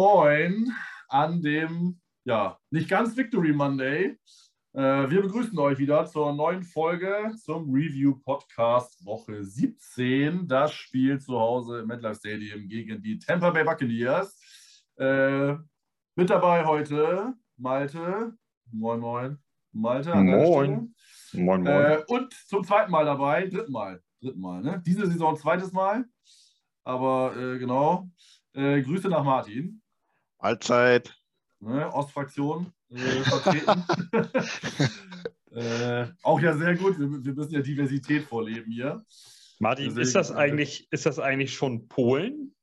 Moin an dem, ja, nicht ganz Victory Monday. Äh, wir begrüßen euch wieder zur neuen Folge zum Review Podcast Woche 17. Das Spiel zu Hause im MetLife Stadium gegen die Tampa Bay Buccaneers. Äh, mit dabei heute Malte. Moin, moin. Malte. moin. Moin, moin. Äh, und zum zweiten Mal dabei, dritten Mal. Dritten Mal, ne? Diese Saison zweites Mal. Aber äh, genau. Äh, Grüße nach Martin. Allzeit. Ne, Ostfraktion äh, vertreten. äh, auch ja sehr gut. Wir, wir, müssen ja Diversität vorleben hier. Martin, Deswegen, ist das, eigentlich, ist das eigentlich schon Polen?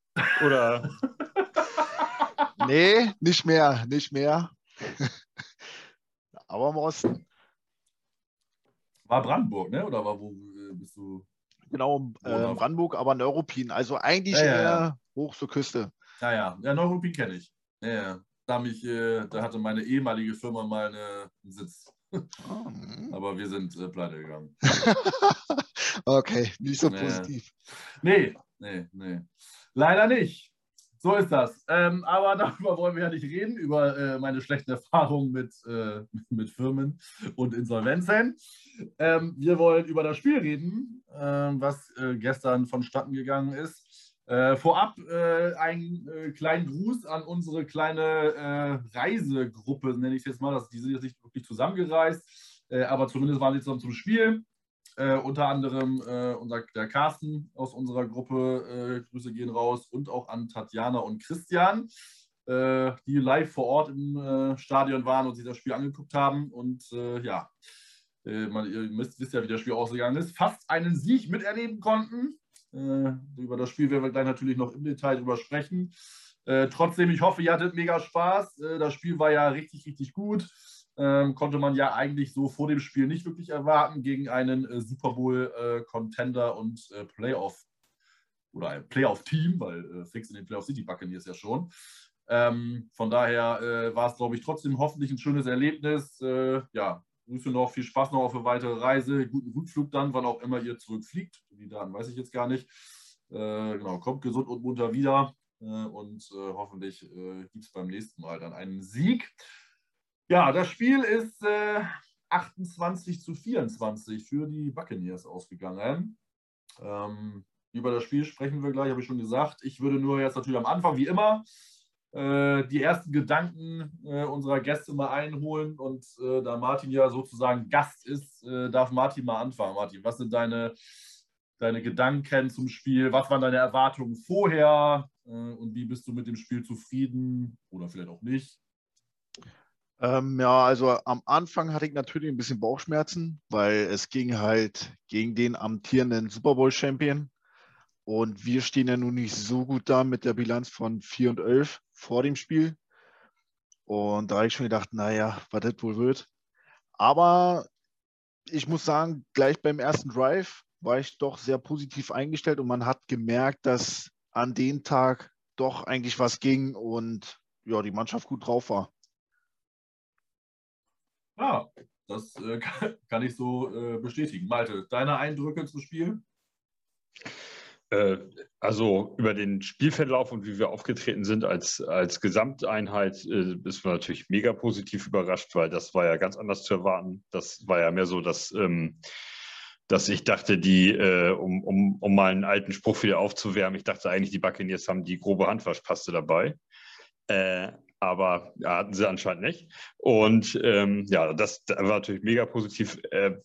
Oder? nee, nicht mehr, nicht mehr. Aber im Osten. War Brandenburg, ne? Oder war wo äh, bist du? Genau, äh, Brandenburg, aber Neuruppin. Also eigentlich ja, ja, eher hoch zur Küste. Ja, ja. Ja, Neuruppin kenne ich. Ja. Da, mich, äh, da hatte meine ehemalige Firma mal eine, einen Sitz. Oh. aber wir sind äh, pleite gegangen. okay, nicht so nee. positiv. Nee, nee, nee. Leider nicht. So ist das. Ähm, aber darüber wollen wir ja nicht reden, über äh, meine schlechten Erfahrungen mit, äh, mit Firmen und Insolvenzen. Ähm, wir wollen über das Spiel reden, äh, was gestern vonstatten gegangen ist. Äh, vorab äh, einen kleinen Gruß an unsere kleine Reisegruppe, nenne ich es jetzt mal. Das, die sind jetzt nicht wirklich zusammengereist, aber zumindest waren sie zusammen zum Spiel. Äh, unter anderem äh, unser, der Carsten aus unserer Gruppe, äh, Grüße gehen raus, und auch an Tatjana und Christian, äh, die live vor Ort im äh, Stadion waren und sich das Spiel angeguckt haben. Und äh, ja, man, ihr müsst, wisst ja, wie das Spiel ausgegangen ist, fast einen Sieg miterleben konnten. Über das Spiel werden wir gleich natürlich noch im Detail drüber sprechen. trotzdem, ich hoffe, ihr hattet mega Spaß. das Spiel war ja richtig, richtig gut ähm, konnte man ja eigentlich so vor dem Spiel nicht wirklich erwarten gegen einen äh, Super Bowl-Contender äh, und äh, Playoff oder ein Playoff-Team, weil äh, fix in den Playoff City Buccaneers ja schon. Ähm, von daher äh, war es, glaube ich, trotzdem hoffentlich ein schönes Erlebnis. Äh, ja, Grüße noch, viel Spaß noch auf eine weitere Reise, guten Rückflug dann, wann auch immer ihr zurückfliegt. Die Daten weiß ich jetzt gar nicht. genau, kommt gesund und munter wieder und hoffentlich gibt es beim nächsten Mal dann einen Sieg. Ja, das Spiel ist äh, 28 zu 24 für die Buccaneers ausgegangen. Ähm, über das Spiel sprechen wir gleich, habe ich schon gesagt. Ich würde nur jetzt natürlich am Anfang, wie immer, äh, die ersten Gedanken äh, unserer Gäste mal einholen. Und äh, da Martin ja sozusagen Gast ist, äh, darf Martin mal anfangen. Martin, was sind deine, deine Gedanken zum Spiel? Was waren deine Erwartungen vorher? Äh, und wie bist du mit dem Spiel zufrieden oder vielleicht auch nicht? Ähm, ja, also am Anfang hatte ich natürlich ein bisschen Bauchschmerzen, weil es ging halt gegen den amtierenden Super Bowl Champion. Und wir stehen ja nun nicht so gut da mit der Bilanz von 4 und 11 vor dem Spiel. Und da habe ich schon gedacht, naja, was das wohl wird. Aber ich muss sagen, gleich beim ersten Drive war ich doch sehr positiv eingestellt und man hat gemerkt, dass an dem Tag doch eigentlich was ging und ja, die Mannschaft gut drauf war. Ja, das äh, kann, ich so äh, bestätigen. Malte, deine Eindrücke zum Spiel? Äh, also über den Spielverlauf und wie wir aufgetreten sind als, als Gesamteinheit äh, ist man natürlich mega positiv überrascht, weil das war ja ganz anders zu erwarten. Das war ja mehr so, dass, ähm, dass ich dachte, die, äh, um, um, um mal einen alten Spruch wieder aufzuwärmen, ich dachte eigentlich, die Buccaneers haben die grobe Handwaschpaste dabei. Äh, aber ja, hatten sie anscheinend nicht. Und ähm, ja, das, war natürlich mega positiv. Äh,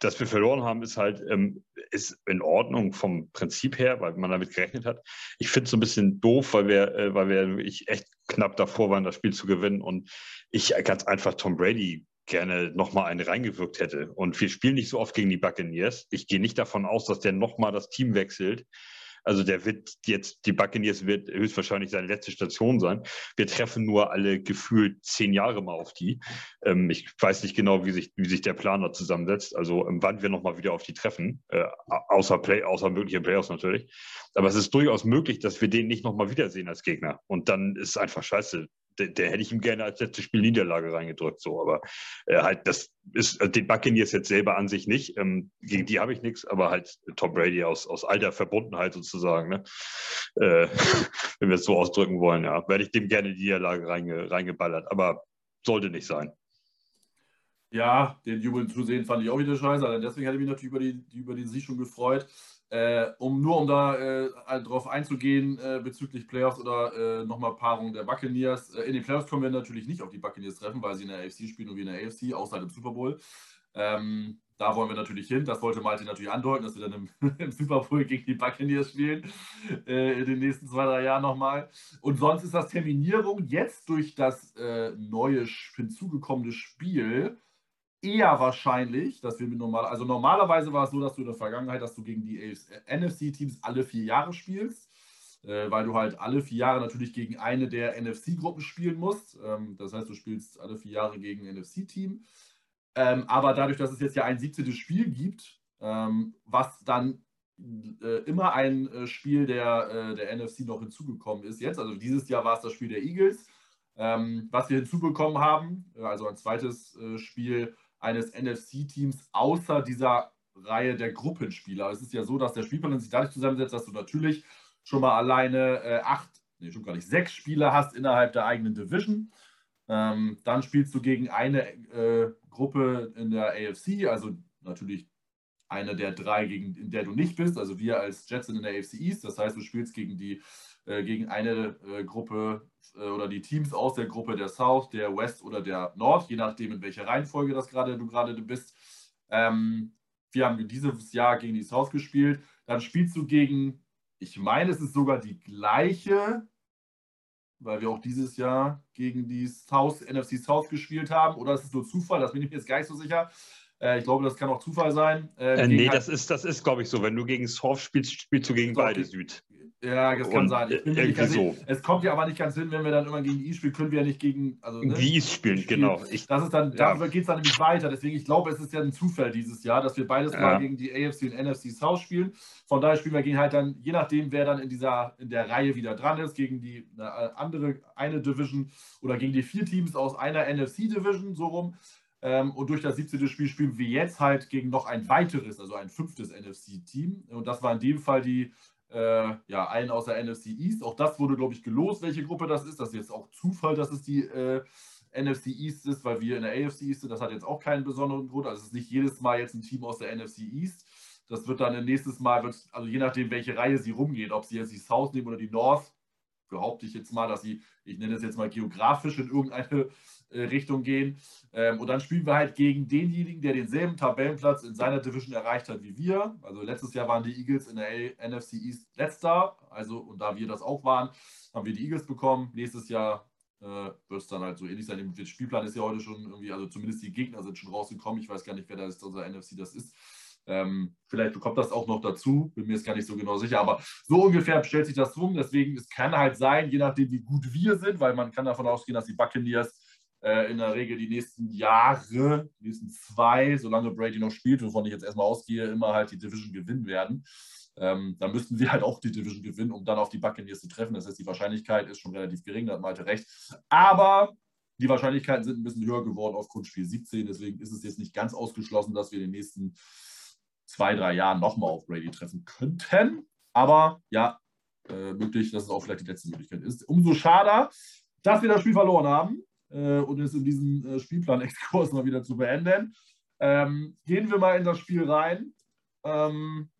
dass wir verloren haben, ist halt ähm, ist in Ordnung vom Prinzip her, weil man damit gerechnet hat. Ich finde es so ein bisschen doof, weil wir, äh, weil wir ich echt knapp davor waren, das Spiel zu gewinnen und ich ganz einfach Tom Brady gerne nochmal eine reingewirkt hätte. Und wir spielen nicht so oft gegen die Buccaneers. Ich gehe nicht davon aus, dass der nochmal das Team wechselt. Also der wird jetzt, die Buccaneers wird höchstwahrscheinlich seine letzte Station sein. Wir treffen nur alle gefühlt zehn Jahre mal auf die. Ähm, ich weiß nicht genau, wie sich, wie sich der Planer zusammensetzt, also ähm, wann wir nochmal wieder auf die treffen, äh, außer Play, außer mögliche Playoffs natürlich. Aber es ist durchaus möglich, dass wir den nicht nochmal wiedersehen als Gegner. Und dann ist es einfach scheiße der, der, hätte ich ihm gerne als letztes Spiel Niederlage reingedrückt. So, aber äh, halt, das ist äh, den Buccaneers jetzt selber an sich nicht. Ähm, gegen die habe ich nichts, aber halt Tom Brady aus, aus alter Verbundenheit sozusagen, ne? äh, wenn wir es so ausdrücken wollen, ja, werde ich dem gerne die Niederlage reinge, reingeballert. Aber sollte nicht sein. Ja, den Jubeln zu sehen fand ich auch wieder scheiße. Also deswegen hätte ich mich natürlich über die, über die Sieg schon gefreut. Äh, um nur um da äh, drauf einzugehen äh, bezüglich Playoffs oder äh, nochmal Paarung der Buccaneers. Äh, in den Playoffs können wir natürlich nicht auf die Buccaneers treffen, weil sie in der AFC spielen und wir in der AFC, außer im Super Bowl. Ähm, da wollen wir natürlich hin. Das wollte Malte natürlich andeuten, dass wir dann im, im Super Bowl gegen die Buccaneers spielen äh, in den nächsten zwei, drei Jahren nochmal. Und sonst ist das Terminierung jetzt durch das neue hinzugekommene Spiel eher wahrscheinlich, dass wir mit normal, also normalerweise war es so, dass du in der Vergangenheit, dass du gegen die NFC-Teams alle vier Jahre spielst, äh, weil du halt alle vier Jahre natürlich gegen eine der NFC-Gruppen spielen musst. Ähm, das heißt, du spielst alle vier Jahre gegen ein NFC-Team. Ähm, aber dadurch, dass es jetzt ja ein 17. Spiel gibt, ähm, was dann äh, immer ein äh, Spiel der, äh, der NFC noch hinzugekommen ist jetzt, also dieses Jahr war es das Spiel der Eagles, ähm, was wir hinzubekommen haben, äh, also ein zweites äh, Spiel eines NFC-Teams außer dieser Reihe der Gruppenspieler. Es ist ja so, dass der Spielplan sich dadurch zusammensetzt, dass du natürlich schon mal alleine äh, acht, nee, schon gar nicht sechs Spieler hast innerhalb der eigenen Division. Ähm, dann spielst du gegen eine äh, Gruppe in der AFC, also natürlich eine der drei, gegen, in der du nicht bist. Also wir als Jets sind in der AFC East. Das heißt, du spielst gegen die gegen eine äh, Gruppe äh, oder die Teams aus der Gruppe der South, der West oder der Nord, je nachdem, in welcher Reihenfolge das gerade du gerade bist. Ähm, wir haben dieses Jahr gegen die South gespielt. Dann spielst du gegen, ich meine, es ist sogar die gleiche, weil wir auch dieses Jahr gegen die South, NFC South gespielt haben. Oder ist es nur Zufall? Das bin ich mir jetzt gar nicht so sicher. Äh, ich glaube, das kann auch Zufall sein. Äh, äh nee, das ist, das ist glaube ich, so. Wenn du gegen South spielst, spielst du gegen beide Süd. Ja, das kann sein. irgendwie so. Es kommt ja aber nicht ganz hin, wenn wir dann immer gegen die East spielen, können wir ja nicht gegen. Also, ne? Die East spielen, spielen. genau. Ich, das ist dann, ja. darüber geht es dann nämlich weiter. Deswegen, ich glaube, es ist ja ein Zufall dieses Jahr, dass wir beides ja. mal gegen die AFC und NFC South spielen. Von daher spielen wir gegen halt dann, je nachdem, wer dann in dieser, in der Reihe wieder dran ist, gegen die eine andere, eine Division oder gegen die vier Teams aus einer NFC Division, so rum. Ähm, und durch das 17. Spiel spielen wir jetzt halt gegen noch ein weiteres, also ein fünftes NFC-Team. Und das war in dem Fall die äh, ja, einen aus der NFC East. Auch das wurde, glaube ich, gelost, welche Gruppe das ist. Das ist jetzt auch Zufall, dass es die äh, NFC East ist, weil wir in der AFC East sind. Das hat jetzt auch keinen besonderen Grund. Also es ist nicht jedes Mal jetzt ein Team aus der NFC East. Das wird dann nächstes Mal, also je nachdem, welche Reihe sie rumgeht, ob sie jetzt die South nehmen oder die North, behaupte ich jetzt mal, dass sie, ich nenne es jetzt mal geografisch in irgendeine Richtung gehen. Ähm, und dann spielen wir halt gegen denjenigen, der denselben Tabellenplatz in seiner Division erreicht hat wie wir. Also letztes Jahr waren die Eagles in der NFC East letzter. Also, und da wir das auch waren, haben wir die Eagles bekommen. Nächstes Jahr äh, wird es dann halt so ähnlich sein. Der Spielplan ist ja heute schon irgendwie, also zumindest die Gegner sind schon rausgekommen. Ich weiß gar nicht, wer da ist, unser NFC das ist. Ähm, vielleicht bekommt das auch noch dazu, bin mir jetzt gar nicht so genau sicher, aber so ungefähr stellt sich das rum. Deswegen, es kann halt sein, je nachdem, wie gut wir sind, weil man kann davon ausgehen, dass die Buccaneers äh, in der Regel die nächsten Jahre, die nächsten zwei, solange Brady noch spielt, wovon ich jetzt erstmal ausgehe, immer halt die Division gewinnen werden. Ähm, dann müssten sie halt auch die Division gewinnen, um dann auf die Buccaneers zu treffen. Das heißt, die Wahrscheinlichkeit ist schon relativ gering, da hat Malte recht. Aber die Wahrscheinlichkeiten sind ein bisschen höher geworden aufgrund Spiel 17. Deswegen ist es jetzt nicht ganz ausgeschlossen, dass wir in den nächsten zwei, drei Jahren nochmal auf Brady treffen könnten. Aber ja, äh, möglich, dass es auch vielleicht die letzte Möglichkeit ist. Umso schade, dass wir das Spiel verloren haben äh, und es in diesem äh, Spielplan-Exkurs mal wieder zu beenden. Ähm, gehen wir mal in das Spiel rein. Ähm,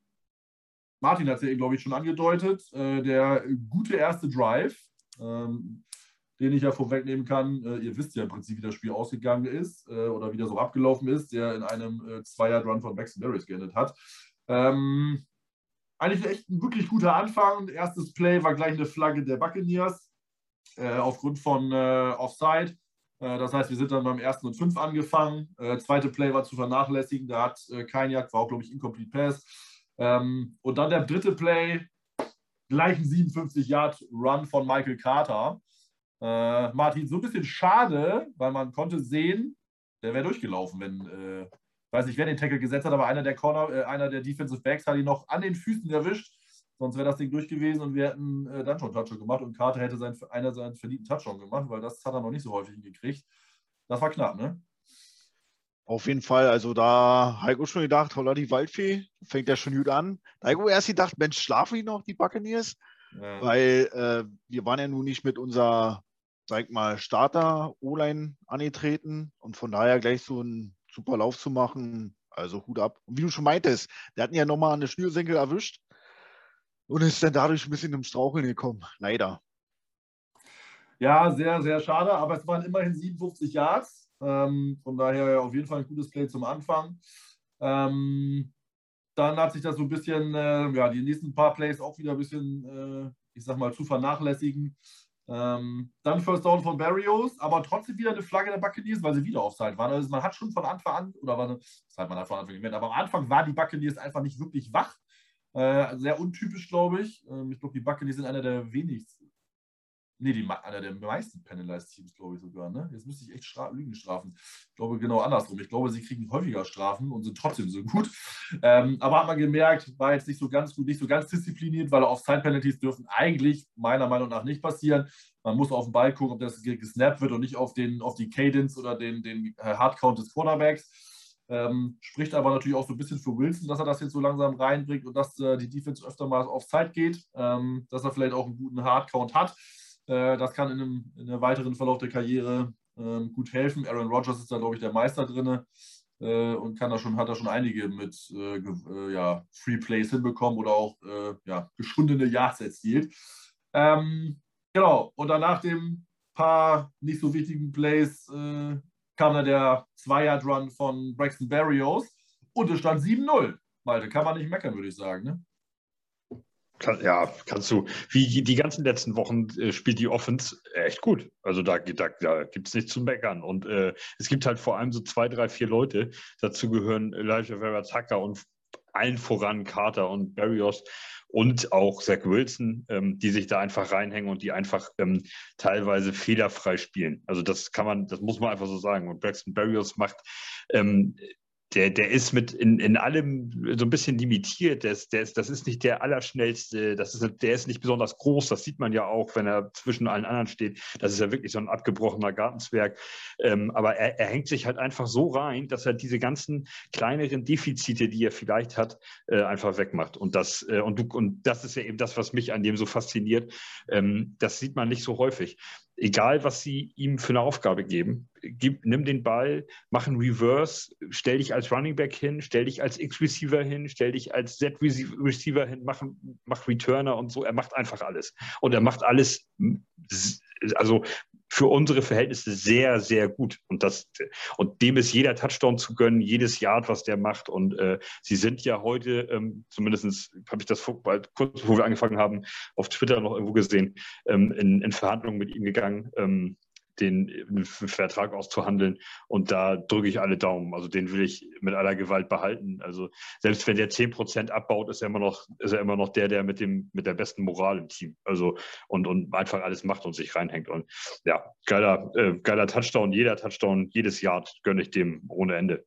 Martin hat es ja, glaube ich, schon angedeutet. Äh, der gute erste Drive, ähm, den ich ja vorwegnehmen kann. Äh, ihr wisst ja im Prinzip, wie das Spiel ausgegangen ist äh, oder wie das so abgelaufen ist, der in einem äh, Zweier-Run von Baxton Berries geendet hat. Ähm, eigentlich echt ein wirklich guter Anfang. Erstes Play war gleich eine Flagge der Buccaneers äh, aufgrund von äh, Offside. Äh, das heißt, wir sind dann beim ersten und fünf angefangen. Äh, zweite Play war zu vernachlässigen. Da hat äh, kein Jagd, war auch, glaube ich, Incomplete Pass. Ähm, und dann der dritte Play, gleich ein 57-Yard-Run von Michael Carter. Martin, so ein bisschen schade, weil man konnte sehen, der wäre durchgelaufen, wenn, weiß nicht, wer den Tackle gesetzt hat, aber einer der Corner, einer der Defensive Backs hat ihn noch an den Füßen erwischt Sonst wäre das Ding durch gewesen und wir hätten äh, dann schon Touchdown gemacht und Carter hätte sein, einer seinen verdienten Touchdown gemacht, weil das hat er noch nicht so häufig hingekriegt. Das war knapp, ne? Auf jeden Fall, also da Heiko schon gedacht, holla die Waldfee, fängt ja schon gut an. Da Heiko erst gedacht, Mensch, schlafen die noch, die Buccaneers? Ja. Weil äh, wir waren ja nun nicht mit unserer, sag mal, Starter-O-Line angetreten und von daher gleich so einen super Lauf zu machen, also Hut ab. Und wie du schon meintest, der hatten ja nochmal eine Schnürsenkel erwischt und ist dann dadurch ein bisschen im Straucheln gekommen, leider. Ja, sehr, sehr schade, aber es waren immerhin 57 Yards. Ähm, von daher auf jeden Fall ein gutes Play zum Anfang. Ähm, dann hat sich das so ein bisschen, äh, ja, die nächsten paar Plays auch wieder ein bisschen, äh, ich sag mal, zu vernachlässigen. Ähm, dann First Down von Barrios, aber trotzdem wieder eine Flagge der Buccaneers, weil sie wieder Offside waren. Also man hat schon von Anfang an, oder war eine, das hat man von Anfang gemerkt, aber am Anfang waren die Buccaneers einfach nicht wirklich wach. Äh, sehr untypisch, glaube ich. Ähm, ich glaube, die Buccaneers sind einer der wenigsten, Nee, die, einer der meisten Penalized-Teams, glaube ich sogar. Ne? Jetzt müsste ich echt Stra Lügen strafen. Ich glaube genau andersrum. Ich glaube, sie kriegen häufiger Strafen und sind trotzdem so gut. Ähm, aber hat man gemerkt, war jetzt nicht so ganz gut, nicht so ganz diszipliniert, weil Offside-Penalties dürfen eigentlich meiner Meinung nach nicht passieren. Man muss auf den Ball gucken, ob das gesnappt wird und nicht auf, den, auf die Cadence oder den, den äh, Hardcount des Quarterbacks. Ähm, spricht aber natürlich auch so ein bisschen für Wilson, dass er das jetzt so langsam reinbringt und dass äh, die Defense öfter mal auf Zeit geht, ähm, dass er vielleicht auch einen guten Hardcount hat. Äh, das kann in einem, in einem, weiteren Verlauf der Karriere ähm, gut helfen. Aaron Rodgers ist da, glaube ich, der Meister drin äh, und kann da schon, hat da schon einige mit äh, ja, Free Plays hinbekommen oder auch ja, geschundene Yards erzielt. Ähm, genau, und dann nach dem paar nicht so wichtigen Plays äh, kam dann der Zwei-Yard-Run von Braxton Berrios und es stand 7-0. Malte, kann man nicht meckern, würde ich sagen. Ne? Kann, ja, kannst du. Wie die ganzen letzten Wochen äh, spielt die Offense echt gut. Also da, da, da gibt es nichts zu meckern. Und äh, es gibt halt vor allem so zwei, drei, vier Leute. Dazu gehören Elijah Vera Tucker und allen voran Carter und Barrios und auch Zach Wilson, ähm, die sich da einfach reinhängen und die einfach ähm, teilweise fehlerfrei spielen. Also das kann man, das muss man einfach so sagen. Und Braxton Barrios macht ähm, der, der ist mit in, in allem so ein bisschen limitiert. Der ist, der ist, das ist nicht der allerschnellste, das ist, der ist nicht besonders groß. Das sieht man ja auch, wenn er zwischen allen anderen steht. Das ist ja wirklich so ein abgebrochener Gartenzwerg. Ähm, aber er, er hängt sich halt einfach so rein, dass er diese ganzen kleineren Defizite, die er vielleicht hat, äh, einfach wegmacht. Und das, äh, und, du, und das ist ja eben das, was mich an dem so fasziniert. Ähm, das sieht man nicht so häufig egal was sie ihm für eine Aufgabe geben, gib, nimm den Ball, mach einen Reverse, stell dich als Running Back hin, stell dich als X-Receiver hin, stell dich als Z-Receiver hin, mach, mach Returner und so. Er macht einfach alles. Und er macht alles, also für unsere Verhältnisse sehr, sehr gut. Und, das, und dem ist jeder Touchdown zu gönnen, jedes Yard, was der macht. Und äh, sie sind ja heute, ähm, zumindest habe ich das vor, kurz bevor wir angefangen haben, auf Twitter noch irgendwo gesehen, ähm, in, in Verhandlungen mit ihm gegangen. Ähm, den Vertrag auszuhandeln. Und da drücke ich alle Daumen. Also den will ich mit aller Gewalt behalten. Also selbst wenn der 10% abbaut, ist er immer noch, ist er immer noch der, der mit dem, mit der besten Moral im Team. Also und, und einfach alles macht und sich reinhängt. Und ja, geiler, äh, geiler Touchdown, jeder Touchdown, jedes Jahr gönne ich dem ohne Ende.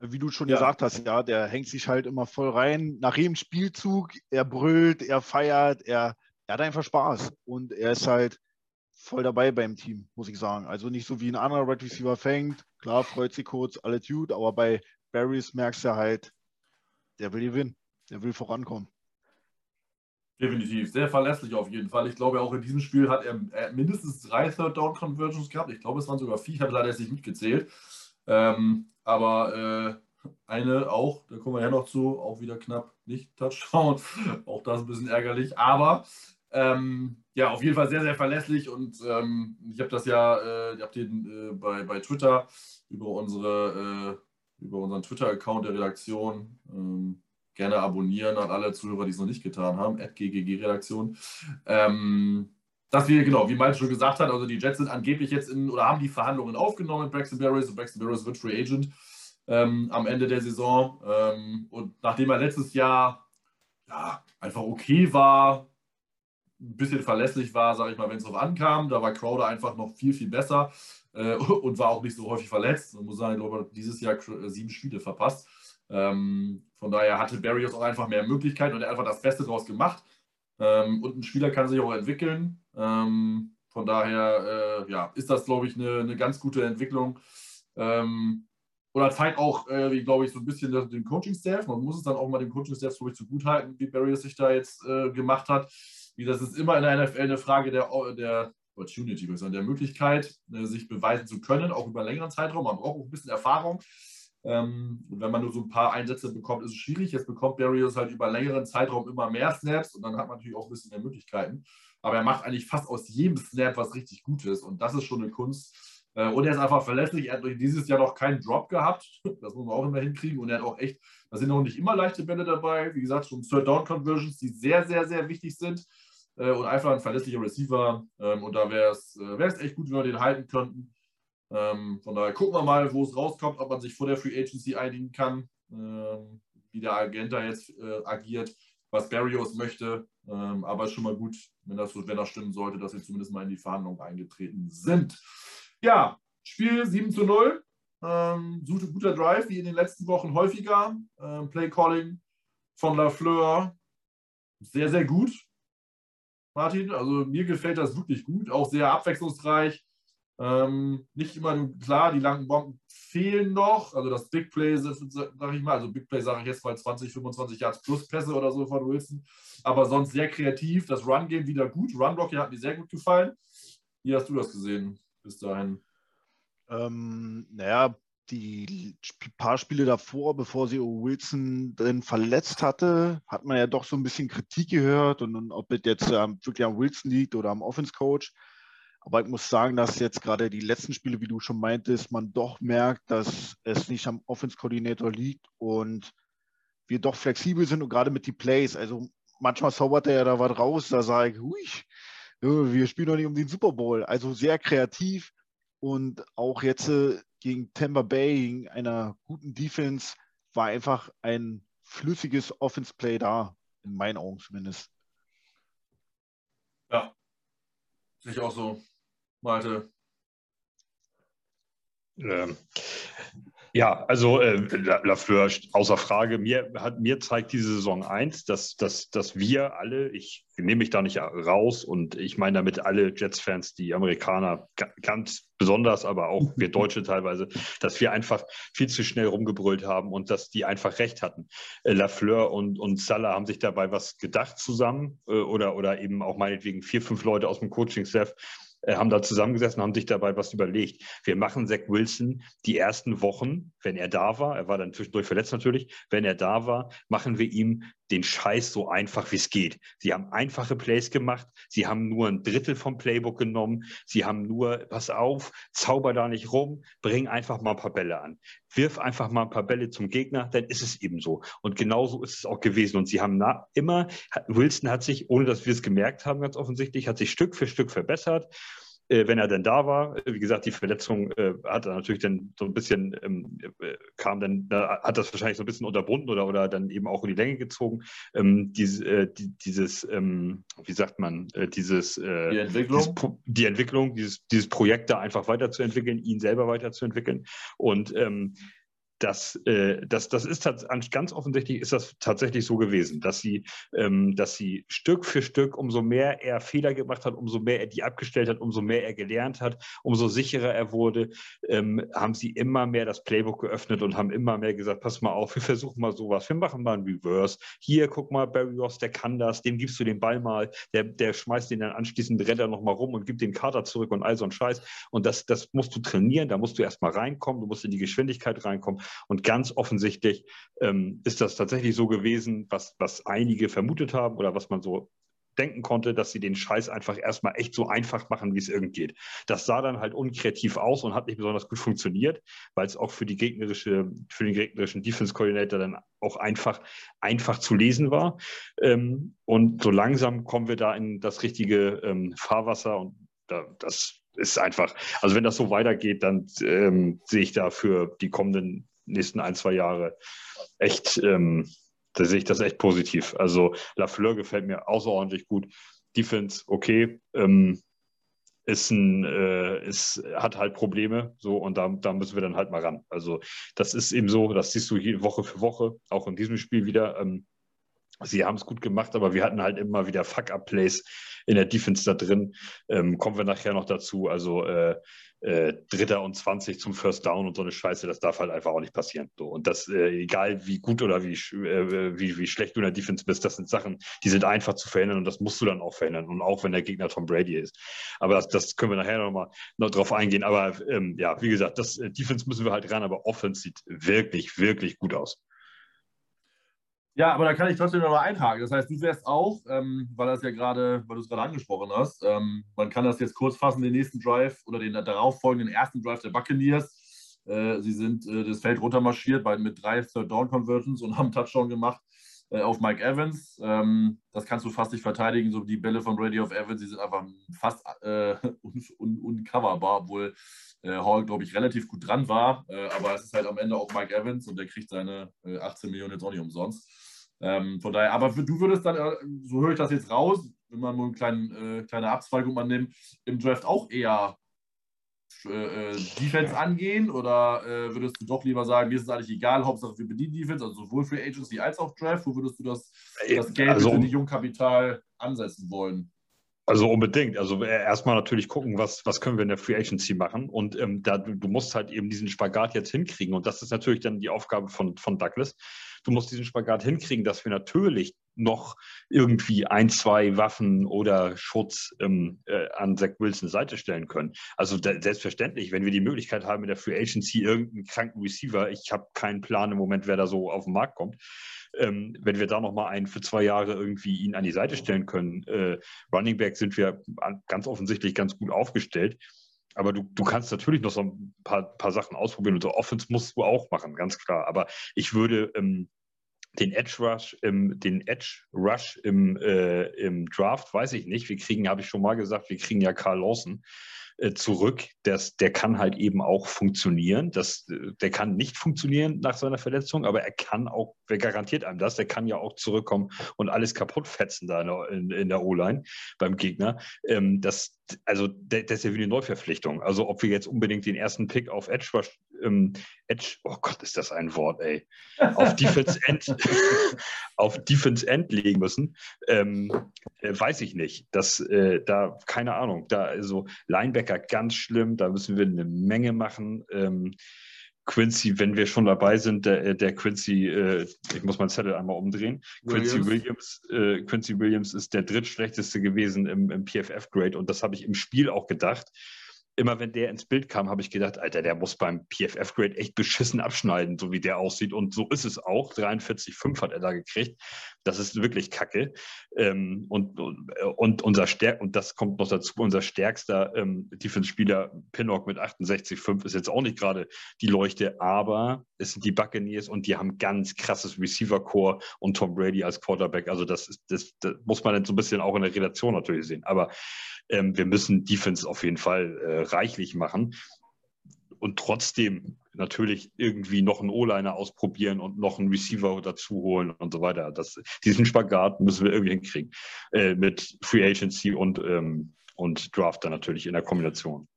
Wie du schon ja. gesagt hast, ja, der hängt sich halt immer voll rein. Nach jedem Spielzug, er brüllt, er feiert, er, er hat einfach Spaß. Und er ist halt, voll dabei beim Team, muss ich sagen. Also nicht so wie ein anderer Red Receiver fängt. Klar, freut sich kurz, alles gut, aber bei Barrys merkst du halt, der will gewinnen. Der will vorankommen. Definitiv, sehr verlässlich auf jeden Fall. Ich glaube, auch in diesem Spiel hat er, er mindestens drei Third-Down-Conversions gehabt. Ich glaube, es waren sogar vier. Ich habe leider jetzt nicht mitgezählt. Ähm, aber äh, eine auch, da kommen wir ja noch zu, auch wieder knapp nicht Touchdown. auch das ein bisschen ärgerlich. Aber ähm, ja, auf jeden Fall sehr, sehr verlässlich und ähm, ich habe das ja, äh, ich habe den äh, bei, bei Twitter über unsere, äh, über unseren Twitter-Account der Redaktion ähm, gerne abonnieren an alle Zuhörer, die es noch nicht getan haben, ggg-Redaktion. Ähm, dass wir, genau, wie Malte schon gesagt hat, also die Jets sind angeblich jetzt in oder haben die Verhandlungen aufgenommen mit Braxton Barris und Braxton Barris wird Free Agent ähm, am Ende der Saison. Ähm, und nachdem er letztes Jahr ja, einfach okay war, ein bisschen verlässlich war, sage ich mal, wenn es drauf ankam. Da war Crowder einfach noch viel, viel besser äh, und war auch nicht so häufig verletzt. Man muss sagen, ich glaube, dieses Jahr äh, sieben Spiele verpasst. Ähm, von daher hatte Barrios auch einfach mehr Möglichkeiten und er hat einfach das Beste draus gemacht. Ähm, und ein Spieler kann sich auch entwickeln. Ähm, von daher äh, ja, ist das, glaube ich, eine, eine ganz gute Entwicklung. Ähm, oder zeigt auch, äh, glaube ich, so ein bisschen den Coaching-Staff. Man muss es dann auch mal dem Coaching-Staff so zugutehalten, wie Barrios sich da jetzt äh, gemacht hat. Wie das ist immer in der NFL eine Frage der, der Opportunity, der Möglichkeit, äh, sich beweisen zu können, auch über einen längeren Zeitraum. Man braucht auch ein bisschen Erfahrung. Ähm, und wenn man nur so ein paar Einsätze bekommt, ist es schwierig. Jetzt bekommt Barrios halt über einen längeren Zeitraum immer mehr Snaps und dann hat man natürlich auch ein bisschen mehr Möglichkeiten. Aber er macht eigentlich fast aus jedem Snap was richtig Gutes und das ist schon eine Kunst. Äh, und er ist einfach verlässlich. Er hat dieses Jahr noch keinen Drop gehabt. Das muss man auch immer hinkriegen. Und er hat auch echt, da sind noch nicht immer leichte Bälle dabei. Wie gesagt, schon Third Down Conversions, die sehr, sehr, sehr wichtig sind. Äh, und einfach ein verlässlicher Receiver. Ähm, und da wäre es äh, echt gut, wenn wir den halten könnten. Ähm, von daher gucken wir mal, wo es rauskommt, ob man sich vor der Free Agency einigen kann, ähm, wie der Agent da jetzt äh, agiert, was Barrios möchte. Ähm, aber ist schon mal gut, wenn das, wenn das stimmen sollte, dass wir zumindest mal in die Verhandlungen eingetreten sind. Ja, Spiel 7 zu 0. Ähm, guter Drive, wie in den letzten Wochen häufiger. Ähm, Play Calling von Lafleur sehr, sehr gut. Martin, also mir gefällt das wirklich gut, auch sehr abwechslungsreich. Ähm, nicht immer klar, die langen Bomben fehlen noch. Also das Big Play, sage ich mal, also Big Play sage ich jetzt mal 20, 25 Yards plus Pässe oder so von Wilson. Aber sonst sehr kreativ. Das Run-Game wieder gut. Run-Block hat mir sehr gut gefallen. Wie hast du das gesehen bis dahin? Ähm, naja, die paar Spiele davor, bevor sie Wilson drin verletzt hatte, hat man ja doch so ein bisschen Kritik gehört und, und ob es jetzt ähm, wirklich am Wilson liegt oder am Offense Coach. Aber ich muss sagen, dass jetzt gerade die letzten Spiele, wie du schon meintest, man doch merkt, dass es nicht am Offense-Koordinator liegt und wir doch flexibel sind und gerade mit den Plays. Also manchmal zaubert er ja da was raus, da sage ich, hui, wir spielen doch nicht um den Super Bowl. Also sehr kreativ und auch jetzt äh, gegen Tampa Bay, gegen einer guten Defense, war einfach ein flüssiges Offense-Play da, in meinen Augen zumindest. Ja, sehe ich auch so. Malte? Ähm, ja, also äh, Lafleur, außer Frage, mir, hat, mir zeigt diese Saison eins, dass, dass, dass wir alle, ich nehme mich da nicht raus und ich meine damit alle Jets-Fans, die Amerikaner ganz besonders, aber auch wir Deutsche teilweise, dass wir einfach viel zu schnell rumgebrüllt haben und dass die einfach recht hatten. Äh, Lafleur und, und Salah haben sich dabei was gedacht zusammen äh, oder, oder eben auch meinetwegen vier, fünf Leute aus dem Coaching-Staff äh, haben da zusammengesessen, haben sich dabei was überlegt. Wir machen Zach Wilson die ersten Wochen, wenn er da war, er war dann zwischendurch verletzt natürlich, wenn er da war, machen wir ihm den Scheiß so einfach wie es geht. Sie haben einfache Plays gemacht, sie haben nur ein Drittel vom Playbook genommen, sie haben nur, pass auf, zauber da nicht rum, bring einfach mal ein paar Bälle an. Wirf einfach mal ein paar Bälle zum Gegner, dann ist es eben so. Und genauso ist es auch gewesen. Und sie haben immer, Wilson hat sich, ohne dass wir es gemerkt haben, ganz offensichtlich, hat sich Stück für Stück verbessert wenn er denn da war. Wie gesagt, die Verletzung äh, hat er natürlich dann so ein bisschen, ähm, äh, kam dann, da hat das wahrscheinlich so ein bisschen unterbunden oder, oder dann eben auch in die Länge gezogen. Ähm, diese, äh, die, dieses, ähm, wie sagt man, äh, dieses, äh, die Entwicklung, dieses, die Entwicklung, dieses, dieses Projekt da einfach weiterzuentwickeln, ihn selber weiterzuentwickeln. Und ähm, das, äh, das, das ist ganz offensichtlich ist das tatsächlich so gewesen, dass sie, ähm, dass sie Stück für Stück, umso mehr er Fehler gemacht hat, umso mehr er die abgestellt hat, umso mehr er gelernt hat, umso sicherer er wurde, ähm, haben sie immer mehr das Playbook geöffnet und haben immer mehr gesagt, pass mal auf, wir versuchen mal sowas, wir machen mal ein Reverse. Hier, guck mal, Barry Ross, der kann das, dem gibst du den Ball mal, der, der schmeißt den dann anschließend, rennt er nochmal rum und gibt den Kater zurück und all so ein Scheiß. Und das, das musst du trainieren, da musst du erstmal reinkommen, du musst in die Geschwindigkeit reinkommen. Und ganz offensichtlich ähm, ist das tatsächlich so gewesen, was, was einige vermutet haben oder was man so denken konnte, dass sie den Scheiß einfach erstmal echt so einfach machen, wie es irgend geht. Das sah dann halt unkreativ aus und hat nicht besonders gut funktioniert, weil es auch für die gegnerische, für den gegnerischen Defense Coordinator dann auch einfach, einfach zu lesen war. Ähm, und so langsam kommen wir da in das richtige ähm, Fahrwasser und da, das ist einfach, also wenn das so weitergeht, dann ähm, sehe ich da für die kommenden nächsten ein, zwei Jahre echt, ähm, da sehe ich das echt positiv. Also Lafleur gefällt mir außerordentlich gut. Defense, okay. Ähm, ist ein, äh, ist, hat halt Probleme, so und da, da müssen wir dann halt mal ran. Also das ist eben so, das siehst du hier Woche für Woche, auch in diesem Spiel wieder. Ähm, sie haben es gut gemacht, aber wir hatten halt immer wieder Fuck-Up-Plays in der Defense da drin. Ähm, kommen wir nachher noch dazu. Also äh, äh, Dritter und 20 zum First Down und so eine Scheiße, das darf halt einfach auch nicht passieren. So. Und das, äh, egal wie gut oder wie, äh, wie, wie schlecht du in der Defense bist, das sind Sachen, die sind einfach zu verhindern und das musst du dann auch verhindern. Und auch wenn der Gegner Tom Brady ist. Aber das, das können wir nachher nochmal noch drauf eingehen. Aber ähm, ja, wie gesagt, das äh, Defense müssen wir halt ran, aber Offense sieht wirklich, wirklich gut aus. Ja, aber da kann ich trotzdem noch mal einhaken. Das heißt, du wärst auch, ähm, weil das ja gerade, weil du es gerade angesprochen hast, ähm, man kann das jetzt kurz fassen, den nächsten Drive oder den darauffolgenden ersten Drive der Buccaneers. Äh, sie sind äh, das Feld runtermarschiert bei, mit drei Third-Down-Conversions und haben Touchdown gemacht äh, auf Mike Evans. Ähm, das kannst du fast nicht verteidigen. So die Bälle von Brady auf Evans, die sind einfach fast äh, uncoverbar, un obwohl äh, Hall, glaube ich, relativ gut dran war. Äh, aber es ist halt am Ende auch Mike Evans und der kriegt seine 18 Millionen jetzt auch nicht umsonst. Ähm, von daher, aber du würdest dann, äh, so höre ich das jetzt raus, wenn man nur eine kleine, äh, kleine Abzweigung man nimmt, im Draft auch eher äh, äh, Defense angehen oder äh, würdest du doch lieber sagen, mir ist es eigentlich egal, Hauptsache wir bedienen Defense, also sowohl für Agency als auch Draft, wo würdest du das, das Geld also, für die Jungkapital ansetzen wollen? Also unbedingt. Also äh, erstmal natürlich gucken, was, was können wir in der Free Agency machen. Und ähm, da, du, du, musst halt eben diesen Spagat jetzt hinkriegen. Und das ist natürlich dann die Aufgabe von, von Douglas, du musst diesen Spagat hinkriegen, dass wir natürlich noch irgendwie ein, zwei Waffen oder Schutz ähm, äh, an Zach Wilson Seite stellen können. Also da, selbstverständlich, wenn wir die Möglichkeit haben in der Free Agency irgendeinen kranken Receiver, ich habe keinen Plan im Moment, wer da so auf den Markt kommt, ähm, wenn wir da nochmal einen für zwei Jahre irgendwie ihn an die Seite stellen können. Äh, Running Back sind wir ganz offensichtlich ganz gut aufgestellt. Aber du, du kannst natürlich noch so ein paar, paar Sachen ausprobieren und so Offense musst du auch machen, ganz klar. Aber ich würde ähm, den Edge Rush im, den Edge Rush im, äh, im Draft, weiß ich nicht. Wir kriegen, habe ich schon mal gesagt, wir kriegen ja Carl Lawson zurück. Das, der kann halt eben auch funktionieren. Das, äh, der kann nicht funktionieren nach seiner Verletzung, aber er kann auch, wer garantiert einem das? Der kann ja auch zurückkommen und alles kaputt fetzen da in der, in, der O-Line beim Gegner. Ähm, das, also das ist ja wie eine Neuverpflichtung. Also ob wir jetzt unbedingt den ersten Pick auf Edge ähm, Edge, oh Gott, ist das ein Wort, ey, auf Defense End, auf Defense End legen müssen, ähm, äh, weiß ich nicht. Das, äh, da, keine Ahnung, da, also Linebacker ganz schlimm, da müssen wir eine Menge machen. Ähm, Quincy, wenn wir schon dabei sind, der, äh, der Quincy, äh, ich muss meinen Zettel einmal umdrehen. Williams. Quincy Williams, äh, Quincy Williams ist der drittschlechteste gewesen im, im PFF-Grade und das habe ich im Spiel auch gedacht immer wenn der ins Bild kam, habe ich gedacht, Alter, der muss beim PFF-Grade echt beschissen abschneiden, so wie der aussieht. Und so ist es auch. 43,5 hat er da gekriegt. Das ist wirklich kacke. Ähm, und, und, unser Stärk und das kommt noch dazu, unser stärkster ähm, Defense-Spieler, Pinnock mit 68,5, ist jetzt auch nicht gerade die Leuchte, aber es sind die Buccaneers und die haben ganz krasses Receiver-Core und Tom Brady als Quarterback. Also das, ist, das, das muss man dann so ein bisschen auch in der Relation natürlich sehen. Aber ähm, wir müssen Defense auf jeden Fall äh, reichlich machen und trotzdem natürlich irgendwie noch einen O-Liner ausprobieren und noch einen Receiver dazu holen und so weiter. Das, diesen Spagat müssen wir irgendwie hinkriegen. Äh, mit Free Agency und, ähm, und Draft dann natürlich in der Kombination.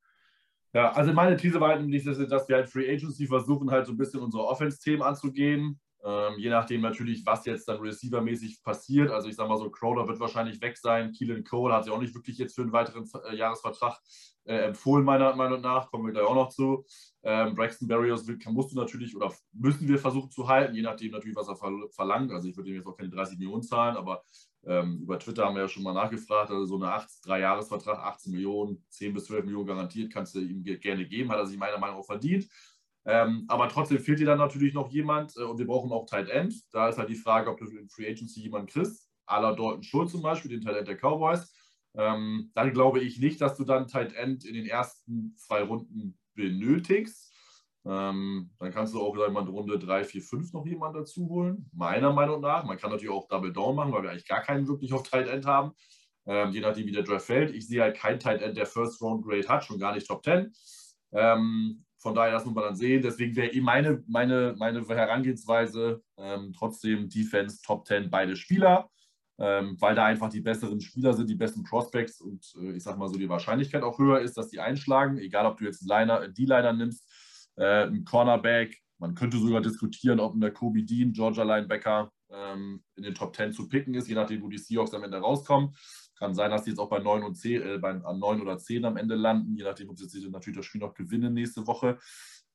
Ja, also meine These war halt, dass wir halt Free Agency versuchen, halt so ein bisschen unsere Offense-Themen anzugehen. Ähm, je nachdem natürlich, was jetzt dann receivermäßig passiert. Also ich sage mal so, Crowder wird wahrscheinlich weg sein. Keelan Cole hat sich auch nicht wirklich jetzt für einen weiteren äh, Jahresvertrag äh, empfohlen, meiner Meinung nach. Kommen wir gleich auch noch zu. Ähm, Braxton Berrios musst du natürlich oder müssen wir versuchen zu halten, je nachdem natürlich, was er ver verlangt. Also ich würde ihm jetzt auch keine 30 Millionen zahlen, aber ähm, über Twitter haben wir ja schon mal nachgefragt. Also so eine 3-Jahres-Vertrag, 18 Millionen, 10 bis 12 Millionen garantiert, kannst du ihm gerne geben, hat er sich meiner Meinung nach auch verdient. Ähm, aber trotzdem fehlt dir dann natürlich noch jemand äh, und wir brauchen auch Tight End. Da ist halt die Frage, ob du in Free Agency jemanden kriegst, à la Dalton Schulz zum Beispiel, den Tight End der Cowboys. Ähm, dann glaube ich nicht, dass du dann Tight End in den ersten zwei Runden benötigst. Ähm, dann kannst du auch sagen, mal in Runde 3, 4, 5 noch jemanden dazu holen. Meiner Meinung nach. Man kann natürlich auch Double Down machen, weil wir eigentlich gar keinen wirklich auf Tight End haben. Ähm, je nachdem, wie der Draft fällt. Ich sehe halt kein Tight End, der First Round Grade hat, schon gar nicht Top 10. Ähm, von daher, das muss man dann sehen. Deswegen wäre eh meine, meine, meine Herangehensweise ähm, trotzdem Defense Top 10 beide Spieler. ähm, weil da einfach die besseren Spieler sind, die besten Prospects und äh, ich sag mal so, die Wahrscheinlichkeit auch höher ist, dass die einschlagen, egal ob du jetzt einen Liner, D-Liner nimmst, äh, einen Cornerback. Man könnte sogar diskutieren, ob ein Kobe Dean, Georgia Linebacker, ähm, in den Top 10 zu picken ist, je nachdem, wo die Seahawks am Ende rauskommen. Kann sein, dass die jetzt auch bei 9, und 10, äh, bei, an 9 oder 10 am Ende landen, je nachdem, ob sie jetzt natürlich das Spiel noch gewinnen nächste Woche.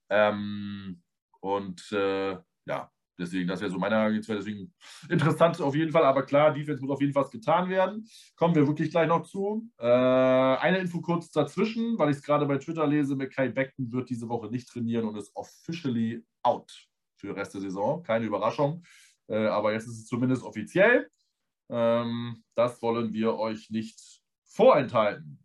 Ähm, und äh, ja, Deswegen, das wäre so meine Herangehensweise. Deswegen interessant auf jeden Fall, aber klar, Defense muss auf jeden Fall getan werden. Kommen wir wirklich gleich noch zu. Äh, eine Info kurz dazwischen, weil ich es gerade bei Twitter lese: Mackay Beckton wird diese Woche nicht trainieren und ist officially out für den Rest der Saison. Keine Überraschung, äh, aber jetzt ist es zumindest offiziell. Ähm, das wollen wir euch nicht vorenthalten.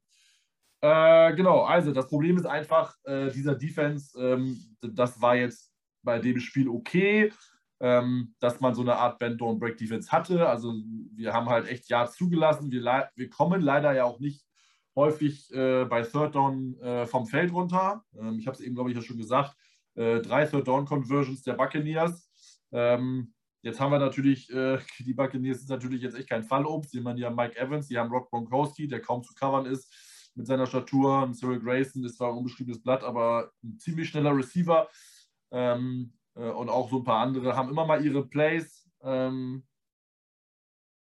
Äh, genau, also das Problem ist einfach, äh, dieser Defense, ähm, das war jetzt bei dem Spiel okay ähm, dass man so eine Art Bend-Don't-Break-Defense hatte. Also wir haben halt echt ja zugelassen. Wir, wir kommen leider ja auch nicht häufig äh, bei Third Down äh, vom Feld runter. Ähm, ich habe es eben, glaube ich, ja schon gesagt. Äh, drei Third Down Conversions der Buccaneers. Ähm, jetzt haben wir natürlich, äh, die Buccaneers ist natürlich jetzt echt kein Fallobst. Die haben ja Mike Evans, die haben Rock Gronkowski, der kaum zu covern ist mit seiner Statur. Cyril Grayson ist zwar ein unbeschriebenes Blatt, aber ein ziemlich schneller Receiver. Ähm, äh, und auch so ein paar andere haben immer mal ihre Plays. Ähm,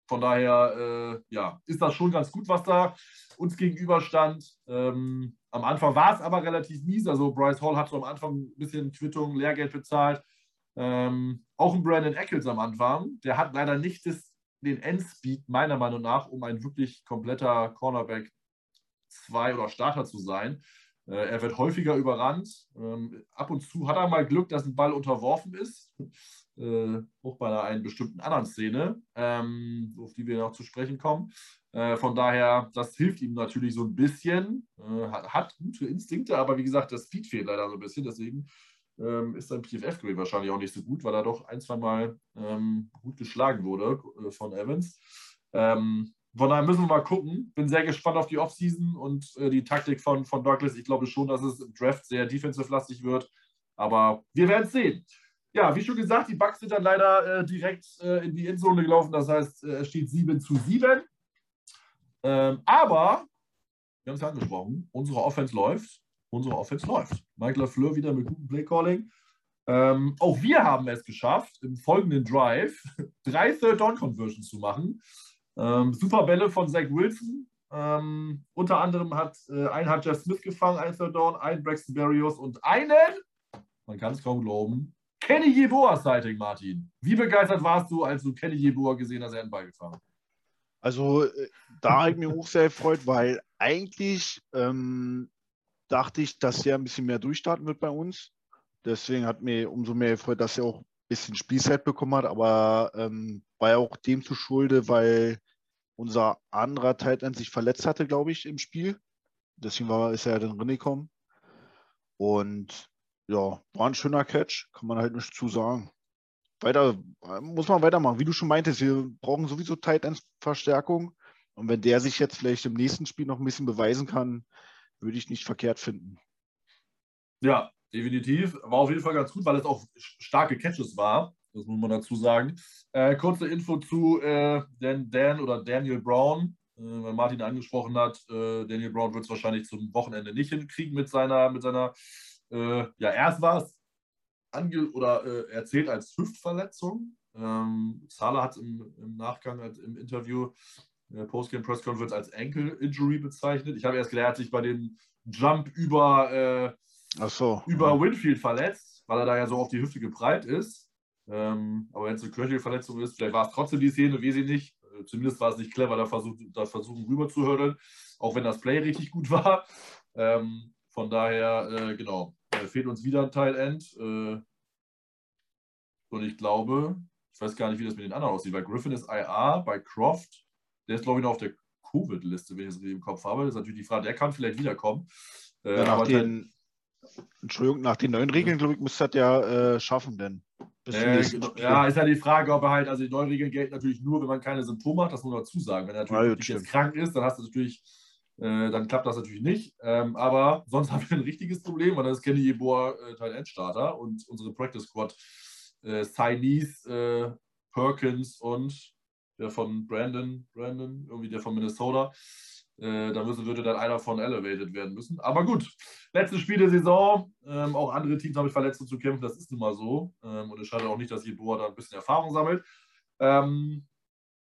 von daher, äh, ja, ist das schon ganz gut, was da uns gegenüberstand. Ähm, am Anfang war es aber relativ mies. Also Bryce Hall hat so am Anfang ein bisschen Quittung, Lehrgeld bezahlt. Ähm, auch ein Brandon Eccles am Anfang. Der hat leider nicht das, den Endspeed, meiner Meinung nach, um ein wirklich kompletter Cornerback 2 oder Starter zu sein. Äh, er wird häufiger überrannt. Ähm, ab und zu hat er mal Glück, dass ein Ball unterworfen ist. Äh, auch bei einer bestimmten anderen Szene, ähm, auf die wir noch zu sprechen kommen. Äh, von daher, das hilft ihm natürlich so ein bisschen. hat, gute Instinkte, aber wie gesagt, das Speed fehlt leider so ein bisschen. Deswegen ähm, ist sein PFF-Grade wahrscheinlich auch nicht so gut, weil er doch ein, zwei Mal gut geschlagen wurde von Evans. Von daher müssen wir mal gucken. Bin sehr gespannt auf die Offseason und äh, die Taktik von, von Douglas. Ich glaube schon, dass es im Draft sehr defensive-lastig wird. Aber wir werden es sehen. Ja, wie schon gesagt, die Bucks sind dann leider äh, direkt äh, in die Endzone gelaufen. Das heißt, äh, es steht 7 zu 7. Ähm, aber, wir haben es angesprochen, unsere Offense läuft. Unsere Offense läuft. Michael LaFleur wieder mit gutem Playcalling. Ähm, auch wir haben es geschafft, im folgenden Drive drei Third-Down-Conversions zu machen. Ähm, super Bälle von Zach Wilson. Ähm, unter anderem hat äh, einen hat Jeff Smith gefangen, ein Third Down, einen Braxton Berrios und einen, man kann es kaum glauben, Kenny Jeboa Sighting, Martin. Wie begeistert warst du, als du Kenny Jeboa gesehen hast, er einen Ball gefangen? Also äh, da habe ich mich auch sehr gefreut, weil eigentlich ähm, dachte ich, dass er ein bisschen mehr durchstarten wird bei uns. Deswegen hat mir umso mehr gefreut, dass er auch ein bisschen Spielzeit bekommen hat, aber ähm, war ja auch dem zu Schulde, weil unser anderer Titan sich verletzt hatte, glaube ich, im Spiel. Deswegen war, ist er ja dann reingekommen. Und ja, war ein schöner Catch, kann man halt nicht zu sagen. Weiter, muss man weitermachen. Wie du schon meintest, wir brauchen sowieso Tight-Ends-Verstärkung. Und wenn der sich jetzt vielleicht im nächsten Spiel noch ein bisschen beweisen kann, würde ich nicht verkehrt finden. Ja, definitiv. War auf jeden Fall ganz gut, weil es auch starke Catches war. Das muss man dazu sagen. Äh, kurze Info zu äh, Dan, Dan oder Daniel Brown, äh, weil Martin angesprochen hat. Äh, Daniel Brown wird es wahrscheinlich zum Wochenende nicht hinkriegen mit seiner, mit seiner, äh, ja, erst war es ange oder äh, erzählt als Hüftverletzung. Ähm, Salah hat im, im, Nachgang im Interview äh, Postgame Press Conference als Ankle Injury bezeichnet. Ich habe erst gelernt, sich bei dem Jump über, so. über Winfield verletzt, weil er da ja so auf die Hüfte geprallt ist. Ähm, aber wenn es eine Knöchelverletzung ist, vielleicht war es trotzdem die Szene, wie sie nicht. Äh, zumindest war es nicht clever, da, versucht, da versuchen rüber zu hürdeln, auch wenn das Play richtig gut war. Ähm, von daher, äh, genau, äh, fehlt uns wieder ein Teil End. Äh, und ich glaube, ich weiß gar nicht, wie das mit den anderen aussieht. Bei Griffin ist IA, bei Croft, der ist, glaube ich, noch auf der Covid-Liste, wenn ich es richtig im Kopf habe. Das ist natürlich die Frage, der kann vielleicht wiederkommen. Äh, ja, nach den, Entschuldigung, nach den neuen Regeln, glaube ich, müsste das ja äh, schaffen, denn. Äh, ja, ist ja die Frage, ob er halt, also die neuen Regeln gelten natürlich nur, wenn man keine Symptome hat, das muss man dazu sagen. Wenn er natürlich ja, jetzt krank ist, dann hast du natürlich, äh, dann klappt das natürlich nicht. Ähm, aber sonst haben wir ein richtiges Problem, weil das ist Kenny Yeboah äh, Teil Endstarter und unsere Practice Squad äh, Chinese, äh, Perkins und der von Brandon, Brandon, irgendwie der von Minnesota. Äh, da müssen, würde dann einer von elevated werden müssen. Aber gut, letztes Spiel der Saison. Ähm, auch andere Teams haben mit Verletzungen zu kämpfen, das ist nun mal so. Ähm, und es schadet auch nicht, dass Jeboa da ein bisschen Erfahrung sammelt. Ähm,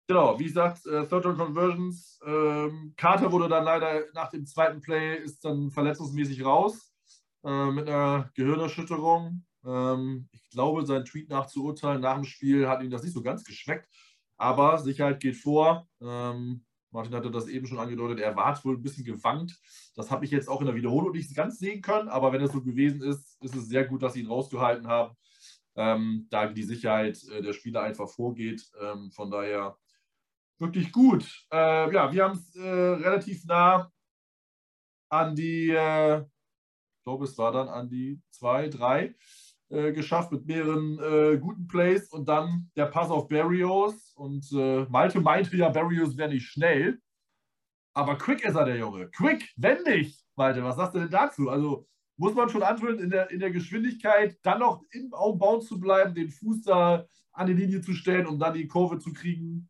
genau, wie gesagt, äh, Third Down Conversions. Ähm, Carter wurde dann leider nach dem zweiten Play ist dann verletzungsmäßig raus äh, mit einer Gehirnerschütterung. Ähm, ich glaube, sein Tweet nach zu urteilen nach dem Spiel hat ihm das nicht so ganz geschmeckt. Aber Sicherheit geht vor. Ähm, Martin hatte das eben schon angedeutet, er war wohl ein bisschen gewankt. Das habe ich jetzt auch in der Wiederholung nicht ganz sehen können, aber wenn es so gewesen ist, ist es sehr gut, dass sie ihn rausgehalten haben, ähm, da die Sicherheit äh, der Spieler einfach vorgeht. Ähm, von daher wirklich gut. Äh, ja, wir haben es äh, relativ nah an die, äh, ich glaube, es war dann an die zwei, drei äh, geschafft mit mehreren äh, guten Plays und dann der Pass auf Barrios und äh, Malte meinte ja, Barrios wäre nicht schnell, aber quick ist er, der Junge. Quick, wendig, Malte, was sagst du denn dazu? Also muss man schon antworten, in der, in der Geschwindigkeit dann noch im Baum zu bleiben, den Fuß da an die Linie zu stellen, um dann die Kurve zu kriegen.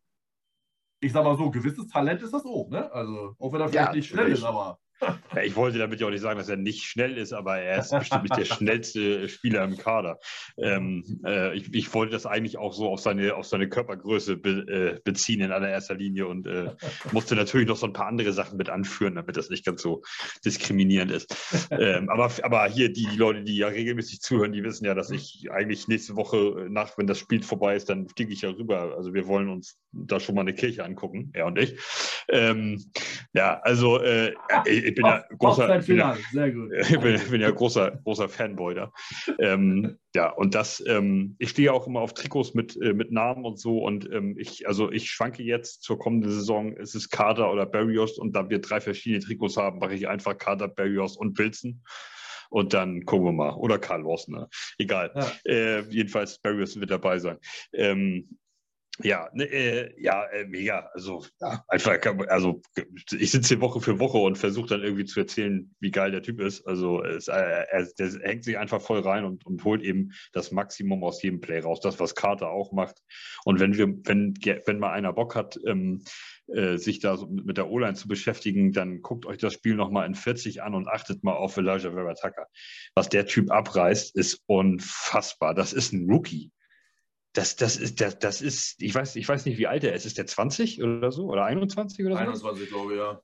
Ich sag mal so, gewisses Talent ist das auch, ne? Also, auch wenn er vielleicht ja, nicht schnell ist, aber. Ja, ich wollte damit ja auch nicht sagen, dass er nicht schnell ist, aber er ist bestimmt nicht der schnellste Spieler im Kader. Ähm, äh, ich, ich, wollte das eigentlich auch so auf seine, auf seine Körpergröße be, äh, beziehen in allererster Linie und äh, musste natürlich noch so ein paar andere Sachen mit anführen, damit das nicht ganz so diskriminierend ist. Ähm, aber, aber hier die, die, Leute, die ja regelmäßig zuhören, die wissen ja, dass ich eigentlich nächste Woche nach, wenn das Spiel vorbei ist, dann fliege ich ja rüber. Also wir wollen uns da schon mal eine Kirche angucken, er und ich. Ähm, ja, also äh, ich, bin ja großer, ich bin ja, Sehr gut. Ich bin, bin, ja großer, großer Fanboy da. Ähm, ja, und das, ähm, ich stehe auch immer auf Trikots mit, äh, mit Namen und so. Und ähm, ich, also ich schwanke jetzt zur kommenden Saison, ist es Kader oder Barrios und da wir drei verschiedene Trikots haben, mache ich einfach Kader, Barrios und Wilson. Und dann gucken wir mal. Oder Karl Rossner. Egal. Ja. Äh, jedenfalls Barrios wird dabei sein. Ähm, ja, ne, äh, ja, äh, mega. Also ja, einfach, also ich sitze hier Woche für Woche und versuche dann irgendwie zu erzählen, wie geil der Typ ist. Also es, äh, er, der hängt sich einfach voll rein und, und holt eben das Maximum aus jedem Play raus. Das, was Carter auch macht. Und wenn wir, wenn, wenn mal einer Bock hat, ähm, äh, sich da mit der O-Line zu beschäftigen, dann guckt euch das Spiel nochmal in 40 an und achtet mal auf Elijah Vera Tucker. Was der Typ abreißt, ist unfassbar. Das ist ein Rookie das, das, ist, das, das ist, ich weiß, ich weiß nicht, wie alt er ist. Ist der 20 oder so? Oder 21 oder so? 21, glaube ich, ja.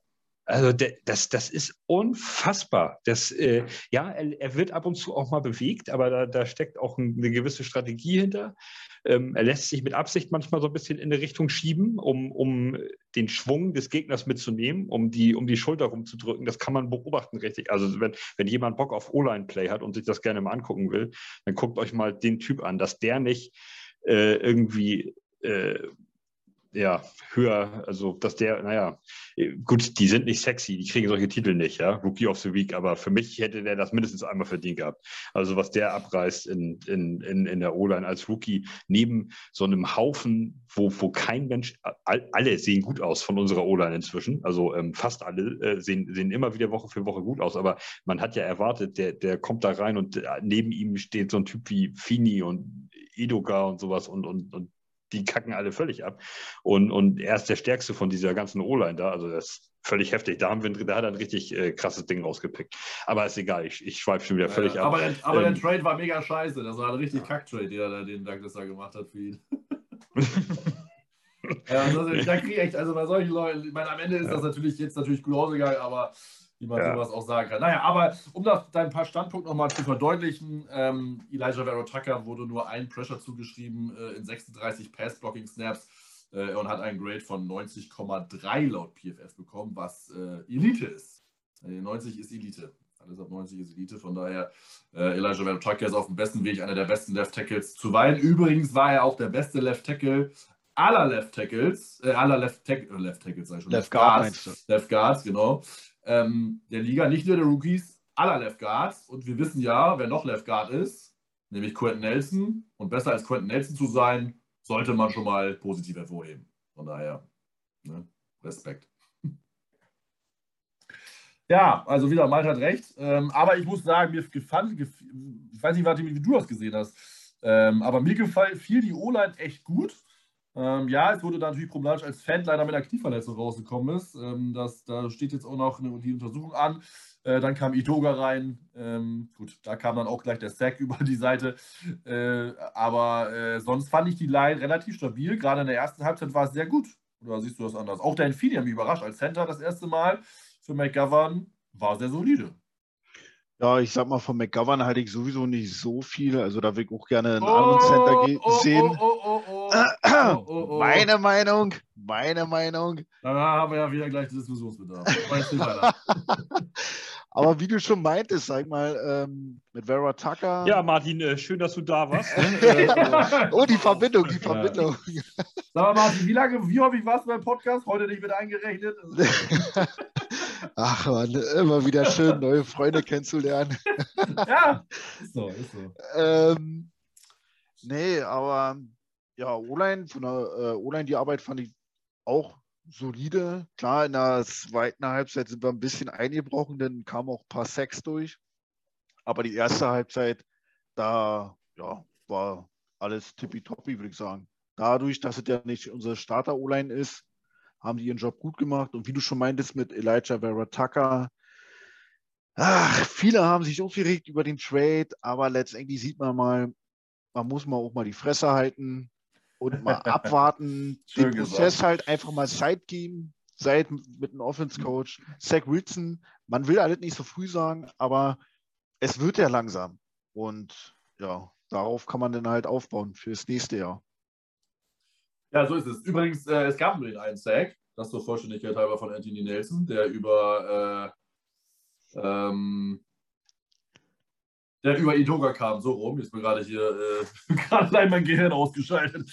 Also der, das, das ist unfassbar. Das, äh, ja, er, er, wird ab und zu auch mal bewegt, aber da, da steckt auch ein, eine gewisse Strategie hinter. Ähm, er lässt sich mit Absicht manchmal so ein bisschen in eine Richtung schieben, um, um den Schwung des Gegners mitzunehmen, um die, um die Schulter rumzudrücken. Das kann man beobachten richtig. Also wenn, wenn jemand Bock auf O-Line-Play hat und sich das gerne mal angucken will, dann guckt euch mal den Typ an, dass der nicht äh, irgendwie äh, ja, höher, also dass der, naja, gut, die sind nicht sexy, die kriegen solche Titel nicht, ja, Rookie of the Week, aber für mich hätte der das mindestens einmal verdient gehabt. Also was der abreißt in, in, in, in der O-Line als Rookie, neben so einem Haufen, wo, wo kein Mensch, alle sehen gut aus von unserer O-Line inzwischen, also ähm, fast alle äh, sehen, sehen immer wieder Woche für Woche gut aus, aber man hat ja erwartet, der, der kommt da rein und äh, neben ihm steht so ein Typ wie Fini und Edoka und sowas und, und, und die kacken alle völlig ab. Und, und er ist der stärkste von dieser ganzen O-Line da. Also das ist völlig heftig. Da, haben wir, da hat er ein richtig äh, krasses Ding rausgepickt. Aber ist egal, ich, ich schweife schon wieder völlig ja, ab. Aber, der, aber ähm, der Trade war mega scheiße. Das war ein richtig Kack-Trade, den, den Douglas da gemacht hat für ihn. ja, also, da kriege ich echt, also bei solchen Leuten, ich meine, am Ende ist ja. das natürlich jetzt natürlich gut ausgegangen, aber wie man ja. sowas auch sagen kann. Naja, aber um das, dein paar Standpunkte nochmal zu verdeutlichen, ähm, Elijah Vero Tucker wurde nur ein Pressure zugeschrieben äh, in 36 Pass-Blocking-Snaps äh, und hat einen Grade von 90,3 laut PFF bekommen, was äh, Elite ist. 90 äh, ist Elite. Alles ab 90 ist Elite, von daher äh, Elijah Vero Tucker ist auf dem besten Weg, einer der besten Left Tackles zu weilen. Übrigens war er auch der beste Left Tackle aller Left Tackles, äh, aller Left, Tack äh, Left Tackles, sag ich schon. Left, Left Guards, Left Guards, genau ähm, der Liga, nicht nur der Rookies, aller Left Guards. Und wir wissen ja, wer noch Left Guard ist, nämlich Quentin Nelson. Und besser als Quentin Nelson zu sein, sollte man schon mal positiv hervorheben. Von daher, ne, Respekt. Ja, also wieder, Malte hat recht. Ähm, aber ich muss sagen, mir gefand, gef ich weiß nicht, wie du das gesehen hast, ähm, aber mir gefiel die O-Line echt gut. Ähm, ja, es wurde dann natürlich problematisch, als Fan leider mit einer Knieverletzung rausgekommen ist. Ähm, das, da steht jetzt auch noch eine, die Untersuchung an. Äh, dann kam Idoga rein. Ähm, gut, da kam dann auch gleich der Sack über die Seite. Äh, aber äh, sonst fand ich die Line relativ stabil. Gerade in der ersten Halbzeit war es sehr gut. Oder siehst du das anders? Auch der Infinity hat mich überrascht. Als Center das erste Mal für McGovern war sehr solide. Ja, ich sag mal, von McGovern halte ich sowieso nicht so viel. Also da will ich auch gerne einen oh, anderen Center oh, sehen. Oh, oh, meine Meinung, meine Meinung. Da haben wir ja wieder gleich Diskussionsbedarf. Aber wie du schon meintest, sag mal, ähm, mit Vera Tucker. Ja, Martin, äh, schön, dass du da warst. Ne? oh, die Verbindung, die Verbindung. Ja. Sag mal, Martin, wie lange, wie häufig warst du beim Podcast? Heute nicht mit eingerechnet? Ach man, immer wieder schön, neue Freunde kennenzulernen. ja, ist so, ist so. Ähm, nee, aber ja, O-Line, von der äh, O-Line, die Arbeit fand ich auch solide. Klar, in der zweiten Halbzeit sind wir ein bisschen eingebrochen, dann kamen auch ein paar Sacks durch. Aber die erste Halbzeit, da ja, war alles tippitoppi, würde ich sagen. Dadurch, dass es ja nicht unsere Starter-O-Line ist, haben die ihren Job gut gemacht. Und wie du schon meintest mit Elijah Vera Tucker, ach, viele haben sich aufgeregt über den Trade, aber letztendlich sieht man mal, man muss mal auch mal die Fresse halten und mal abwarten, den Prozess halt einfach mal Zeit geben, seit mit einem Offense Coach, Zach Wilson. Man will alles nicht so früh sagen, aber es wird ja langsam. Und ja, darauf kann man dann halt aufbauen fürs nächste Jahr. Ja, so ist es. Übrigens, äh, es gab nur den einen Sack, das zur Vollständigkeit halber von Anthony Nelson, der über äh, ähm, der über Idoga kam, so rum. Jetzt bin gerade hier äh, gerade allein mein Gehirn ausgeschaltet.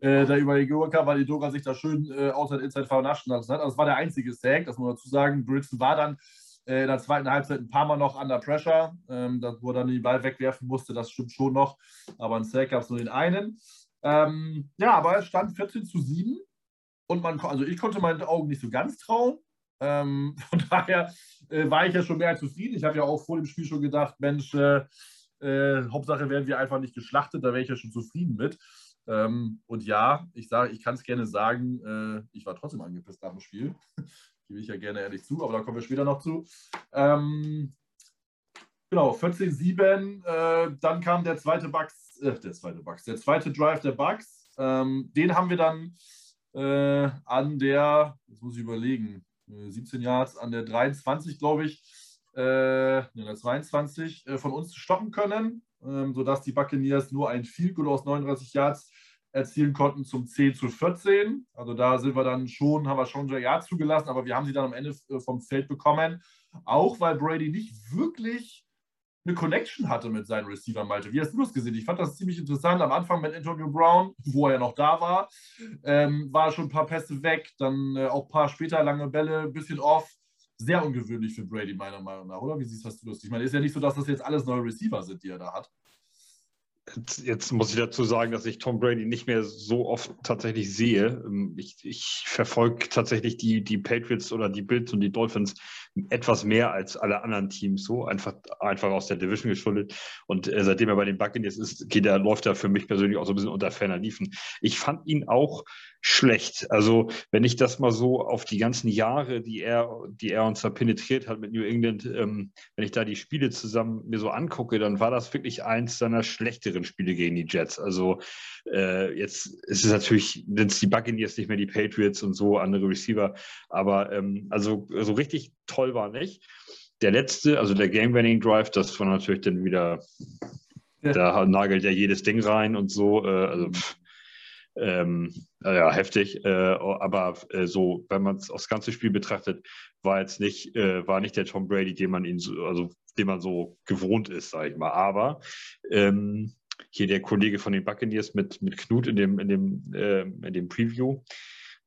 Äh, der über Idoga kam, weil Idoga sich da schön äh, Outside Inside vernaschen hat. Also das war der einzige Sack, das muss man dazu sagen. Bridson war dann äh, in der zweiten Halbzeit ein paar Mal noch under pressure, ähm, wo er dann den Ball wegwerfen musste, das stimmt schon noch. Aber ein Sack gab es nur den einen. Ähm, ja, aber es stand 14 zu 7 und man, also ich konnte meinen Augen nicht so ganz trauen. Ähm, von daher äh, war ich ja schon mehr als zufrieden. Ich habe ja auch vor dem Spiel schon gedacht, Mensch, äh, äh, Hauptsache werden wir einfach nicht geschlachtet, da wäre ich ja schon zufrieden mit. Ähm, und ja, ich sage, ich kann es gerne sagen, äh, ich war trotzdem angepisst nach dem Spiel. Gebe ich ja gerne ehrlich zu, aber da kommen wir später noch zu. Ähm, genau, 14-7, äh, dann kam der zweite Bugs, äh, der zweite Bugs, der zweite Drive der Bugs. Ähm, den haben wir dann an der, jetzt muss ich überlegen, 17 äh, Yards an der 23, glaube ich, äh, an der 22 äh, von uns stoppen können, ähm, sodass die Buccaneers nur ein Field Goal aus 39 Yards erzielen konnten zum 10 zu 14. Also da sind wir dann schon, haben wir schon ein Yards zugelassen, aber wir haben sie dann am Ende äh, vom Feld bekommen. Auch weil Brady nicht wirklich eine Connection hatte mit seinen Receiver, Malte. Wie hast du das gesehen? Ich fand das ziemlich interessant. Am Anfang mit Antonio Brown, wo er ja noch da war, ähm, war schon ein paar Pässe weg, dann äh, auch ein paar später lange Bälle, ein bisschen off. Sehr ungewöhnlich für Brady, meiner Meinung nach, oder? Wie siehst du das? Ich meine, ist ja nicht so, dass das jetzt alles neue Receiver sind, die er da hat. Jetzt, jetzt, muss ich dazu sagen, dass ich Tom Brady nicht mehr so oft tatsächlich sehe. Ähm, ich, ich verfolge tatsächlich die, die Patriots oder die Bills und die Dolphins etwas mehr als alle anderen Teams so, einfach, einfach aus der Division geschuldet. Und äh, seitdem er bei den Buccaneers ist, geht er, läuft er für mich persönlich auch so ein bisschen unter ferner Liefen. Ich fand ihn auch schlecht. Also wenn ich das mal so auf die ganzen Jahre, die er, die er uns da penetriert hat mit New England, ähm, wenn ich da die Spiele zusammen mir so angucke, dann war das wirklich eins seiner schlechteren Spiele gegen die Jets. Also äh, jetzt ist es natürlich, sind es die Buccaneers nicht mehr die Patriots und so, andere Receiver. Aber ähm, also so richtig toll war nicht. Der letzte, also der Game-Winning Drive, das war natürlich dann wieder, ja. da nagelt ja jedes Ding rein und so. Äh, also pff, ähm, ja, heftig. Äh, aber äh, so, wenn man es aufs ganze Spiel betrachtet, war jetzt nicht, äh, war nicht der Tom Brady, den man ihn so, also den man so gewohnt ist, sage ich mal. Aber ähm, hier der Kollege von den Buccaneers mit, mit Knut in dem, in dem, äh, in dem Preview,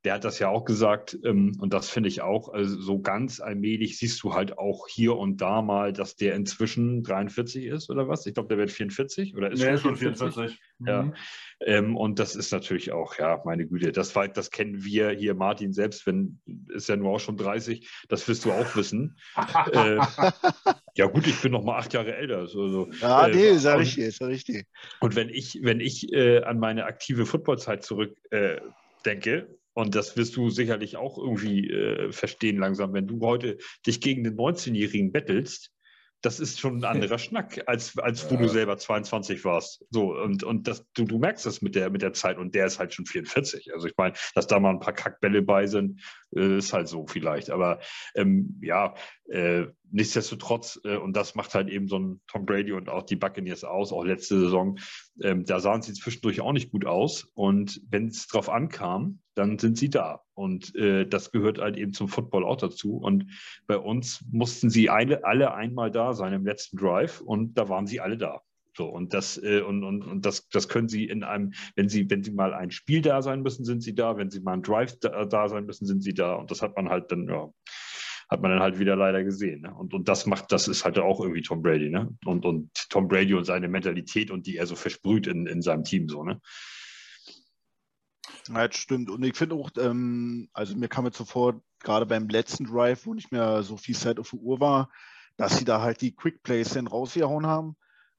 der hat das ja auch gesagt ähm, und das finde ich auch, also so ganz allmählich siehst du halt auch hier und da mal, dass der inzwischen 43 ist oder was? Ich glaube, der wird 44 oder ist nee, schon 44. 44. Ja. Mhm. Ähm, und das ist natürlich auch, ja, meine Güte, das, war, das kennen wir hier, Martin selbst, wenn, ist ja nur auch schon 30, das wirst du auch wissen. äh, ja gut, ich bin noch mal acht Jahre älter. So, so. Ja, äh, nee, ist ja richtig, ist ja richtig. Und wenn ich, wenn ich äh, an meine aktive Footballzeit zurück äh, denke, und das wirst du sicherlich auch irgendwie äh, verstehen langsam, wenn du heute dich gegen den 19-Jährigen bettelst, das ist schon ein anderer Schnack, als, als wo ja. du selber 22 warst. So, und, und das, du, du merkst das mit der, mit der Zeit und der ist halt schon 44. Also ich meine, dass da mal ein paar Kackbälle bei sind, äh, ist halt so vielleicht. Aber ähm, ja, äh, nichtsdestotrotz, äh, und das macht halt eben so ein Tom Brady und auch die Buccaneers aus, auch letzte Saison, ähm, da sahen sie zwischendurch auch nicht gut aus. Und wenn es drauf ankam, dann sind sie da. Und äh, das gehört halt eben zum Football auch dazu. Und bei uns mussten sie alle, alle einmal da sein im letzten Drive und da waren sie alle da. So, und das, äh, und, und, und das, das können Sie in einem, wenn Sie, wenn Sie mal ein Spiel da sein müssen, sind Sie da, wenn Sie mal ein Drive da, da sein müssen, sind Sie da. Und das hat man halt dann, ja, hat man dann halt wieder leider gesehen. Ne? Und, und das macht, das ist halt auch irgendwie Tom Brady, ne? Und, und Tom Brady und seine Mentalität und die er so versprüht in, in seinem Team so, ne? Ja, das stimmt. Und ich finde auch, ähm, also mir kam jetzt sofort, gerade beim letzten Drive, wo nicht mehr so viel Zeit auf der Uhr war, dass sie da halt die Quick Plays dann rausgehauen haben.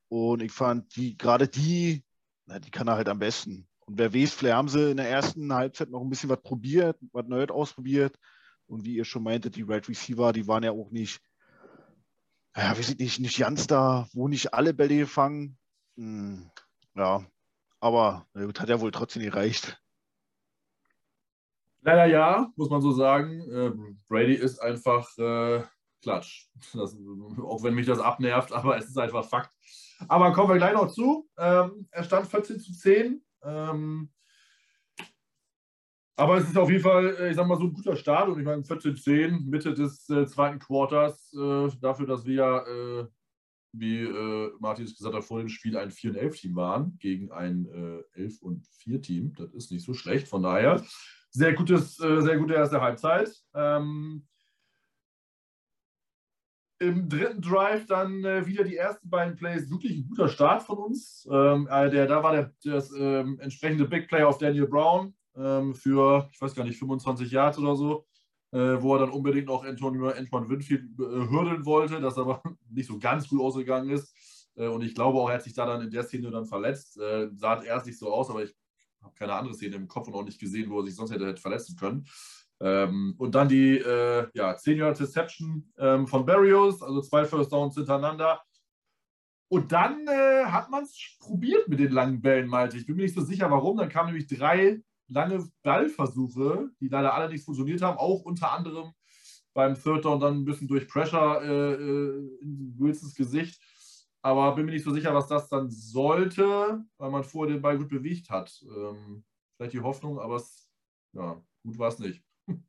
Und ich fand, die, gerade die, na, die kann er halt am besten. Und wer weiß, vielleicht haben sie in der ersten Halbzeit noch ein bisschen was probiert, was Neues ausprobiert. Und wie ihr schon meintet, die Right Receiver, die waren ja auch nicht, ja, wir sind nicht, nicht ganz da, wo nicht alle Bälle gefangen. Hm, ja, aber gut, hat ja wohl trotzdem gereicht. Leider ja, muss man so sagen. Ähm, Brady ist einfach äh, Klatsch. Das, auch wenn mich das abnervt, aber es ist einfach Fakt. Aber kommen wir gleich noch zu. Ähm, er stand 14 zu 10. Ähm, aber es ist auf jeden Fall, äh, ich sag mal, so ein guter Start. Und ich meine, 14 zu 10, Mitte des äh, zweiten Quarters, äh, dafür, dass wir ja, äh, wie äh, Martin es gesagt hat, vor dem Spiel ein 4 11 Team waren, gegen ein 11 und 4 Team. Das ist nicht so schlecht. Von daher, sehr, gutes, sehr gute erste Halbzeit. Ähm, im dritten Drive dann äh, wieder die ersten beiden Plays. Wirklich ein guter Start von uns. Ähm, äh, der, da war der, das ähm, entsprechende Big Play auf Daniel Brown ähm, für, ich weiß gar nicht, 25 Yards oder so, äh, wo er dann unbedingt noch Antonio Antoine Winfield äh, hürdeln wollte, das aber nicht so ganz gut ausgegangen ist. Äh, und ich glaube auch, er hat sich da dann in der Szene dann verletzt. Äh, sah erst nicht so aus, aber ich habe keine andere Szene im Kopf und auch nicht gesehen, wo er sich sonst hätte, hätte verletzen können. Ähm, und dann die äh, ja, 10 Yard Reception ähm, von Barrios, also zwei First Downs hintereinander. Und dann äh, hat man es probiert mit den langen Bällen, Malte. Ich bin mir nicht so sicher, warum. Dann kamen nämlich drei lange Ballversuche, die leider alle nicht funktioniert haben, auch unter anderem beim Third Down dann ein bisschen durch Pressure äh, äh in Wilsons Gesicht. Aber bin mir nicht so sicher, was das dann sollte, weil man vorher den Ball gut bewegt hat. Ähm, vielleicht die Hoffnung, aber es, ja, gut war es nicht.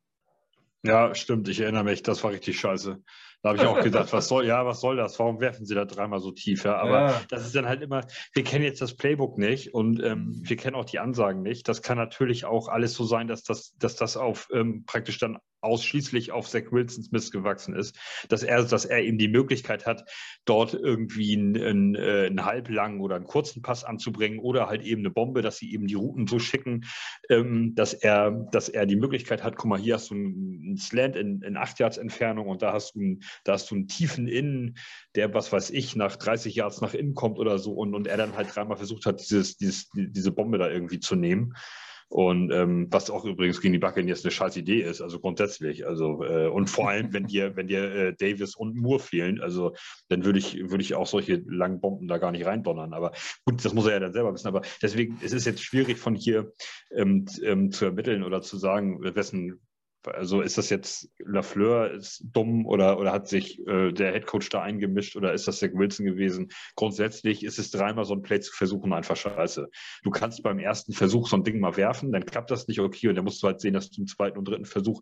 Ja, stimmt, ich erinnere mich, das war richtig scheiße. Da habe ich auch gedacht, was soll, ja, was soll das? Warum werfen sie da dreimal so tief? Ja, aber ja. das ist dann halt immer, wir kennen jetzt das Playbook nicht und ähm, wir kennen auch die Ansagen nicht. Das kann natürlich auch alles so sein, dass das, dass das auf ähm, praktisch dann ausschließlich auf Zach Wilsons Mist gewachsen ist, dass er, dass er eben die Möglichkeit hat, dort irgendwie einen, einen, äh, einen halblangen oder einen kurzen Pass anzubringen oder halt eben eine Bombe, dass sie eben die Routen so schicken, ähm, dass er, dass er die Möglichkeit hat, guck mal, hier hast du einen Slant in, in acht Yards Entfernung und da hast du einen, da hast du einen tiefen Innen, der, was weiß ich, nach 30 Yards nach innen kommt oder so und, und er dann halt dreimal versucht hat, dieses, dieses, diese Bombe da irgendwie zu nehmen. Und ähm, was auch übrigens gegen die Buccaneers eine scheiß Idee ist, also grundsätzlich. Also, äh, und vor allem, wenn dir, wenn dir äh, Davis und Moore fehlen, also dann würde ich, würde ich auch solche langen Bomben da gar nicht reindonnern. Aber gut, das muss er ja dann selber wissen. Aber deswegen es ist es jetzt schwierig von hier ähm, ähm, zu ermitteln oder zu sagen, wessen also ist das jetzt Lafleur ist dumm oder, oder hat sich äh, der Headcoach da eingemischt oder ist das Zach Wilson gewesen? Grundsätzlich ist es dreimal so ein Play zu versuchen einfach scheiße. Du kannst beim ersten Versuch so ein Ding mal werfen, dann klappt das nicht okay und dann musst du halt sehen, dass du im zweiten und dritten Versuch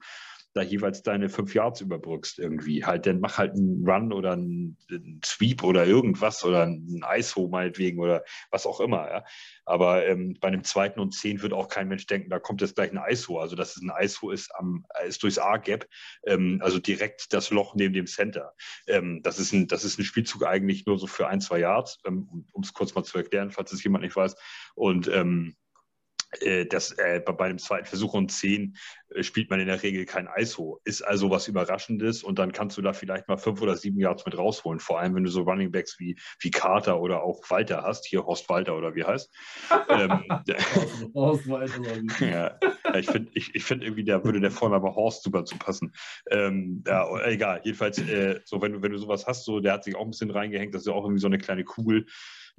da jeweils deine fünf Yards überbrückst irgendwie. Halt, dann mach halt einen Run oder einen, Sweep oder irgendwas oder einen ISO meinetwegen oder was auch immer. Ja. Aber ähm, bei einem zweiten und zehn wird auch kein Mensch denken, da kommt jetzt gleich ein ISO. Also dass es ein ISO ist, am, ist durchs A-Gap, ähm, also direkt das Loch neben dem Center. Ähm, das, ist ein, das ist ein Spielzug eigentlich nur so für ein, zwei Yards, ähm, um es kurz mal zu erklären, falls es jemand nicht weiß. Und ähm, äh, das, äh, bei einem zweiten Versuch und zehn spielt man in der Regel kein ISO. Ist also was Überraschendes und dann kannst du da vielleicht mal fünf oder sieben Yards mit rausholen. Vor allem, wenn du so Running Backs wie, wie Carter oder auch Walter hast, hier Horst Walter oder wie heißt. ähm, Horst Walter. ja, ich finde ich, ich find irgendwie, da würde der Vorname Horst super zu passen. Ähm, ja, egal, jedenfalls, äh, so wenn du, wenn du sowas hast, so, der hat sich auch ein bisschen reingehängt, das ist ja auch irgendwie so eine kleine Kugel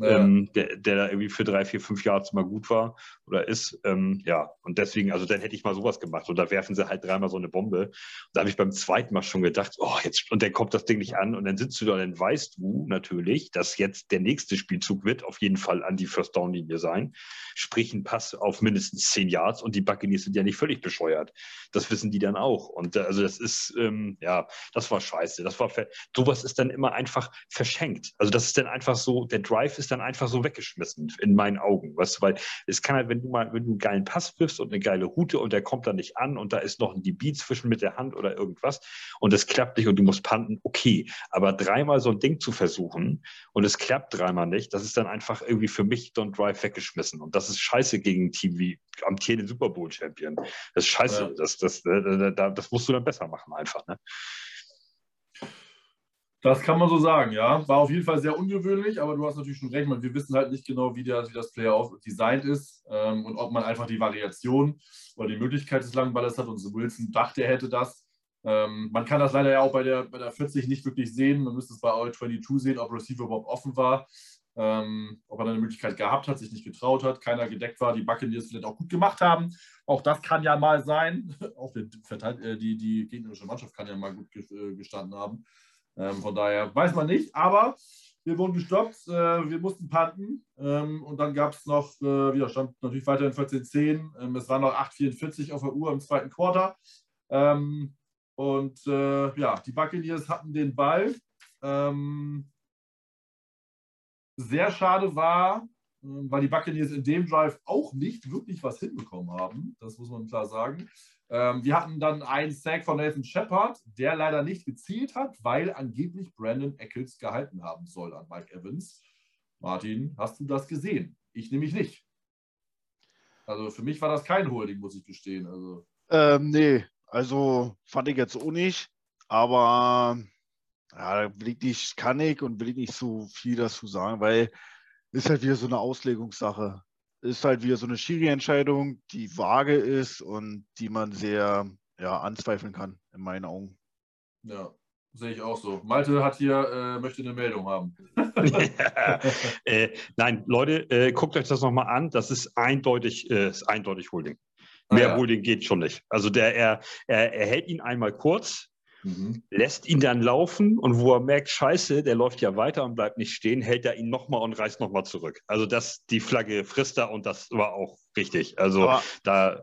ja. ähm, der, der da irgendwie für drei, vier, fünf Jahre mal gut war oder ist. Ähm, ja, und deswegen, also dann hätte ich mal sowas gemacht. Und da werfen sie halt dreimal so eine Bombe. Und da habe ich beim zweiten Mal schon gedacht, oh, jetzt, und dann kommt das Ding nicht an. Und dann sitzt du da und dann weißt du natürlich, dass jetzt der nächste Spielzug wird auf jeden Fall an die First Down Linie sein. Sprich, ein Pass auf mindestens zehn Yards und die Buccaneers sind ja nicht völlig bescheuert. Das wissen die dann auch. Und äh, also das ist, ähm, ja, das war scheiße. Das war, sowas ist dann immer einfach verschenkt. Also das ist dann einfach so, der Drive ist dann einfach so weggeschmissen in meinen Augen. Weißt du, weil es kann halt, wenn du mal, wenn du einen geilen Pass wirfst und eine geile Route und der kommt dann nicht an und da ist noch ein DB zwischen mit der Hand oder irgendwas und es klappt nicht und du musst panten, okay. Aber dreimal so ein Ding zu versuchen und es klappt dreimal nicht, das ist dann einfach irgendwie für mich Don't Drive weggeschmissen. Und das ist scheiße gegen ein Team wie amtierenden Super Bowl Champion. Das ist scheiße. Ja. Das, das, das, das, musst du dann besser machen einfach. Ne? Das kann man so sagen, ja. War auf jeden Fall sehr ungewöhnlich, aber du hast natürlich schon recht. Man, wir wissen halt nicht genau, wie, der, wie das Player designt ist ähm, und ob man einfach die Variation oder die Möglichkeit des langen Balles hat. Und so Wilson dachte, er hätte das. Ähm, man kann das leider ja auch bei der, bei der 40 nicht wirklich sehen. Man müsste es bei All 22 sehen, ob Receiver überhaupt offen war. Ähm, ob er eine Möglichkeit gehabt hat, sich nicht getraut hat, keiner gedeckt war, die Buccaneers vielleicht auch gut gemacht haben. Auch das kann ja mal sein. Auch die, äh, die, die gegnerische Mannschaft kann ja mal gut äh, gestanden haben. Ähm, von daher weiß man nicht, aber wir wurden gestoppt, äh, wir mussten panten ähm, und dann gab es noch, äh, wieder stand natürlich weiterhin 14-10, ähm, es waren noch 8-44 auf der Uhr im zweiten Quarter. Ähm, und äh, ja, die Buccaneers hatten den Ball. Ähm, sehr schade war, ähm, weil die Buccaneers in dem Drive auch nicht wirklich was hinbekommen haben. Das muss man klar sagen. Ähm, wir hatten dann einen Sack von Nathan Shepard, der leider nicht gezielt hat, weil angeblich Brandon Eccles gehalten haben soll an Mike Evans. Martin, hast du das gesehen? Ich nämlich nicht. Also für mich war das kein Holding, muss ich gestehen. Also. Ähm, nee, also fand ich jetzt auch nicht. Aber ja, will ich nicht, kann ich und will ich nicht so viel dazu sagen, weil ist halt wieder so eine Auslegungssache. Ist halt wieder so eine Schiri-Entscheidung, die vage ist und die man sehr ja, anzweifeln kann, in meinen Augen. Ja, sehe ich auch so. Malte hat hier, äh, möchte eine Meldung haben. äh, nein, Leute, äh, guckt euch das nochmal an. Das ist eindeutig, äh, ist eindeutig Holding. Ah, Mehr ah, ja. Holding geht schon nicht. Also der, er, er, er hält ihn einmal kurz, Mhm. lässt ihn dann laufen und wo er merkt, scheiße, der läuft ja weiter und bleibt nicht stehen, hält er ihn nochmal und reißt nochmal zurück. Also das, die Flagge frisst er und das war auch richtig. Also Aber da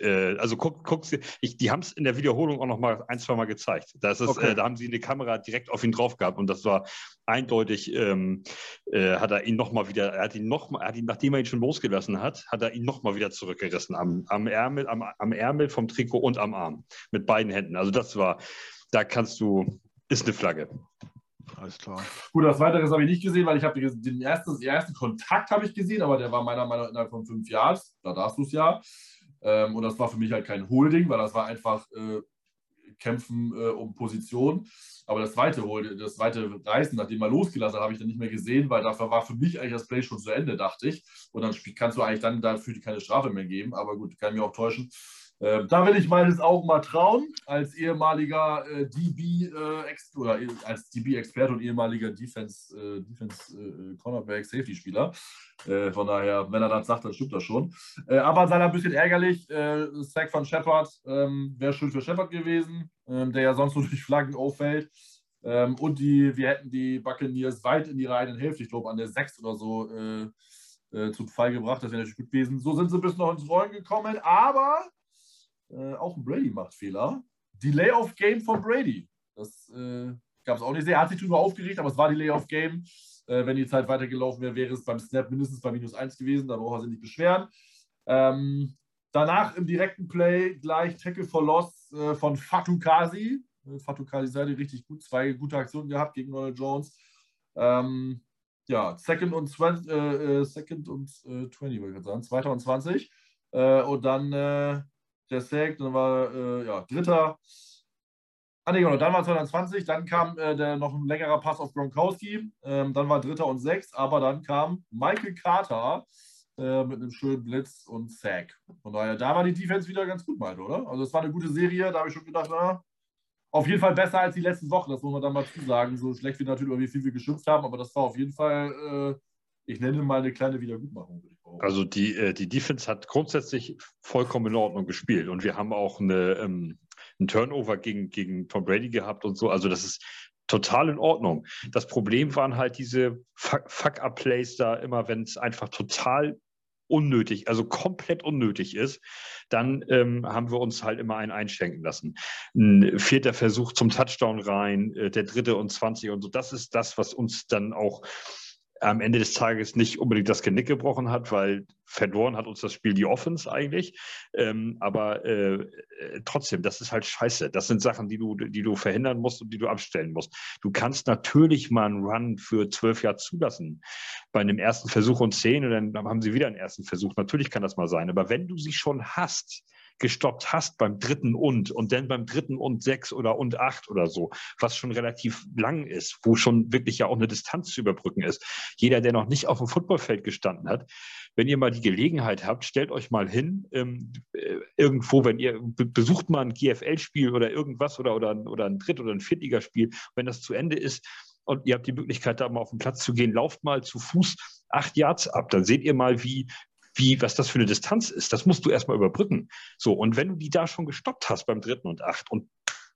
äh, also guck, guck ich, die haben es in der Wiederholung auch noch mal ein, zwei Mal gezeigt. Das ist, okay. äh, da haben sie eine Kamera direkt auf ihn drauf gehabt und das war eindeutig, ähm, äh, hat er ihn noch mal wieder, er hat ihn noch mal, hat ihn, nachdem er ihn schon losgelassen hat, hat er ihn noch mal wieder zurückgerissen am, am, Ärmel, am, am Ärmel vom Trikot und am Arm mit beiden Händen. Also das war, da kannst du, ist eine Flagge. Alles klar. Gut, das Weiteres habe ich nicht gesehen, weil ich habe den ersten, den ersten Kontakt habe ich gesehen, aber der war meiner Meinung nach innerhalb von fünf Jahren. Da darfst du es ja. Ähm, und das war für mich halt kein Holding, weil das war einfach äh, Kämpfen äh, um Position. Aber das zweite, das zweite Reißen, nachdem er losgelassen hat, habe ich dann nicht mehr gesehen, weil dafür war für mich eigentlich das Play schon zu Ende, dachte ich. Und dann kannst du eigentlich dann dafür keine Strafe mehr geben. Aber gut, kann ich mich auch täuschen. Äh, da will ich meines auch mal trauen, als ehemaliger äh, DB äh, oder als DB-Experte und ehemaliger Defense, äh, Defense äh, Cornerback Safety Spieler. Äh, von daher, wenn er das sagt, dann stimmt das schon. aber sei ein bisschen ärgerlich. Sack von Shepard ähm, wäre schön für Shepard gewesen, ähm, der ja sonst nur durch Flaggen auffällt. Ähm, und die, wir hätten die Buccaneers weit in ihrer eigenen Hälfte, ich glaube an der 6 oder so, zu Fall gebracht. Das wäre natürlich gut gewesen. So sind sie bis noch ins Rollen gekommen, aber äh, auch ein Brady macht Fehler. Delay of Game von Brady. Das äh, gab es auch nicht sehr. Er hat sich darüber aufgeregt, aber es war Delay of Game. Äh, wenn die Zeit weitergelaufen wäre, wäre es beim Snap mindestens bei minus 1 gewesen. Da braucht er sich nicht beschweren. Ähm, danach im direkten Play gleich Tackle for Loss äh, von Fatou Kasi. Äh, Fatou Kasi Sadi richtig gut, zwei gute Aktionen gehabt gegen Ronald Jones. Ähm, ja, Second und, 20, äh, äh, Second und äh, 20, wollte ich gerade sagen, 2020. Äh, und dann der Sack, dann war äh, ja, Dritter. Ah, nee, genau, dann war 2020, dann kam äh, der, noch ein längerer Pass auf Gronkowski, ähm, dann war Dritter und Sechs, aber dann kam Michael Carter äh, mit einem schönen Blitz und Sack. Von daher, da war die Defense wieder ganz gut, meinte, oder? Also es war eine gute Serie, da habe ich schon gedacht, na, auf jeden Fall besser als die letzten Wochen, das muss man dann mal zusagen. So schlecht wie natürlich, über wie viel wir geschimpft haben, aber das war auf jeden Fall, äh, ich nenne mal eine kleine Wiedergutmachung. Also die, äh, die Defense hat grundsätzlich vollkommen in Ordnung gespielt und wir haben auch eine, ähm, einen Turnover gegen, gegen Tom Brady gehabt und so. Also das ist total in Ordnung. Das Problem waren halt diese Fuck-Up-Plays da immer, wenn es einfach total unnötig, also komplett unnötig ist, dann ähm, haben wir uns halt immer einen einschenken lassen. Ein vierter Versuch zum Touchdown rein, äh, der dritte und 20 und so. Das ist das, was uns dann auch am Ende des Tages nicht unbedingt das Genick gebrochen hat, weil verloren hat uns das Spiel die Offense eigentlich. Ähm, aber äh, äh, trotzdem, das ist halt scheiße. Das sind Sachen, die du, die du verhindern musst und die du abstellen musst. Du kannst natürlich mal einen Run für zwölf Jahre zulassen. Bei einem ersten Versuch und zehn und dann haben sie wieder einen ersten Versuch. Natürlich kann das mal sein. Aber wenn du sie schon hast, gestoppt hast beim dritten und und dann beim dritten und sechs oder und acht oder so, was schon relativ lang ist, wo schon wirklich ja auch eine Distanz zu überbrücken ist. Jeder, der noch nicht auf dem Footballfeld gestanden hat, wenn ihr mal die Gelegenheit habt, stellt euch mal hin, ähm, äh, irgendwo, wenn ihr besucht mal ein GFL-Spiel oder irgendwas oder, oder, oder ein Dritt- oder ein Viertligaspiel, wenn das zu Ende ist, und ihr habt die Möglichkeit, da mal auf den Platz zu gehen, lauft mal zu Fuß acht Yards ab. Dann seht ihr mal, wie, wie, was das für eine Distanz ist. Das musst du erstmal überbrücken. So, und wenn du die da schon gestoppt hast beim dritten und acht und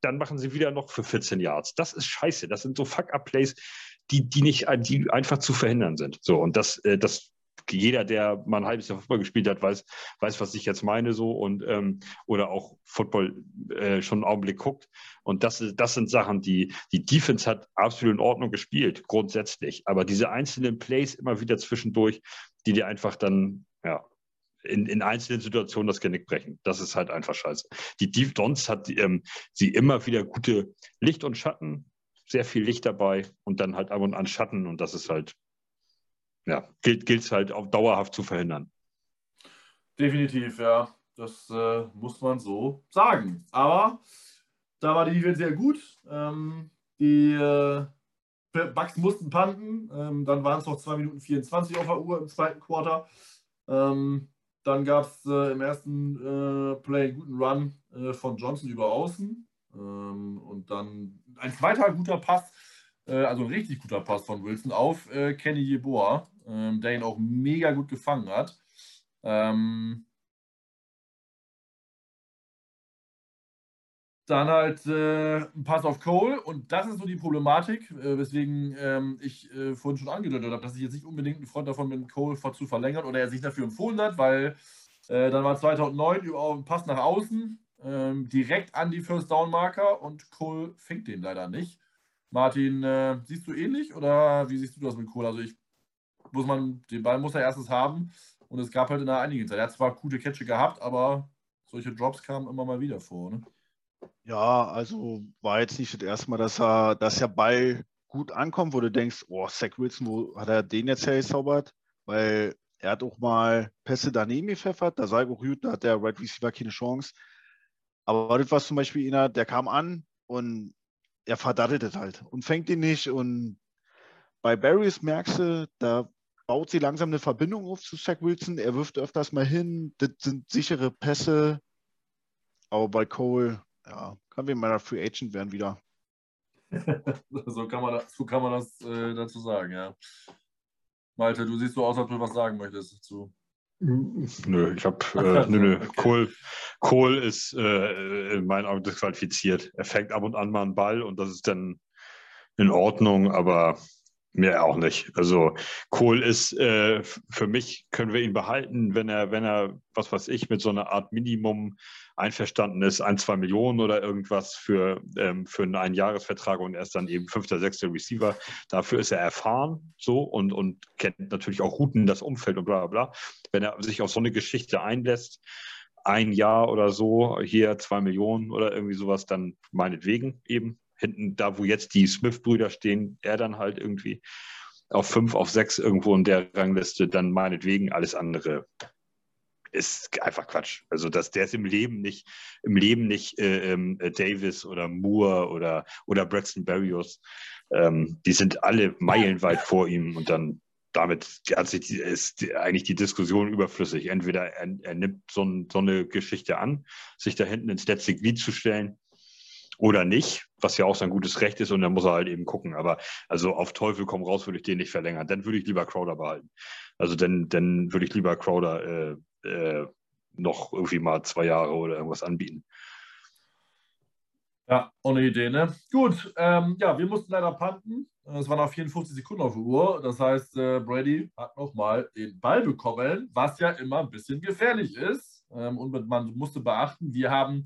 dann machen sie wieder noch für 14 Yards. Das ist scheiße. Das sind so Fuck-Up-Plays, die, die nicht, die einfach zu verhindern sind. So, und das, äh, das jeder, der mal ein halbes Jahr Fußball gespielt hat, weiß, weiß, was ich jetzt meine so und ähm, oder auch Football äh, schon einen Augenblick guckt. Und das, das sind Sachen, die die Defense hat absolut in Ordnung gespielt, grundsätzlich. Aber diese einzelnen Plays immer wieder zwischendurch, die dir einfach dann ja, in, in einzelnen Situationen das Genick brechen. Das ist halt einfach scheiße. Die Deep Dons hat ähm, sie immer wieder gute Licht und Schatten, sehr viel Licht dabei und dann halt ab und an Schatten und das ist halt, ja, gilt es halt auch dauerhaft zu verhindern. Definitiv, ja. Das äh, muss man so sagen. Aber da war die Defense sehr gut. Ähm, die äh, Bugs mussten panten. Ähm, dann waren es noch 2 Minuten 24 auf der Uhr im zweiten Quarter. Ähm, dann gab es äh, im ersten äh, Play einen guten Run äh, von Johnson über außen. Ähm, und dann ein zweiter guter Pass, äh, also ein richtig guter Pass von Wilson auf äh, Kenny Yeboah, ähm, der ihn auch mega gut gefangen hat. Ähm, Dann halt äh, ein Pass auf Cole und das ist so die Problematik, äh, weswegen ähm, ich äh, vorhin schon angedeutet habe, dass ich jetzt nicht unbedingt ein Freund davon bin, Cole zu verlängern oder er sich dafür empfohlen hat, weil äh, dann war 2009 über einen Pass nach außen ähm, direkt an die First Down Marker und Cole fängt den leider nicht. Martin, äh, siehst du ähnlich oder wie siehst du das mit Cole? Also ich muss man, den Ball muss er erstens haben und es gab halt in der einigen Zeit. Er hat zwar gute Catche gehabt, aber solche Drops kamen immer mal wieder vor. Ne? Ja, also war jetzt nicht das erste Mal, dass er, dass der Ball gut ankommt, wo du denkst, oh, Zach Wilson, wo hat er den jetzt hergezaubert? Weil er hat auch mal Pässe daneben gepfeffert, da sage ich auch gut, da hat der Right Receiver keine Chance. Aber das war zum Beispiel einer, der kam an und er verdattelt es halt und fängt ihn nicht. Und bei Barrys merkst du, da baut sie langsam eine Verbindung auf zu Zach Wilson. Er wirft öfters mal hin, das sind sichere Pässe. Aber bei Cole, ja, kann wie meiner Free Agent werden wieder. so, kann man das, so kann man das äh, dazu sagen, ja. Malte, du siehst so aus, als du was sagen möchtest dazu. Nö, ich habe, äh, nö, nö. Okay. Kohl, Kohl ist äh, in meinen Augen disqualifiziert. Er fängt ab und an mal einen Ball und das ist dann in Ordnung, aber Mir auch nicht. Also Kohl ist äh, für mich können wir ihn behalten, wenn er, wenn er, was weiß ich, mit so einer Art Minimum einverstanden ist, ein, zwei Millionen oder irgendwas für, ähm, für einen Einjahresvertrag und er ist dann eben fünfter, sechster Receiver. Dafür ist er erfahren so und, und kennt natürlich auch Routen, das Umfeld und bla bla bla. Wenn er sich auf so eine Geschichte einlässt, ein Jahr oder so, hier zwei Millionen oder irgendwie sowas, dann meinetwegen eben hinten, da wo jetzt die Smith-Brüder stehen, er dann halt irgendwie auf fünf, auf sechs irgendwo in der Rangliste, dann meinetwegen alles andere ist einfach Quatsch. Also dass der ist im Leben nicht, im Leben nicht äh, äh, Davis oder Moore oder, oder Braxton Berrios. Ähm, die sind alle meilenweit vor ihm und dann damit die, ist eigentlich die Diskussion überflüssig. Entweder er, er nimmt so, ein, so, eine Geschichte an, sich da hinten ins letzte Glied zu stellen, oder nicht, was ja auch sein gutes Recht ist und dann muss er halt eben gucken. Aber also auf Teufel komm raus würde ich den nicht verlängern. Dann würde ich lieber Crowder behalten. Also dann, dann würde ich lieber Crowder äh, äh, noch irgendwie mal zwei Jahre oder irgendwas anbieten. Ja, ohne Idee, ne? Gut, ähm, ja, wir mussten leider panten. Es waren noch 54 Sekunden auf der Uhr. Das heißt, äh, Brady hat nochmal den Ball bekommen, was ja immer ein bisschen gefährlich ist. Ähm, und man musste beachten, wir haben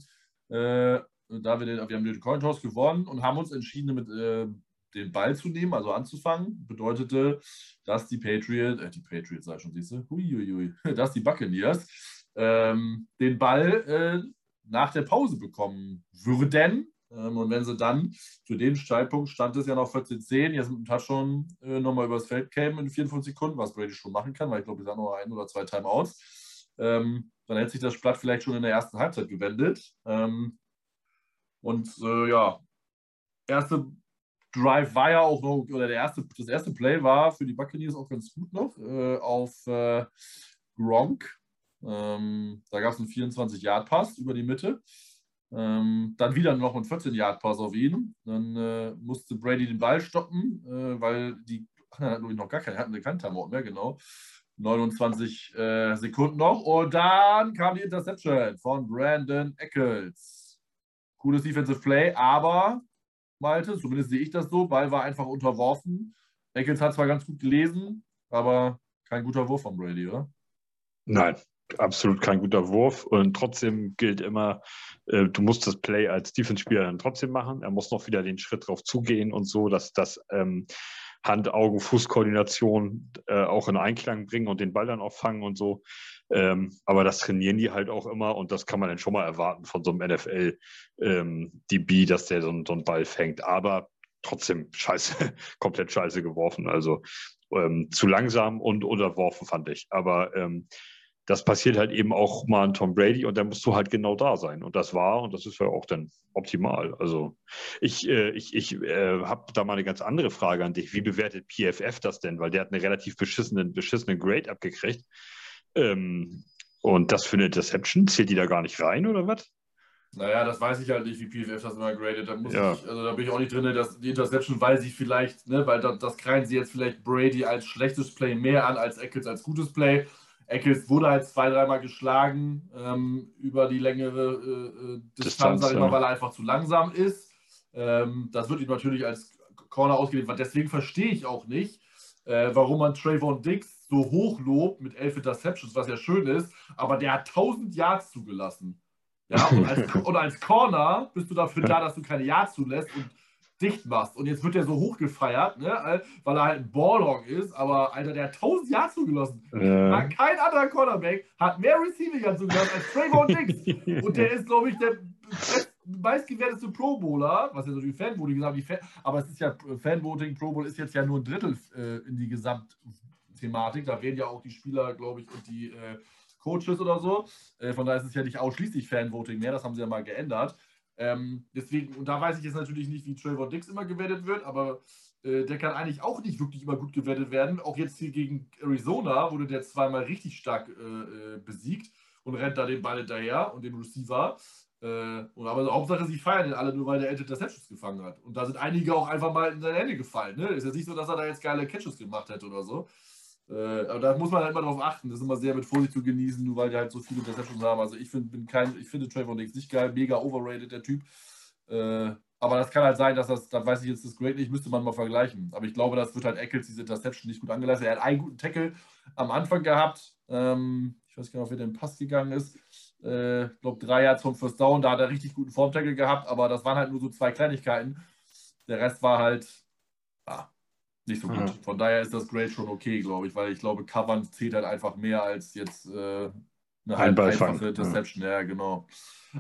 äh, da wir, den, wir haben den Coin Toss gewonnen und haben uns entschieden, mit äh, den Ball zu nehmen, also anzufangen. Bedeutete, dass die Patriots, äh, die Patriots sei schon, siehst du, huiuiui, dass die Buccaneers ähm, den Ball äh, nach der Pause bekommen würden. Ähm, und wenn sie dann zu dem Zeitpunkt stand es ja noch 14-10, jetzt mit dem Touchdown äh, nochmal übers Feld kämen in 54 Sekunden, was Brady schon machen kann, weil ich glaube, wir haben noch ein oder zwei Timeouts. Ähm, dann hätte sich das Blatt vielleicht schon in der ersten Halbzeit gewendet. Ähm, und äh, ja, erste Drive war ja auch noch, oder der erste, das erste Play war für die Buccaneers auch ganz gut noch äh, auf äh, Gronk. Ähm, da gab es einen 24-Yard-Pass über die Mitte. Ähm, dann wieder noch einen 14-Yard-Pass auf ihn. Dann äh, musste Brady den Ball stoppen, äh, weil die ach, hatten noch gar keinen, hatten keinen Timeout mehr, genau. 29 äh, Sekunden noch. Und dann kam die Interception von Brandon Eccles cooles Defensive Play, aber Malte, zumindest sehe ich das so, Ball war einfach unterworfen. Eccles hat zwar ganz gut gelesen, aber kein guter Wurf von Brady, oder? Nein, absolut kein guter Wurf. Und trotzdem gilt immer, äh, du musst das Play als Defense-Spieler dann trotzdem machen. Er muss noch wieder den Schritt drauf zugehen und so, dass das ähm, Hand-Augen-Fuß-Koordination äh, auch in Einklang bringen und den Ball dann auch fangen und so. Ähm, aber das trainieren die halt auch immer und das kann man dann schon mal erwarten von so einem NFL-DB, ähm, dass der so, so einen Ball fängt. Aber trotzdem scheiße, komplett scheiße geworfen. Also ähm, zu langsam und unterworfen fand ich. Aber ähm, das passiert halt eben auch mal an Tom Brady und da musst du halt genau da sein. Und das war, und das ist ja auch dann optimal. Also ich, äh, ich, ich äh, habe da mal eine ganz andere Frage an dich. Wie bewertet PFF das denn? Weil der hat eine relativ beschissenen, beschissenen Grade abgekriegt. Ähm, und das für eine Interception, zählt die da gar nicht rein oder was? Naja, das weiß ich halt nicht, wie PFF das immer gradet. Da, ja. ich, also da bin ich auch nicht drin, dass die Interception, weil sie vielleicht, ne, weil das, das kreien sie jetzt vielleicht Brady als schlechtes Play mehr an als Eccles als gutes Play. Eccles wurde halt zwei, dreimal geschlagen ähm, über die längere äh, äh Distanz, Distanz ja. weil er einfach zu langsam ist. Ähm, das wird ihm natürlich als Corner ausgewählt, deswegen verstehe ich auch nicht, äh, warum man Trayvon Diggs so hoch lobt mit elf Interceptions, was ja schön ist, aber der hat 1000 Yards zugelassen. Ja, und als, und als Corner bist du dafür da, dass du keine Yards zulässt und dicht machst. Und jetzt wird er so hochgefeiert, ne, weil er halt ein Ballhawk ist, aber Alter, der hat 1000 Yards zugelassen. Ja. Kein anderer Cornerback hat mehr Receiving Yards zugelassen als Trayvon Diggs. und der ist, glaube ich, der meistgewerteste Pro Bowler, was ja so die Fanvoting gesagt Fan, aber es ist ja Fanvoting, Pro Bowl ist jetzt ja nur ein Drittel äh, in die Gesamt Thematik. Da reden ja auch die Spieler, glaube ich, und die äh, Coaches oder so. Äh, von daher ist es ja nicht ausschließlich Fanvoting mehr, das haben sie ja mal geändert. Ähm, deswegen, und da weiß ich jetzt natürlich nicht, wie Trevor Dix immer gewertet wird, aber äh, der kann eigentlich auch nicht wirklich immer gut gewertet werden. Auch jetzt hier gegen Arizona wurde der zweimal richtig stark äh, äh, besiegt und rennt da den Ball hinterher und den Receiver. Äh, und aber Hauptsache, sie feiern den alle nur, weil der Interceptions gefangen hat. Und da sind einige auch einfach mal in seine Hände gefallen. Ne? Ist ja nicht so, dass er da jetzt geile Catches gemacht hätte oder so. Äh, aber da muss man halt immer drauf achten. Das ist immer sehr mit Vorsicht zu genießen, nur weil die halt so viele Interceptions haben. Also ich, find, bin kein, ich finde Trayvon Diggs nicht geil, mega overrated, der Typ. Äh, Aber das kann halt sein, dass das, da weiß ich jetzt das Great nicht, müsste man mal vergleichen. Aber ich glaube, das wird halt Eccles diese Interception nicht gut angelassen. Er hat einen guten Tackle am Anfang gehabt. Ähm, ich weiß gar nicht, ob er den Pass gegangen ist. Äh, ich glaube, drei Yards vom First Down. Da hat er richtig guten Formtackle gehabt, aber das waren halt nur so zwei Kleinigkeiten. Der Rest war halt ah, nicht so gut. Ja. Von daher ist das Grade schon okay, glaube ich, weil ich glaube, Covern zählt halt einfach mehr als jetzt äh, eine halt einfache Interception. Ja. ja, genau.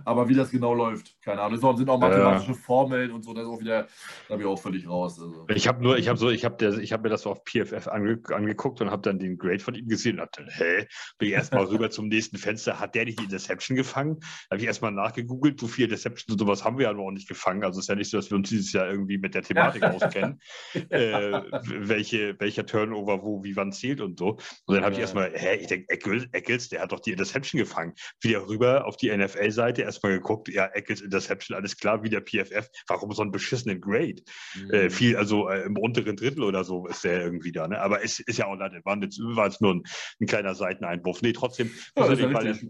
Aber wie das genau läuft, keine Ahnung. Das sind auch mathematische ja. Formeln und so, das ist auch wieder, da bin ich auch völlig raus. Also. Ich habe nur, ich habe so, ich habe hab mir das so auf PFF ange, angeguckt und habe dann den Grade von ihm gesehen und dachte, hä? Bin ich erstmal rüber zum nächsten Fenster, hat der nicht die Interception gefangen? Da habe ich erstmal nachgegoogelt, so viele Interceptions und sowas haben wir ja noch nicht gefangen. Also es ist ja nicht so, dass wir uns dieses Jahr irgendwie mit der Thematik auskennen, äh, welche, welcher Turnover wo, wie wann zählt und so. Und dann habe ich erstmal, hä, ich denke, Eccles, der hat doch die Interception gefangen. Wieder rüber auf die NFL-Seite, erstmal geguckt, ja, Eccles Interception, alles klar, wie der PFF. Warum so einen beschissenen Grade? Mhm. Äh, viel, also äh, im unteren Drittel oder so ist der irgendwie da. Ne? Aber es ist ja auch nicht, war jetzt, war jetzt nur ein, ein, kleiner Seiteneinwurf. Nee, trotzdem ja, muss, er den Ball erst,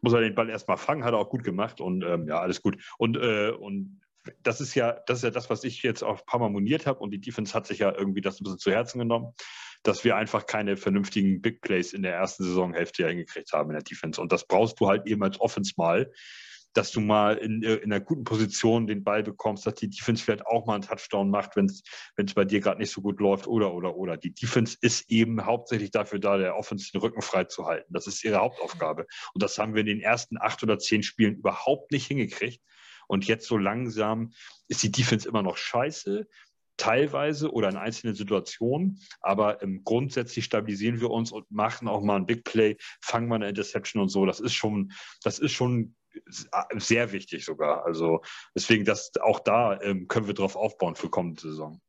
muss er den Ball erstmal fangen, hat er auch gut gemacht und ähm, ja, alles gut. Und, äh, und das ist ja, das ist ja das, was ich jetzt auch ein paar Mal moniert habe und die Defense hat sich ja irgendwie das ein bisschen zu Herzen genommen dass wir einfach keine vernünftigen Big Plays in der ersten Saisonhälfte hingekriegt haben in der Defense. Und das brauchst du halt eben als Offense mal, dass du mal in, in einer guten Position den Ball bekommst, dass die Defense vielleicht auch mal einen Touchdown macht, wenn es bei dir gerade nicht so gut läuft oder, oder, oder. Die Defense ist eben hauptsächlich dafür da, der Offense den Rücken frei zu halten. Das ist ihre Hauptaufgabe. Und das haben wir in den ersten acht oder zehn Spielen überhaupt nicht hingekriegt. Und jetzt so langsam ist die Defense immer noch scheiße teilweise oder in einzelnen Situationen, aber ähm, grundsätzlich stabilisieren wir uns und machen auch mal ein Big Play, fangen mal eine Interception und so. Das ist schon, das ist schon sehr wichtig sogar. Also deswegen, dass auch da ähm, können wir drauf aufbauen für kommende Saison.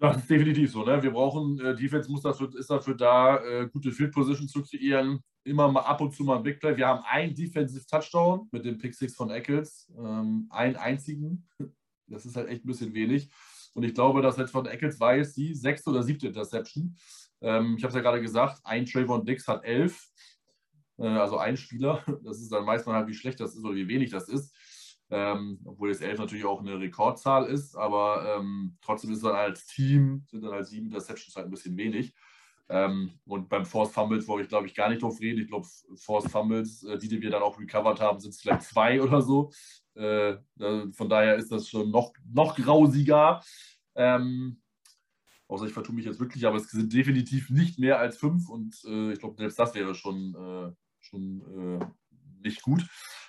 Das ist definitiv so. Ne? Wir brauchen, äh, Defense muss dafür, ist dafür da, äh, gute Field Position zu kreieren. Immer mal ab und zu mal ein Big Play. Wir haben einen Defensive Touchdown mit dem Pick Six von Eccles. Ähm, einen einzigen. Das ist halt echt ein bisschen wenig. Und ich glaube, dass jetzt von Eccles war jetzt die sechste oder siebte Interception. Ähm, ich habe es ja gerade gesagt, ein Trayvon Dix hat elf. Äh, also ein Spieler. Das ist dann man halt, wie schlecht das ist oder wie wenig das ist. Ähm, obwohl jetzt elf natürlich auch eine Rekordzahl ist, aber ähm, trotzdem ist dann als Team, sind dann halt sieben Interceptions halt ein bisschen wenig. Ähm, und beim Force Fumbles wollte ich, glaube ich, gar nicht drauf reden. Ich glaube, Force Fumbles, äh, die, die wir dann auch recovered haben, sind es vielleicht zwei oder so. Äh, von daher ist das schon noch, noch grausiger. Ähm, außer ich vertue mich jetzt wirklich, aber es sind definitiv nicht mehr als fünf und äh, ich glaube, selbst das wäre schon, äh, schon äh, nicht gut.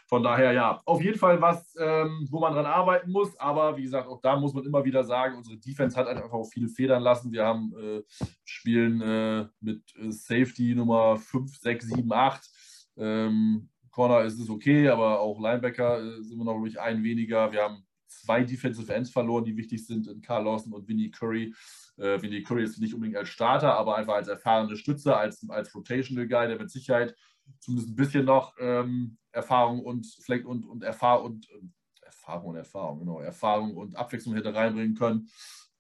Von daher ja, auf jeden Fall was, ähm, wo man dran arbeiten muss. Aber wie gesagt, auch da muss man immer wieder sagen, unsere Defense hat einfach auch viele Federn lassen. Wir haben äh, spielen äh, mit Safety Nummer 5, 6, 7, 8. Ähm, Corner ist es okay, aber auch Linebacker äh, sind wir noch, glaube ein weniger. Wir haben zwei Defensive Ends verloren, die wichtig sind in Carl Lawson und Vinnie Curry. Äh, Vinnie Curry ist nicht unbedingt als Starter, aber einfach als erfahrene Stütze, als, als Rotational Guy, der mit Sicherheit zumindest ein bisschen noch ähm, Erfahrung und vielleicht und, und Erfahrung und äh, Erfahrung und Erfahrung, genau, Erfahrung und Abwechslung hätte reinbringen können.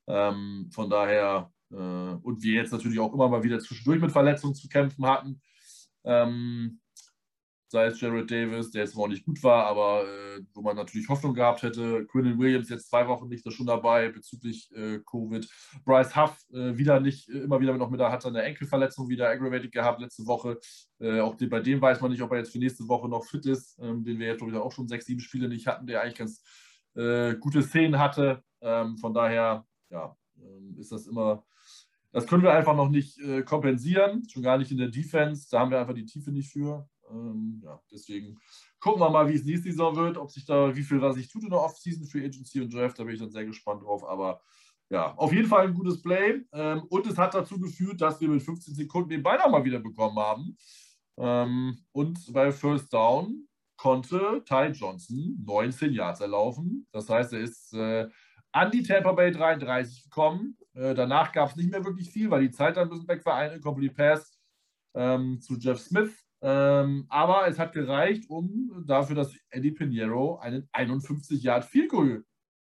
Ähm, von daher, äh, und wir jetzt natürlich auch immer mal wieder zwischendurch mit Verletzungen zu kämpfen hatten. Ähm, sei es Jared Davis, der jetzt auch nicht gut war, aber äh, wo man natürlich Hoffnung gehabt hätte. Quinnen Williams jetzt zwei Wochen nicht, da schon dabei bezüglich äh, Covid. Bryce Huff äh, wieder nicht, äh, immer wieder noch mit hat seine Enkelverletzung wieder aggravated gehabt letzte Woche. Äh, auch den, bei dem weiß man nicht, ob er jetzt für nächste Woche noch fit ist, ähm, den wir jetzt glaube auch schon sechs, sieben Spiele nicht hatten, der eigentlich ganz äh, gute Szenen hatte. Ähm, von daher, ja, ähm, ist das immer. Das können wir einfach noch nicht kompensieren, schon gar nicht in der Defense. Da haben wir einfach die Tiefe nicht für. Ähm, ja, deswegen gucken wir mal, wie es nächste Saison wird, ob sich da, wie viel was sich tut in der Offseason für Agency und Draft, da bin ich dann sehr gespannt drauf. Aber ja, auf jeden Fall ein gutes Play. Ähm, und es hat dazu geführt, dass wir mit 15 Sekunden den Ball mal wieder bekommen haben. Ähm, und bei First Down konnte Ty Johnson 19 Yards erlaufen. Das heißt, er ist äh, an die Tampa Bay 33 gekommen. Äh, danach gab es nicht mehr wirklich viel, weil die Zeit dann ein bisschen weg war. Eine Complete Pass ähm, zu Jeff Smith ähm, aber es hat gereicht, um dafür, dass Eddie Pinheiro einen 51 Yard Field Goal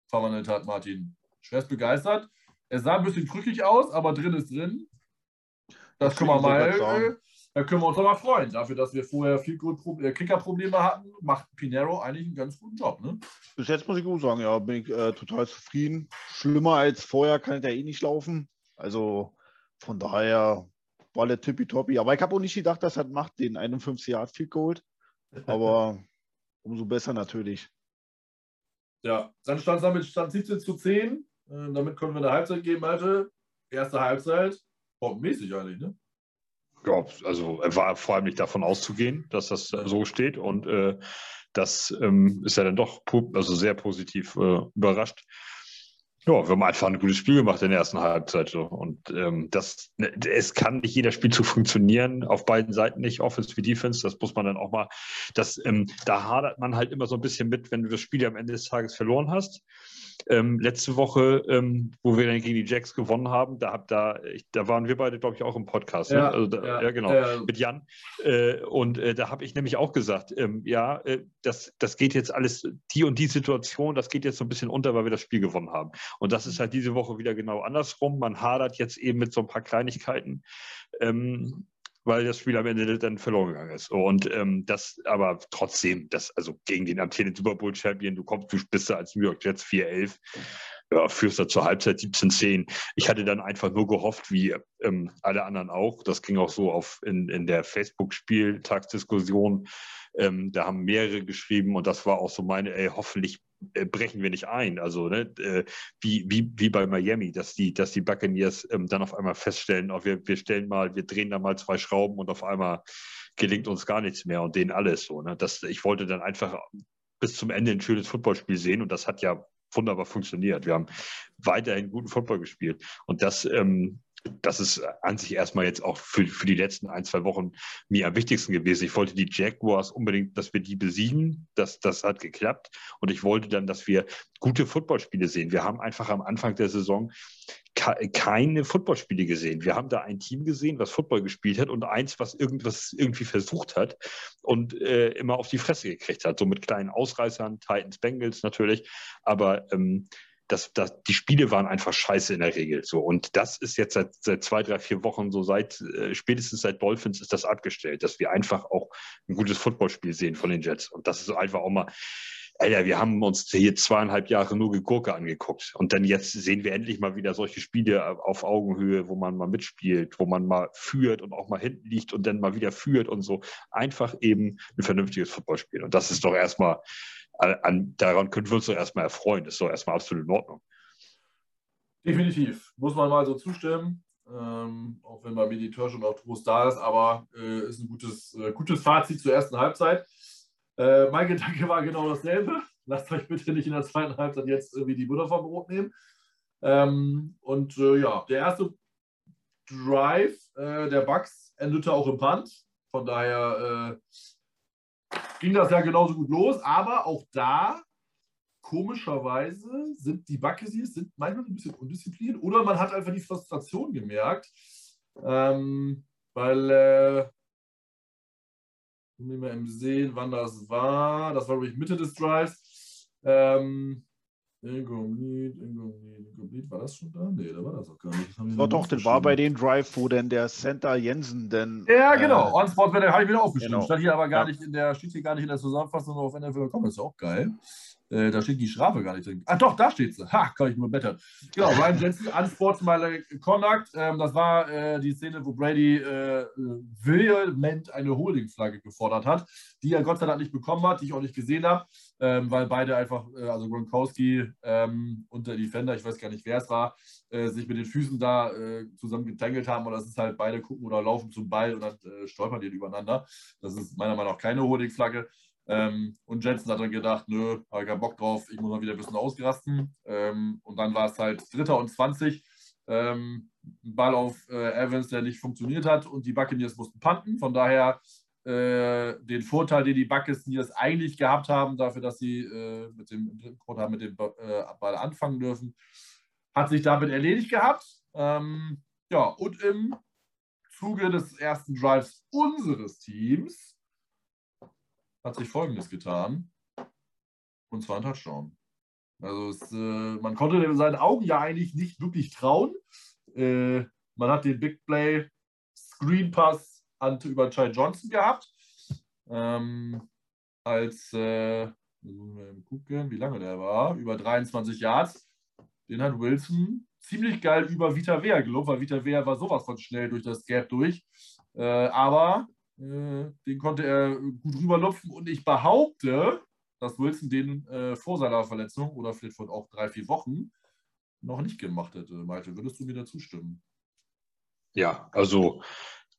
verwandelt hat, Martin. Schwerst begeistert. Es sah ein bisschen krückig aus, aber drin ist drin. Das, das können wir mal. da können wir uns aber freuen. Dafür, dass wir vorher viel äh, Kickerprobleme hatten, macht Pinero eigentlich einen ganz guten Job. Ne? Bis jetzt muss ich gut sagen, ja, bin ich äh, total zufrieden. Schlimmer als vorher kann der eh nicht laufen. Also von daher war der tippitoppi. Aber ich habe auch nicht gedacht, dass er macht den 51 Yard viel Gold. Aber umso besser natürlich. Ja, dann stand es damit stand 17 zu 10. Äh, damit können wir eine Halbzeit geben, Malte. Erste Halbzeit, bombenmäßig eigentlich, ne? Ja, also war vor allem nicht davon auszugehen, dass das so steht. Und äh, das ähm, ist ja dann doch also sehr positiv äh, überrascht. Ja, wir haben einfach ein gutes Spiel gemacht in der ersten Halbzeit. Und ähm, das, ne, es kann nicht jeder Spielzug funktionieren, auf beiden Seiten nicht, Offense wie Defense. Das muss man dann auch mal, das, ähm, da hadert man halt immer so ein bisschen mit, wenn du das Spiel am Ende des Tages verloren hast. Ähm, letzte Woche, ähm, wo wir dann gegen die Jacks gewonnen haben, da, hab, da, ich, da waren wir beide, glaube ich, auch im Podcast. Ne? Ja, ne? also da, ja, ja, genau, ja. mit Jan. Äh, und äh, da habe ich nämlich auch gesagt, ähm, ja, äh, das, das geht jetzt alles, die und die Situation, das geht jetzt so ein bisschen unter, weil wir das Spiel gewonnen haben. Und das ist halt diese Woche wieder genau andersrum. Man hadert jetzt eben mit so ein paar Kleinigkeiten. Ähm, weil das Spiel am Ende dann verloren gegangen ist. Und ähm, das aber trotzdem, das, also gegen den amtierenden Super Bowl Champion, du kommst, du bist da als New York Jets 4-11, ja, führst da zur Halbzeit 17-10. Ich hatte dann einfach nur gehofft, wie ähm, alle anderen auch, das ging auch so auf in, in der Facebook-Spieltagsdiskussion, ähm, da haben mehrere geschrieben und das war auch so meine, ey, hoffentlich äh, brechen wir nicht ein. Also ne, äh, wie, wie, wie bei Miami, dass die, dass die Buccaneers ähm, dann auf einmal feststellen, oh, wir, wir stellen mal, wir drehen da mal zwei Schrauben und auf einmal gelingt uns gar nichts mehr und denen alles so. Ne? Das, ich wollte dann einfach bis zum Ende ein schönes Footballspiel sehen und das hat ja wunderbar funktioniert. Wir haben weiterhin guten Football gespielt. Und das ähm, das ist an sich erstmal jetzt auch für, für die letzten ein, zwei Wochen mir am wichtigsten gewesen. Ich wollte die Jaguars unbedingt, dass wir die besiegen. Das, das hat geklappt. Und ich wollte dann, dass wir gute Footballspiele sehen. Wir haben einfach am Anfang der Saison keine Footballspiele gesehen. Wir haben da ein Team gesehen, was Football gespielt hat und eins, was irgendwas irgendwie versucht hat und äh, immer auf die Fresse gekriegt hat. So mit kleinen Ausreißern, Titans, Bengals natürlich. Aber ähm, das, das, die Spiele waren einfach scheiße in der Regel. So. Und das ist jetzt seit, seit zwei, drei, vier Wochen so seit, äh, spätestens seit Dolphins ist das abgestellt, dass wir einfach auch ein gutes Footballspiel sehen von den Jets. Und das ist einfach auch mal, Alter, wir haben uns hier zweieinhalb Jahre nur Gurke angeguckt. Und dann jetzt sehen wir endlich mal wieder solche Spiele auf Augenhöhe, wo man mal mitspielt, wo man mal führt und auch mal hinten liegt und dann mal wieder führt und so. Einfach eben ein vernünftiges Footballspiel. Und das ist doch erstmal, an, daran können wir uns doch erstmal erfreuen. Das ist doch erstmal absolut in Ordnung. Definitiv. Muss man mal so zustimmen. Ähm, auch wenn bei mir die schon auf Trost da ist, aber äh, ist ein gutes, äh, gutes Fazit zur ersten Halbzeit. Äh, mein Gedanke war genau dasselbe. Lasst euch bitte nicht in der zweiten Halbzeit jetzt irgendwie die Butter vom Brot nehmen. Ähm, und äh, ja, der erste Drive äh, der Bucks endete auch im Punt. Von daher äh, ging das ja genauso gut los, aber auch da, komischerweise, sind die Buccaneers sind manchmal ein bisschen undiszipliniert oder man hat einfach die Frustration gemerkt, ähm, weil, äh, wir mal sehen, wann das war, das war, glaube ich, Mitte des Drives, ähm, Incomplete, Incomplete, Incomplete. War das schon da? Nee, da war das auch gar nicht. Das doch, doch, das war bei den Drive, wo denn der Center Jensen denn. Ja, genau. Äh, On-Spot habe ich wieder aufgeschrieben. Genau. Stand hier aber gar ja. nicht in der, steht hier gar nicht in der Zusammenfassung auf NFL.com. Das ist auch geil. Äh, da steht die Strafe gar nicht drin. Ah, doch, da steht sie. Ha, kann ich nur blättern. Genau, Ryan Jensen, Unsportsmanlike Conduct. Ähm, das war äh, die Szene, wo Brady äh, vehement eine Holding-Flagge gefordert hat, die er Gott sei Dank nicht bekommen hat, die ich auch nicht gesehen habe, ähm, weil beide einfach, äh, also Gronkowski ähm, und der Defender, ich weiß gar nicht, wer es war, äh, sich mit den Füßen da äh, zusammen getangelt haben. Und das ist halt, beide gucken oder laufen zum Ball und dann stolpern die übereinander. Das ist meiner Meinung nach keine Holding-Flagge. Ähm, und Jensen hat dann gedacht, nö, habe keinen Bock drauf, ich muss mal wieder ein bisschen ausgerasten. Ähm, und dann war es halt Dritter und 20. Ähm, Ball auf äh, Evans, der nicht funktioniert hat und die Buccaneers mussten panten. Von daher äh, den Vorteil, den die Buccaneers eigentlich gehabt haben, dafür, dass sie äh, mit dem Quartal mit dem äh, Ball anfangen dürfen, hat sich damit erledigt gehabt. Ähm, ja, und im Zuge des ersten Drives unseres Teams hat sich Folgendes getan. Und zwar ein Touchdown. Also es, äh, man konnte seinen Augen ja eigentlich nicht wirklich trauen. Äh, man hat den Big Play Screen Pass an, über Ty Johnson gehabt. Ähm, als, äh, gucken, wie lange der war, über 23 Yards. Den hat Wilson ziemlich geil über Vita Vea gelobt, weil Vita Vea war sowas von schnell durch das Gap durch. Äh, aber den konnte er gut rüberlupfen und ich behaupte, dass Wilson den äh, vor seiner Verletzung oder vielleicht vor auch drei, vier Wochen noch nicht gemacht hätte. Malte, würdest du mir da zustimmen? Ja, also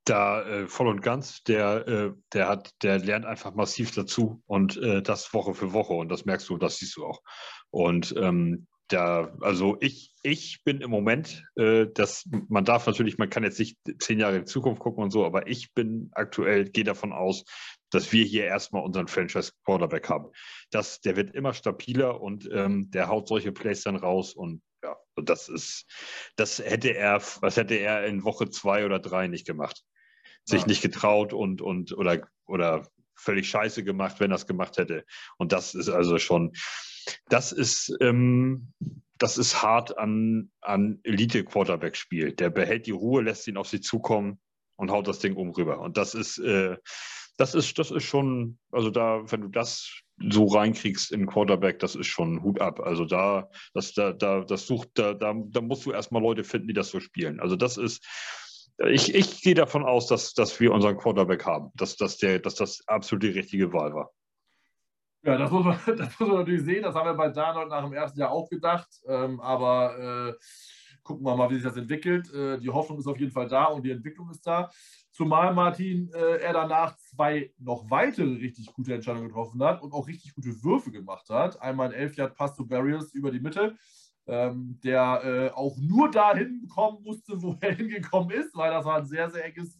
da äh, voll und ganz, der, äh, der hat, der lernt einfach massiv dazu und äh, das Woche für Woche und das merkst du, das siehst du auch. Und ähm, da, also ich, ich bin im Moment, äh, das, man darf natürlich, man kann jetzt nicht zehn Jahre in die Zukunft gucken und so, aber ich bin aktuell, gehe davon aus, dass wir hier erstmal unseren Franchise Quarterback haben. Das, der wird immer stabiler und ähm, der haut solche Plays dann raus und ja, das ist, das hätte er, was hätte er in Woche zwei oder drei nicht gemacht. Sich ja. nicht getraut und, und oder, oder völlig scheiße gemacht, wenn er es gemacht hätte. Und das ist also schon, das ist, ähm, das ist hart an, an Elite-Quarterback-Spiel. Der behält die Ruhe, lässt ihn auf sie zukommen und haut das Ding um rüber. Und das ist, äh, das ist, das ist schon, also da, wenn du das so reinkriegst in Quarterback, das ist schon Hut ab. Also da, das, da, da, das sucht, da, da, da musst du erstmal Leute finden, die das so spielen. Also das ist, ich, ich gehe davon aus, dass, dass wir unseren Quarterback haben, dass, dass, der, dass das absolut die richtige Wahl war. Ja, das muss, man, das muss man natürlich sehen. Das haben wir bei Darnold nach dem ersten Jahr auch gedacht. Ähm, aber äh, gucken wir mal, wie sich das entwickelt. Äh, die Hoffnung ist auf jeden Fall da und die Entwicklung ist da. Zumal Martin äh, er danach zwei noch weitere richtig gute Entscheidungen getroffen hat und auch richtig gute Würfe gemacht hat. Einmal ein 11 Yard Pass zu Barriers über die Mitte, ähm, der äh, auch nur dahin kommen musste, wo er hingekommen ist, weil das war ein sehr, sehr enges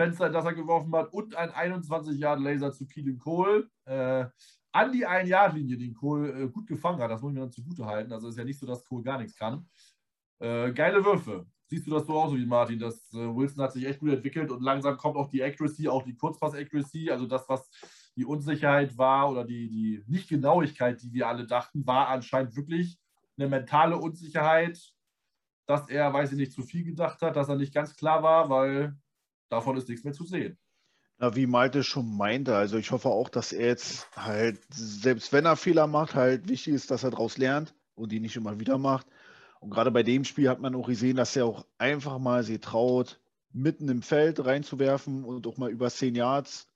Fenster, das er geworfen hat. Und ein 21 Yard Laser zu Keelan Cole. Äh, an die 1-Yard-Linie, den Cole äh, gut gefangen hat. Das muss ich mir dann zugute halten. Also ist ja nicht so, dass Cole gar nichts kann. Äh, geile Würfe. Siehst du das so aus wie Martin? dass äh, Wilson hat sich echt gut entwickelt und langsam kommt auch die Accuracy, auch die Kurzpass-Accuracy, also das, was die Unsicherheit war oder die, die Nichtgenauigkeit, die wir alle dachten, war anscheinend wirklich eine mentale Unsicherheit, dass er, weiß ich nicht, zu viel gedacht hat, dass er nicht ganz klar war, weil davon ist nichts mehr zu sehen. Na, wie Malte schon meinte, also ich hoffe auch, dass er jetzt halt, selbst wenn er Fehler macht, halt wichtig ist, dass er daraus lernt und die nicht immer wieder macht. Und gerade bei dem Spiel hat man auch gesehen, dass er auch einfach mal sie traut, mitten im Feld reinzuwerfen und auch mal über 10 Yards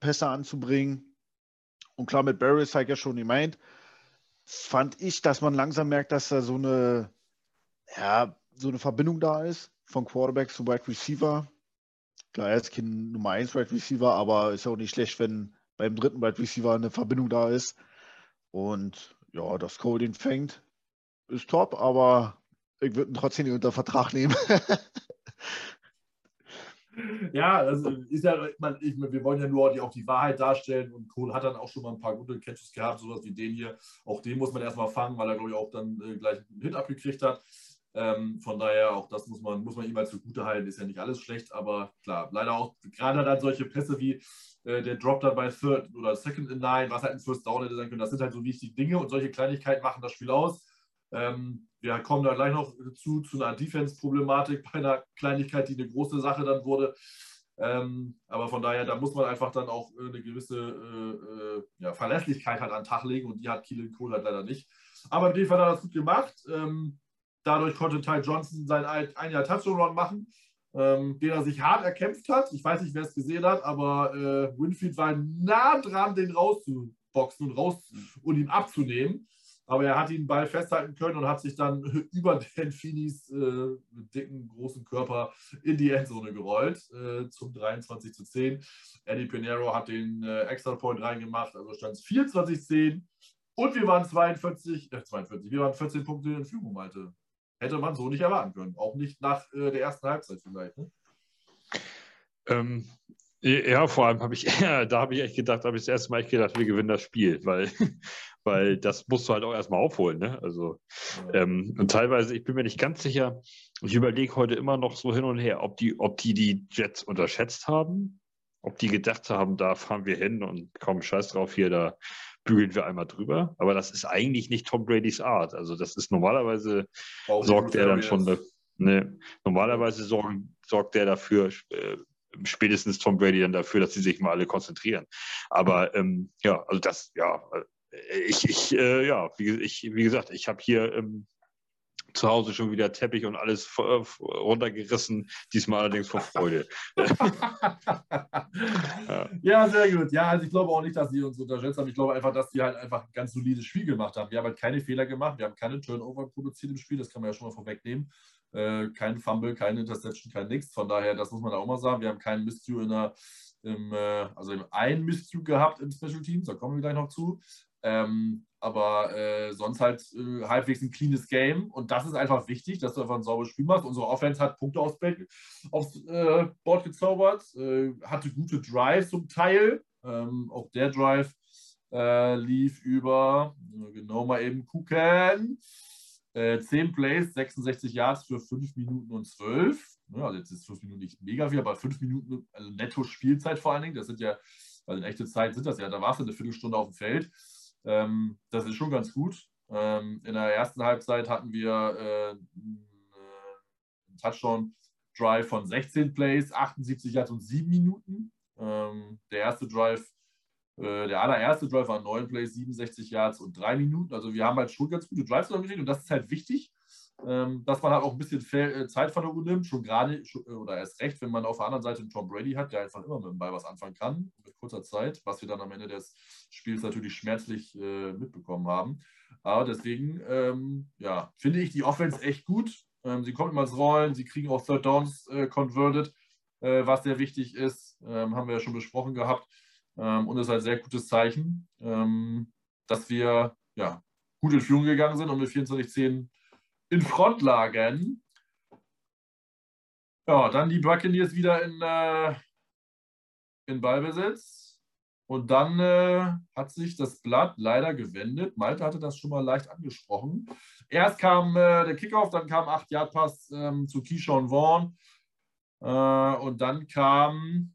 Pässe anzubringen. Und klar, mit Barris hat ja schon gemeint, fand ich, dass man langsam merkt, dass da so eine, ja, so eine Verbindung da ist von Quarterback zu Wide Receiver. Klar, er ist kein Nummer 1 Wide Receiver, aber ist auch nicht schlecht, wenn beim dritten Wide Receiver eine Verbindung da ist. Und ja, dass Cole den fängt, ist top, aber ich würde ihn trotzdem nicht unter Vertrag nehmen. ja, das ist ja, man, ich, wir wollen ja nur die, auch die Wahrheit darstellen und Kohl hat dann auch schon mal ein paar gute Catches gehabt, sowas wie den hier. Auch den muss man erstmal fangen, weil er, glaube ich, auch dann äh, gleich einen Hit abgekriegt hat. Ähm, von daher, auch das muss man, muss man ihm mal zugute halten, ist ja nicht alles schlecht, aber klar, leider auch gerade dann solche Pässe wie äh, der Drop dann bei Third oder Second in Nine, was halt ein First Down hätte sein können, das sind halt so wichtige Dinge und solche Kleinigkeiten machen das Spiel aus. Ähm, wir kommen da gleich noch zu, zu einer Defense-Problematik bei einer Kleinigkeit, die eine große Sache dann wurde. Ähm, aber von daher, da muss man einfach dann auch äh, eine gewisse äh, äh, ja, Verlässlichkeit halt an den Tag legen und die hat Keelan Cole halt leider nicht. Aber in dem Fall hat er das gut gemacht. Ähm, dadurch konnte Ty Johnson sein ein Jahr Touchdown-Run machen, ähm, den er sich hart erkämpft hat. Ich weiß nicht, wer es gesehen hat, aber äh, Winfield war nah dran, den rauszuboxen und, raus und ihm abzunehmen. Aber er hat ihn Ball festhalten können und hat sich dann über den Finis äh, dicken, großen Körper in die Endzone gerollt äh, zum 23 zu 10. Eddie Pinero hat den äh, Extra Point reingemacht, also stand es 24 10. Und wir waren 42, äh, 42, wir waren 14 Punkte in Führung, Malte. Hätte man so nicht erwarten können. Auch nicht nach äh, der ersten Halbzeit vielleicht. Ne? Ähm, ja, vor allem habe ich, ja, da habe ich echt gedacht, habe ich das erste Mal echt gedacht, wir gewinnen das Spiel, weil, weil das musst du halt auch erstmal aufholen. Ne? Also, ja. ähm, und teilweise, ich bin mir nicht ganz sicher, ich überlege heute immer noch so hin und her, ob die, ob die die Jets unterschätzt haben, ob die gedacht haben, da fahren wir hin und komm, scheiß drauf hier, da bügeln wir einmal drüber. Aber das ist eigentlich nicht Tom Brady's Art. Also das ist normalerweise, sorgt er dann schon, Nee. Normalerweise sorgt, sorgt der dafür, äh, spätestens Tom Brady dann dafür, dass sie sich mal alle konzentrieren. Aber ähm, ja, also das, ja, äh, ich, ich äh, ja, wie, ich, wie gesagt, ich habe hier ähm, zu Hause schon wieder Teppich und alles runtergerissen, diesmal allerdings vor Freude. ja. ja. sehr gut. Ja, also ich glaube auch nicht, dass sie uns unterschätzt haben. Ich glaube einfach, dass sie halt einfach ein ganz solides Spiel gemacht haben. Wir haben halt keine Fehler gemacht, wir haben keine Turnover produziert im Spiel, das kann man ja schon mal vorwegnehmen. Äh, kein Fumble, keine Interception, kein Nix. Von daher, das muss man auch mal sagen. Wir haben keinen Miscue in der, im, äh, also im einen Miscue gehabt im Special Teams, da kommen wir gleich noch zu. Ähm, aber äh, sonst halt äh, halbwegs ein cleanes Game. Und das ist einfach wichtig, dass du einfach ein sauberes Spiel machst. Unsere Offense hat Punkte aufs, aufs äh, Board gezaubert, äh, hatte gute Drives zum Teil. Ähm, auch der Drive äh, lief über, genau mal eben gucken, 10 Plays, 66 Yards für 5 Minuten und 12. Ja, also jetzt ist 5 Minuten nicht mega viel, aber 5 Minuten, also netto Spielzeit vor allen Dingen. Das sind ja, also in echter Zeit sind das ja, da warst du eine Viertelstunde auf dem Feld. Ähm, das ist schon ganz gut. Ähm, in der ersten Halbzeit hatten wir äh, einen Touchdown-Drive von 16 Plays, 78 Yards und 7 Minuten. Ähm, der erste Drive, äh, der allererste Drive war 9 Plays, 67 Yards und 3 Minuten. Also wir haben halt schon ganz gute Drives gekriegt und das ist halt wichtig, ähm, dass man halt auch ein bisschen äh, Zeit von der Uhr nimmt, schon gerade äh, oder erst recht, wenn man auf der anderen Seite einen Tom Brady hat, der einfach immer mit dem Ball was anfangen kann, mit kurzer Zeit, was wir dann am Ende des Spiels natürlich schmerzlich äh, mitbekommen haben. Aber deswegen, ähm, ja, finde ich die Offense echt gut. Ähm, sie kommen immer ins Rollen, sie kriegen auch Third Downs äh, converted, äh, was sehr wichtig ist, ähm, haben wir ja schon besprochen gehabt. Ähm, und das ist ein sehr gutes Zeichen, ähm, dass wir ja, gut in Führung gegangen sind und mit 24-10 in Front lagen. Ja, dann die Buccaneers wieder in, äh, in Ballbesitz. Und dann äh, hat sich das Blatt leider gewendet. Malte hatte das schon mal leicht angesprochen. Erst kam äh, der Kickoff, dann kam 8-Yard-Pass ähm, zu Keyshawn Vaughn. Äh, und dann kam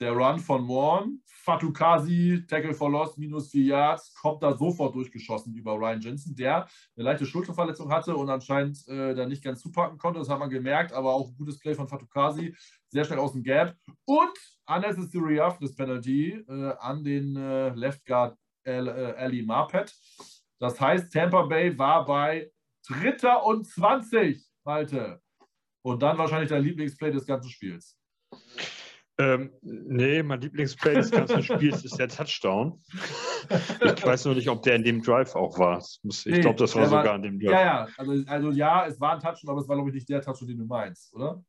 der Run von Warren. Fatukasi, Tackle for Loss, minus 4 Yards, kommt da sofort durchgeschossen über Ryan Jensen, der eine leichte Schulterverletzung hatte und anscheinend äh, da nicht ganz zupacken konnte. Das hat man gemerkt, aber auch ein gutes Play von Fatukasi, sehr schnell aus dem Gap. Und unnecessary roughness penalty äh, an den äh, Left Guard äh, Ali Marpet. Das heißt, Tampa Bay war bei Dritter und 20, Malte. Und dann wahrscheinlich dein Lieblingsplay des ganzen Spiels. Ähm, nee, mein Lieblingsplay des ganzen Spiels ist der Touchdown. Ich weiß nur nicht, ob der in dem Drive auch war. Ich nee, glaube, das war sogar war, in dem Drive. Ja, ja. Also, also ja, es war ein Touchdown, aber es war, glaube ich, nicht der Touchdown, den du meinst, oder?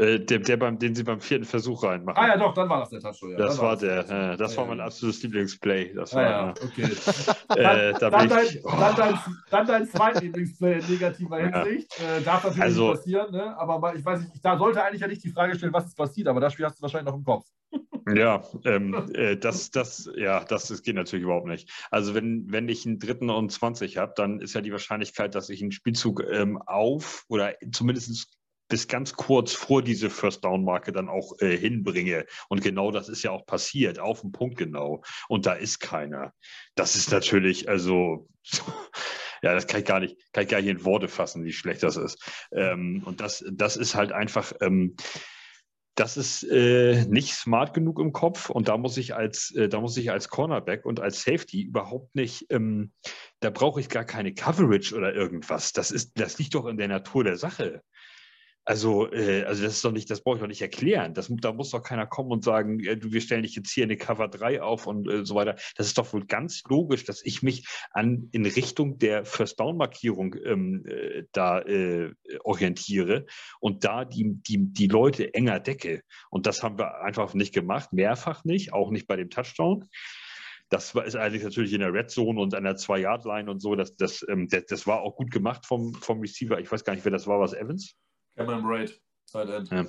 Äh, der, der beim, den sie beim vierten Versuch reinmachen. Ah ja, doch, dann war das der Touchdown. Ja. Das war der. Äh, das war mein absolutes Lieblingsplay. Das war, ah, ja, okay. äh, da dann, dein, oh. dann, dein, dann dein zweites Lieblingsplay in negativer Hinsicht. Äh, darf natürlich also, nicht passieren, ne? aber ich weiß nicht, da sollte eigentlich ja nicht die Frage stellen, was ist passiert, aber das Spiel hast du wahrscheinlich noch im Kopf. Ja, ähm, äh, das, das, ja, das, das geht natürlich überhaupt nicht. Also wenn, wenn ich einen dritten und 20 habe, dann ist ja die Wahrscheinlichkeit, dass ich einen Spielzug ähm, auf oder zumindest bis ganz kurz vor diese First Down Marke dann auch äh, hinbringe. Und genau das ist ja auch passiert, auf den Punkt genau. Und da ist keiner. Das ist natürlich, also, ja, das kann ich gar nicht, kann ich gar nicht in Worte fassen, wie schlecht das ist. Ähm, und das, das ist halt einfach, ähm, das ist äh, nicht smart genug im Kopf und da muss ich als, äh, da muss ich als Cornerback und als Safety überhaupt nicht, ähm, da brauche ich gar keine Coverage oder irgendwas. Das ist, das liegt doch in der Natur der Sache. Also, äh, also das ist doch nicht, das brauche ich doch nicht erklären. Das, da muss doch keiner kommen und sagen, äh, du, wir stellen dich jetzt hier in eine Cover 3 auf und äh, so weiter. Das ist doch wohl ganz logisch, dass ich mich an in Richtung der First Down Markierung ähm, äh, da äh, orientiere und da die, die, die Leute enger decke. Und das haben wir einfach nicht gemacht, mehrfach nicht, auch nicht bei dem Touchdown. Das ist eigentlich natürlich in der Red Zone und an der Zwei-Yard-Line und so. Das, das, ähm, das, das, war auch gut gemacht vom, vom Receiver. Ich weiß gar nicht, wer das war, was Evans? Cameron Braid. Ja.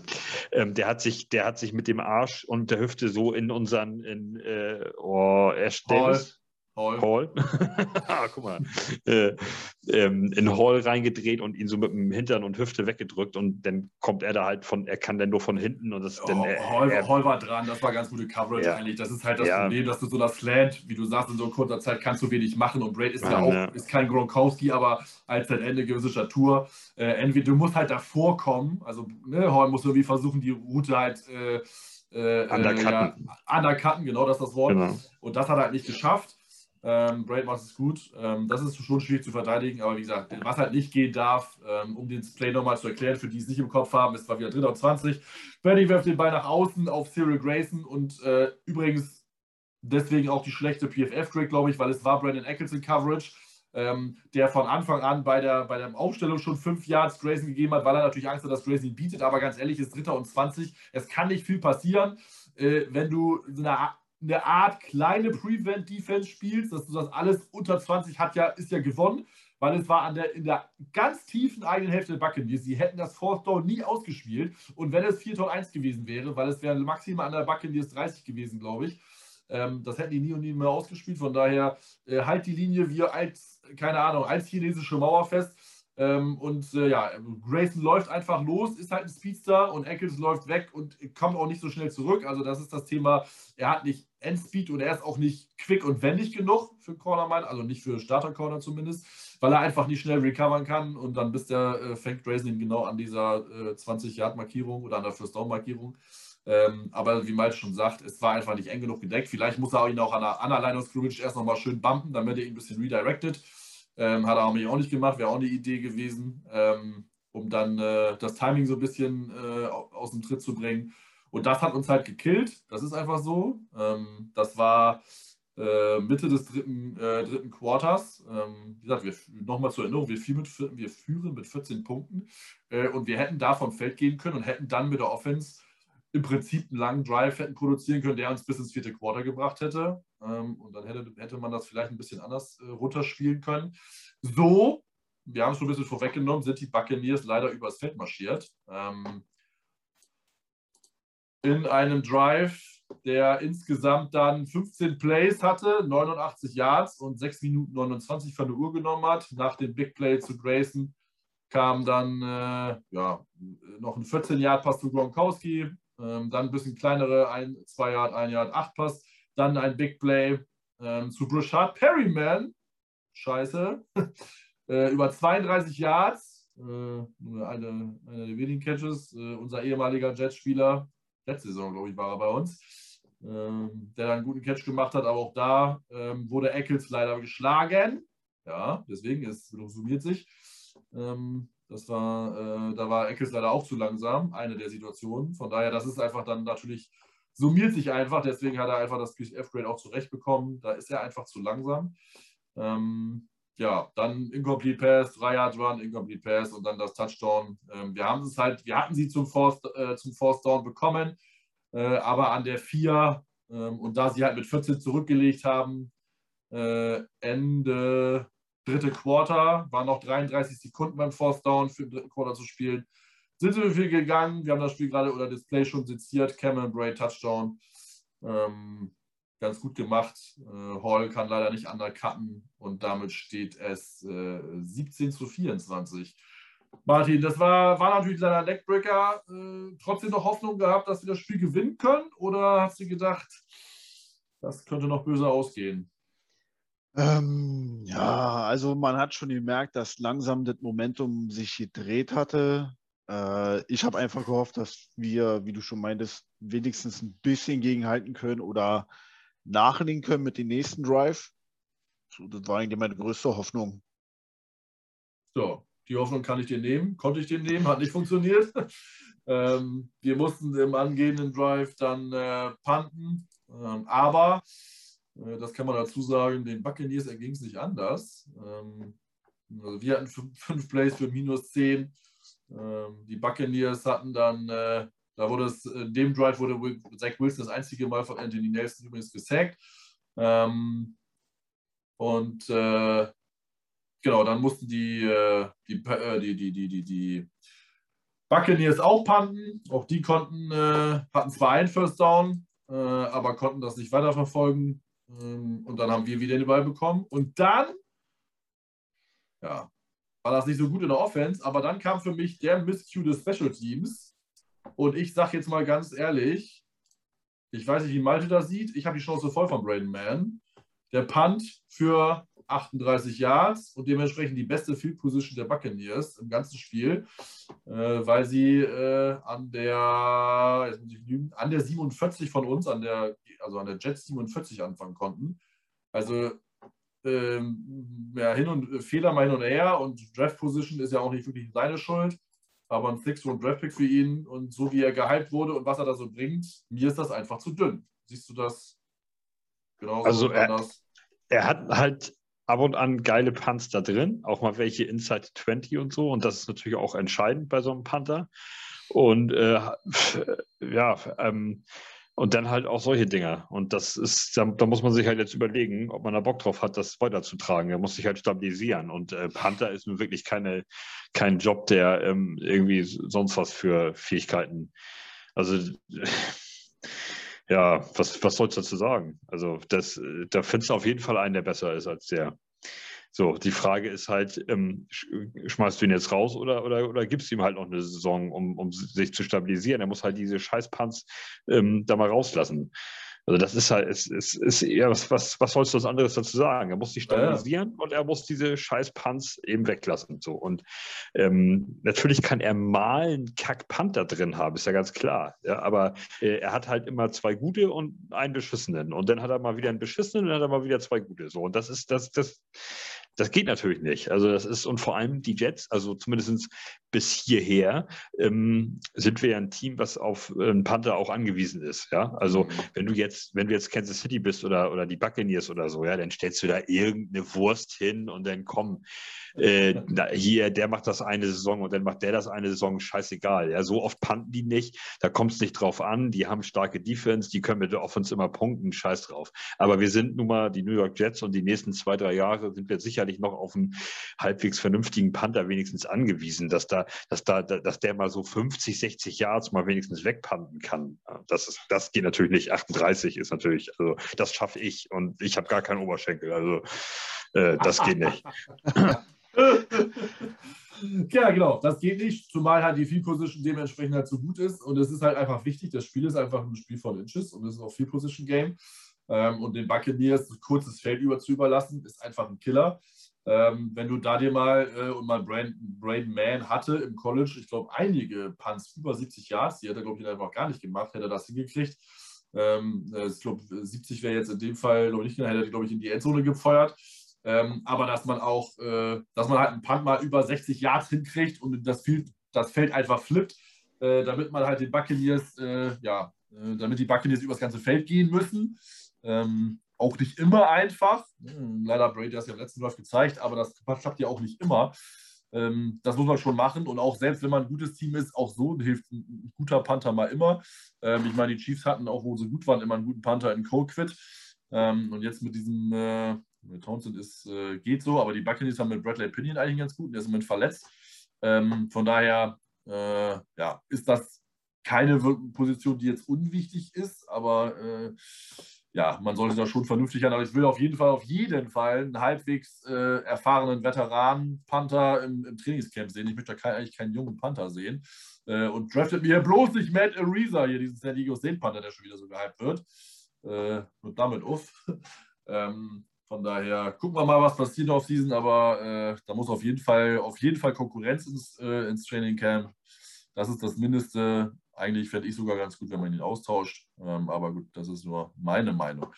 Ähm, der, hat sich, der hat sich mit dem Arsch und der Hüfte so in unseren, in, äh, oh, Ash Davis. Hall. Hall. ah, guck mal. Äh, ähm, in Hall reingedreht und ihn so mit dem Hintern und Hüfte weggedrückt und dann kommt er da halt von, er kann dann nur von hinten und das oh, dann. Hall, er, Hall, war dran, das war ganz gute Coverage ja. eigentlich. Das ist halt das ja. Problem, dass du so das Slant, wie du sagst, in so kurzer Zeit kannst du wenig machen und Braid ist ja, ja auch, ist kein Gronkowski, aber als sein Ende gewisse Statur. Äh, entweder du musst halt davor kommen, also ne, Hall muss irgendwie versuchen, die Route halt. Äh, äh, undercutten. Ja, undercutten, genau das ist das Wort. Genau. Und das hat er halt nicht geschafft. Ähm, Braid macht es gut. Ähm, das ist schon schwierig zu verteidigen, aber wie gesagt, was halt nicht gehen darf, ähm, um den Play nochmal zu erklären, für die es nicht im Kopf haben, ist zwar wieder 3. und 20. Brady wirft den Ball nach außen auf Cyril Grayson und äh, übrigens deswegen auch die schlechte PFF-Trick, glaube ich, weil es war Brandon Eccles in Coverage. Ähm, der von Anfang an bei der, bei der Aufstellung schon fünf Yards Grayson gegeben hat, weil er natürlich Angst hat, dass Grayson ihn bietet. Aber ganz ehrlich, ist Dritter und 20. Es kann nicht viel passieren, äh, wenn du so eine eine Art kleine Prevent-Defense spielst, dass du das alles unter 20 hat ja, ist ja gewonnen, weil es war an der, in der ganz tiefen eigenen Hälfte der Buccaneers. Sie hätten das Fourth Down nie ausgespielt und wenn es 4 Tor 1 gewesen wäre, weil es wäre maximal an der Buccaneers 30 gewesen, glaube ich, ähm, das hätten die nie und nie mehr ausgespielt. Von daher äh, halt die Linie wie als, keine Ahnung, als chinesische Mauer fest. Ähm, und äh, ja, Grayson läuft einfach los, ist halt ein Speedster und Eccles läuft weg und kommt auch nicht so schnell zurück. Also das ist das Thema, er hat nicht Endspeed und er ist auch nicht quick und wendig genug für Cornerman, also nicht für Starter-Corner zumindest, weil er einfach nicht schnell recovern kann und dann bis der äh, fängt ihn genau an dieser äh, 20-Yard-Markierung oder an der First-Down-Markierung. Ähm, aber wie Malte schon sagt, es war einfach nicht eng genug gedeckt. Vielleicht muss er ihn auch an der, an der Line of Scrimmage erst nochmal schön bumpen, damit er ihn ein bisschen redirected. Ähm, hat er auch nicht gemacht, wäre auch eine Idee gewesen, ähm, um dann äh, das Timing so ein bisschen äh, aus dem Tritt zu bringen. Und das hat uns halt gekillt. Das ist einfach so. Ähm, das war äh, Mitte des dritten, äh, dritten Quarters. Ähm, wie gesagt, nochmal zur Erinnerung, wir, mit, wir, führen mit 14 Punkten äh, und wir hätten da vom Feld gehen können und hätten dann mit der Offense im Prinzip einen langen Drive hätten produzieren können, der uns bis ins vierte Quarter gebracht hätte. Ähm, und dann hätte, hätte man das vielleicht ein bisschen anders äh, runterspielen können. So, wir haben es schon ein bisschen vorweggenommen, sind die Buccaneers leider übers Feld marschiert. Ähm, in einem Drive, der insgesamt dann 15 Plays hatte, 89 Yards und 6 Minuten 29 von der Uhr genommen hat. Nach dem Big Play zu Grayson kam dann äh, ja, noch ein 14-Yard-Pass zu Gronkowski, ähm, dann ein bisschen kleinere, ein, 2 Yard, 1 Yard, 8 Pass dann ein Big Play ähm, zu Brushard Perryman. Scheiße. äh, über 32 Yards. Äh, eine der wenigen Catches. Äh, unser ehemaliger Jetspieler. Letzte Saison, glaube ich, war er bei uns. Ähm, der dann einen guten Catch gemacht hat. Aber auch da ähm, wurde Eccles leider geschlagen. Ja, deswegen, es summiert sich. Ähm, das war, äh, da war Eccles leider auch zu langsam, eine der Situationen. Von daher, das ist einfach dann natürlich summiert sich einfach. Deswegen hat er einfach das PCF-Grade auch zurechtbekommen. Da ist er einfach zu langsam. Ähm, ja, dann Incomplete Pass, 3 Yard Run, Incomplete Pass und dann das Touchdown. Ähm, wir haben es halt, wir hatten sie zum Force, äh, zum Force Down bekommen, äh, aber an der 4 ähm, und da sie halt mit 14 zurückgelegt haben, äh, Ende dritte Quarter, waren noch 33 Sekunden beim Force Down für den dritten Quarter zu spielen, sind wir viel gegangen. Wir haben das Spiel gerade oder Display schon seziert. Cameron Bray Touchdown. Ähm, ganz gut gemacht. Äh, Hall kann leider nicht undercutten und damit steht es äh, 17 zu 24. Martin, das war, war natürlich ein Neckbreaker. Äh, trotzdem noch Hoffnung gehabt, dass wir das Spiel gewinnen können? Oder hast du gedacht, das könnte noch böse ausgehen? Ähm, ja, also man hat schon gemerkt, dass langsam das Momentum sich gedreht hatte. Äh, ich habe einfach gehofft, dass wir, wie du schon meintest, wenigstens ein bisschen gegenhalten können oder nachlegen können mit dem nächsten Drive. Das war eigentlich meine größte Hoffnung. So, die Hoffnung kann ich dir nehmen, konnte ich dir nehmen, hat nicht funktioniert. ähm, wir mussten im angehenden Drive dann äh, panten, ähm, aber äh, das kann man dazu sagen, den Buccaneers erging es nicht anders. Ähm, also wir hatten fünf Plays für minus 10 ähm, die Buccaneers hatten dann, äh, da wurde es, in dem Drive wurde Zach Wilson das einzige Mal von Anthony Nelson übrigens gesackt. Ähm, und äh, genau, dann mussten die, äh, die, äh, die, die, die, die, die Buccaneers auch panten. Auch die konnten, äh, hatten zwar einen First Down, äh, aber konnten das nicht weiterverfolgen. Ähm, und dann haben wir wieder den Ball bekommen. Und dann, ja, war das nicht so gut in der Offense, aber dann kam für mich der Miscue des Special Teams. Und ich sage jetzt mal ganz ehrlich, ich weiß nicht, wie Malte das sieht. Ich habe die Chance voll von Braden Mann. Der Punt für 38 Yards und dementsprechend die beste Field Position der Buccaneers im ganzen Spiel, äh, weil sie äh, an der jetzt muss ich lügen, an der 47 von uns, an der, also an der Jets 47 anfangen konnten. Also ähm, ja, hin und äh, Fehler mal hin und her und Draft Position ist ja auch nicht wirklich seine Schuld, aber ein Six und Draft Pick für ihn und so wie er gehypt wurde und was er da so bringt, mir ist das einfach zu dünn. Siehst du das genauso also er, er hat halt ab und an geile Punts da drin, auch mal welche Inside 20 und so. Und das ist natürlich auch entscheidend bei so einem Panther. Und äh, ja, ähm, und dann halt auch solche Dinger. Und das ist, da, da, muss man sich halt jetzt überlegen, ob man da Bock drauf hat, das weiterzutragen. Er muss sich halt stabilisieren. Und äh, Panther ist nun wirklich keine, kein Job, der ähm, irgendwie sonst was für Fähigkeiten. Also ja, was, was sollst du dazu sagen? Also das, da findest du auf jeden Fall einen, der besser ist als der. So, die Frage ist halt, ähm, schmeißt du ihn jetzt raus oder, oder, oder gibst du ihm halt noch eine Saison, um, um sich zu stabilisieren? Er muss halt diese Scheißpanz ähm, da mal rauslassen. Also das ist halt, es, es ist eher, was, was, was sollst du was anderes dazu sagen? Er muss sich stabilisieren ja. und er muss diese Scheißpanz eben weglassen. So. Und ähm, natürlich kann er mal einen Kack-Panther drin haben, ist ja ganz klar. Ja, aber äh, er hat halt immer zwei gute und einen beschissenen. Und dann hat er mal wieder einen beschissenen und dann hat er mal wieder zwei gute. So. Und das ist, das, das, das geht natürlich nicht. Also das ist, und vor allem die Jets, also zumindest bis hierher, ähm, sind wir ja ein Team, was auf äh, einen Panther auch angewiesen ist. Ja, also mhm. wenn du jetzt, wenn du jetzt Kansas City bist oder, oder die Buccaneers oder so, ja, dann stellst du da irgendeine Wurst hin und dann komm, äh, hier, der macht das eine Saison und dann macht der das eine Saison, scheißegal. Ja, so oft panten die nicht, da kommt es nicht drauf an, die haben starke Defense, die können mit der Offense immer punkten, scheiß drauf. Aber wir sind nun mal die New York Jets und die nächsten zwei, drei Jahre sind wir sicherlich noch auf einen halbwegs vernünftigen Panther wenigstens angewiesen, dass da, dass da, dass der mal so 50, 60 Yards mal wenigstens wegpanten kann. Das ist, das geht natürlich nicht. 38 ist natürlich, also das schaffe ich und ich habe gar keinen Oberschenkel. Also äh, das geht nicht. ja, genau, das geht nicht, zumal halt die Field Position dementsprechend halt so gut ist. Und es ist halt einfach wichtig, das Spiel ist einfach ein Spiel von Inches und es ist auch Field Position Game. Ähm, und den Buccaneers ein kurzes Feld über zu überlassen, ist einfach ein Killer. Ähm, wenn du da dir mal äh, und mal Braden Mann hatte im College, ich glaube, einige Punts über 70 Yards, die hat er, glaube ich, einfach gar nicht gemacht, hätte er das hingekriegt. Ähm, äh, ich glaube, 70 wäre jetzt in dem Fall, glaube ich, nicht, hätte er, glaube ich, in die Endzone gefeuert. Ähm, aber dass man auch, äh, dass man halt einen Punt mal über 60 Yards hinkriegt und das, Field, das Feld einfach flippt, äh, damit man halt den Buccaneers, äh, ja, äh, damit die Buccaneers über das ganze Feld gehen müssen. Ähm, auch nicht immer einfach. Hm, leider Brady hat es ja im letzten Lauf gezeigt, aber das klappt ja auch nicht immer. Ähm, das muss man schon machen und auch selbst wenn man ein gutes Team ist, auch so hilft ein guter Panther mal immer. Ähm, ich meine, die Chiefs hatten auch, wo sie gut waren, immer einen guten Panther in Colquitt. Ähm, und jetzt mit diesem äh, Townsend ist, äh, geht so, aber die Buccaneers haben mit Bradley Pinion eigentlich ganz gut, der ist im Moment verletzt. Ähm, von daher äh, ja, ist das keine Position, die jetzt unwichtig ist, aber äh, ja, man sollte da schon vernünftig an. Aber ich will auf jeden Fall, auf jeden Fall einen halbwegs äh, erfahrenen Veteran-Panther im, im, Trainingscamp sehen. Ich möchte da kein, eigentlich keinen jungen Panther sehen. Äh, und draftet mir bloß nicht Matt Ariza hier, diesen San Diego State Panther, der schon wieder so gehypt wird. Äh, und damit uff. ähm, von daher gucken wir mal, was passiert auf Season, aber äh, da muss auf jeden Fall, auf jeden Fall Konkurrenz ins, äh, ins Training Camp. Das ist das Mindeste. Eigentlich fände ich sogar ganz gut, wenn man ihn austauscht. Ähm, aber gut, das ist nur meine Meinung.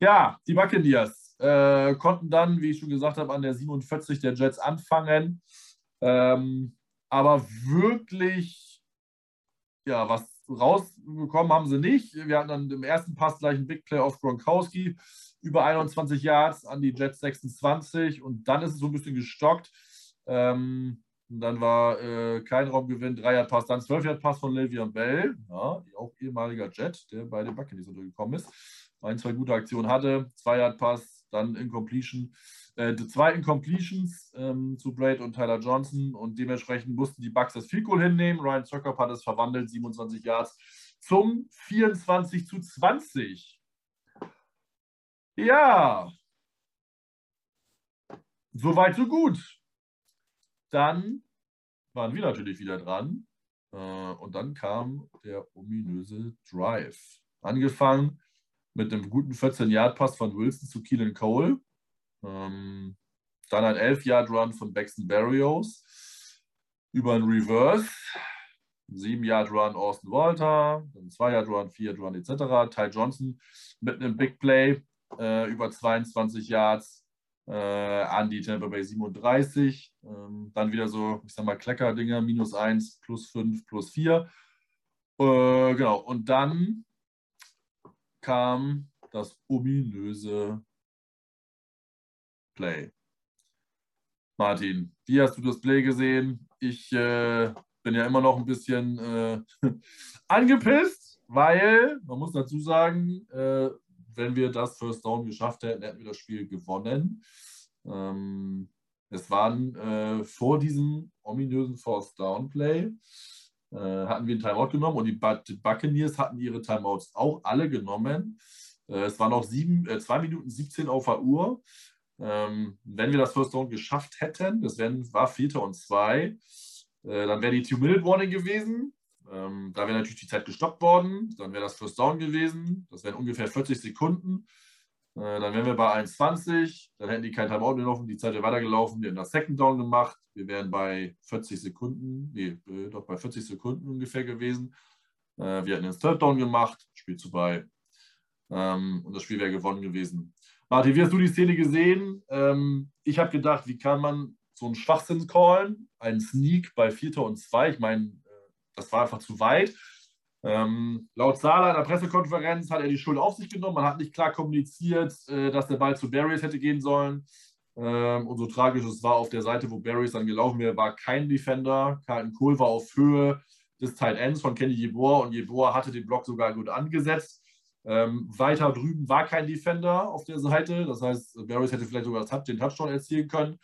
Ja, die Buccaneers äh, konnten dann, wie ich schon gesagt habe, an der 47 der Jets anfangen. Ähm, aber wirklich, ja, was rausbekommen haben sie nicht. Wir hatten dann im ersten Pass gleich einen Big Play auf Gronkowski über 21 Yards an die Jets 26 und dann ist es so ein bisschen gestockt. Ähm, und dann war äh, kein Raumgewinn, 3 Yard Pass, dann 12 Yard Pass von Le'Veon Bell, ja, auch ehemaliger Jet, der bei den Buccaneers untergekommen ist. Ein, zwei gute Aktionen hatte, 2 Yard Pass, dann Incompletion. Äh, zwei Incompletions ähm, zu Braid und Tyler Johnson und dementsprechend mussten die Bucks das Field hinnehmen. Ryan Zuckerp hat es verwandelt, 27 Yards zum 24 zu 20. Ja. Soweit, so gut. Dann waren wir natürlich wieder dran. Äh, und dann kam der ominöse Drive. Angefangen mit einem guten 14-Yard-Pass von Wilson zu Keelan Cole. Ähm, dann ein 11-Yard-Run von Baxton Barrios über ein Reverse. 7-Yard-Run Austin Walter, dann 2-Yard-Run, 4-Yard-Run etc. Ty Johnson mit einem Big Play äh, über 22 Yards an die Tampa Bay 37. Ähm, dann wieder so, ich sag mal, Klecker-Dinger, minus 1, plus 5, plus 4. Äh, genau, und dann kam das ominöse Play. Martin, wie hast du das Play gesehen? Ich äh, bin ja immer noch ein bisschen äh, angepisst, weil, man muss dazu sagen, äh, wenn wir das First Down geschafft hätten, hätten wir das Spiel gewonnen. Ähm, es waren äh, vor diesem ominösen First Down Play, äh, hatten wir einen Timeout genommen und die Buccaneers hatten ihre Timeouts auch alle genommen. Äh, es waren noch 2 Minuten 17 auf der Uhr. Ähm, wenn wir das First Down geschafft hätten, das wären, war Vierter und zwei, äh, dann wäre die Two-Minute-Warning gewesen. Ähm, da wäre natürlich die Zeit gestoppt worden. Dann wäre das First Down gewesen. Das wären ungefähr 40 Sekunden. Äh, dann wären wir bei 1,20. Dann hätten die kein Timeout gelaufen. Die Zeit wäre weitergelaufen. Wir hätten das Second Down gemacht. Wir wären bei 40 Sekunden, nee, äh, doch bei 40 Sekunden ungefähr gewesen. Äh, wir hätten den Third Down gemacht. Spiel zu bei. Ähm, und das Spiel wäre gewonnen gewesen. Martin, wie hast du die Szene gesehen? Ähm, ich habe gedacht, wie kann man so einen Schwachsinn callen? Einen Sneak bei Vierter und Zwei. Ich meine, das war einfach zu weit. Ähm, laut Sala in der Pressekonferenz hat er die Schuld auf sich genommen. Man hat nicht klar kommuniziert, äh, dass der Ball zu Barrys hätte gehen sollen. Ähm, und so tragisch es war, auf der Seite, wo Barrys dann gelaufen wäre, war kein Defender. Carlton Kohl war auf Höhe des Tight Ends von Kenny Jeboer und Jeboer hatte den Block sogar gut angesetzt. Ähm, weiter drüben war kein Defender auf der Seite. Das heißt, Barrys hätte vielleicht sogar den Touchdown erzielen können.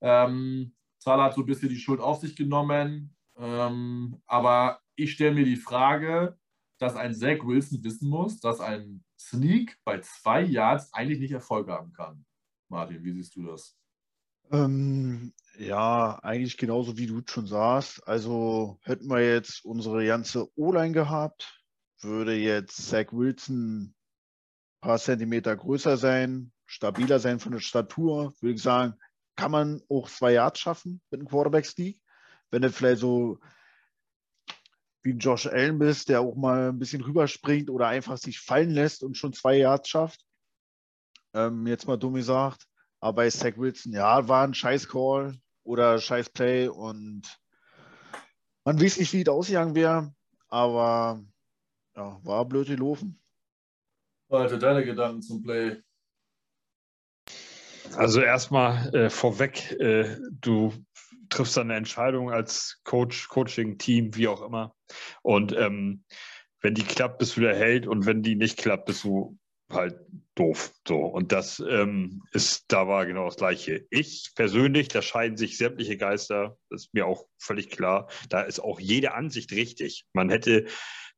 Ähm, Zahler hat so ein bisschen die Schuld auf sich genommen. Ähm, aber ich stelle mir die Frage, dass ein Zach Wilson wissen muss, dass ein Sneak bei zwei Yards eigentlich nicht Erfolg haben kann. Martin, wie siehst du das? Ähm, ja, eigentlich genauso wie du schon sagst. Also hätten wir jetzt unsere ganze O-Line gehabt, würde jetzt Zach Wilson ein paar Zentimeter größer sein, stabiler sein von der Statur, würde ich sagen, kann man auch zwei Yards schaffen mit einem Quarterback-Sneak wenn du vielleicht so wie ein Josh Allen bist, der auch mal ein bisschen rüberspringt oder einfach sich fallen lässt und schon zwei Yards schafft. Ähm, jetzt mal dumm gesagt. Aber bei Zach Wilson, ja, war ein scheiß Call oder scheiß Play und man weiß nicht, wie es ausgegangen wäre, aber ja, war blöd gelaufen. Walter, deine Gedanken zum Play? Also erstmal äh, vorweg, äh, du triffst dann eine Entscheidung als Coach, Coaching-Team, wie auch immer. Und ähm, wenn die klappt, bist du der Held und wenn die nicht klappt, bist du halt doof. So. Und das ähm, ist, da war genau das Gleiche. Ich persönlich, da scheiden sich sämtliche Geister, das ist mir auch völlig klar. Da ist auch jede Ansicht richtig. Man hätte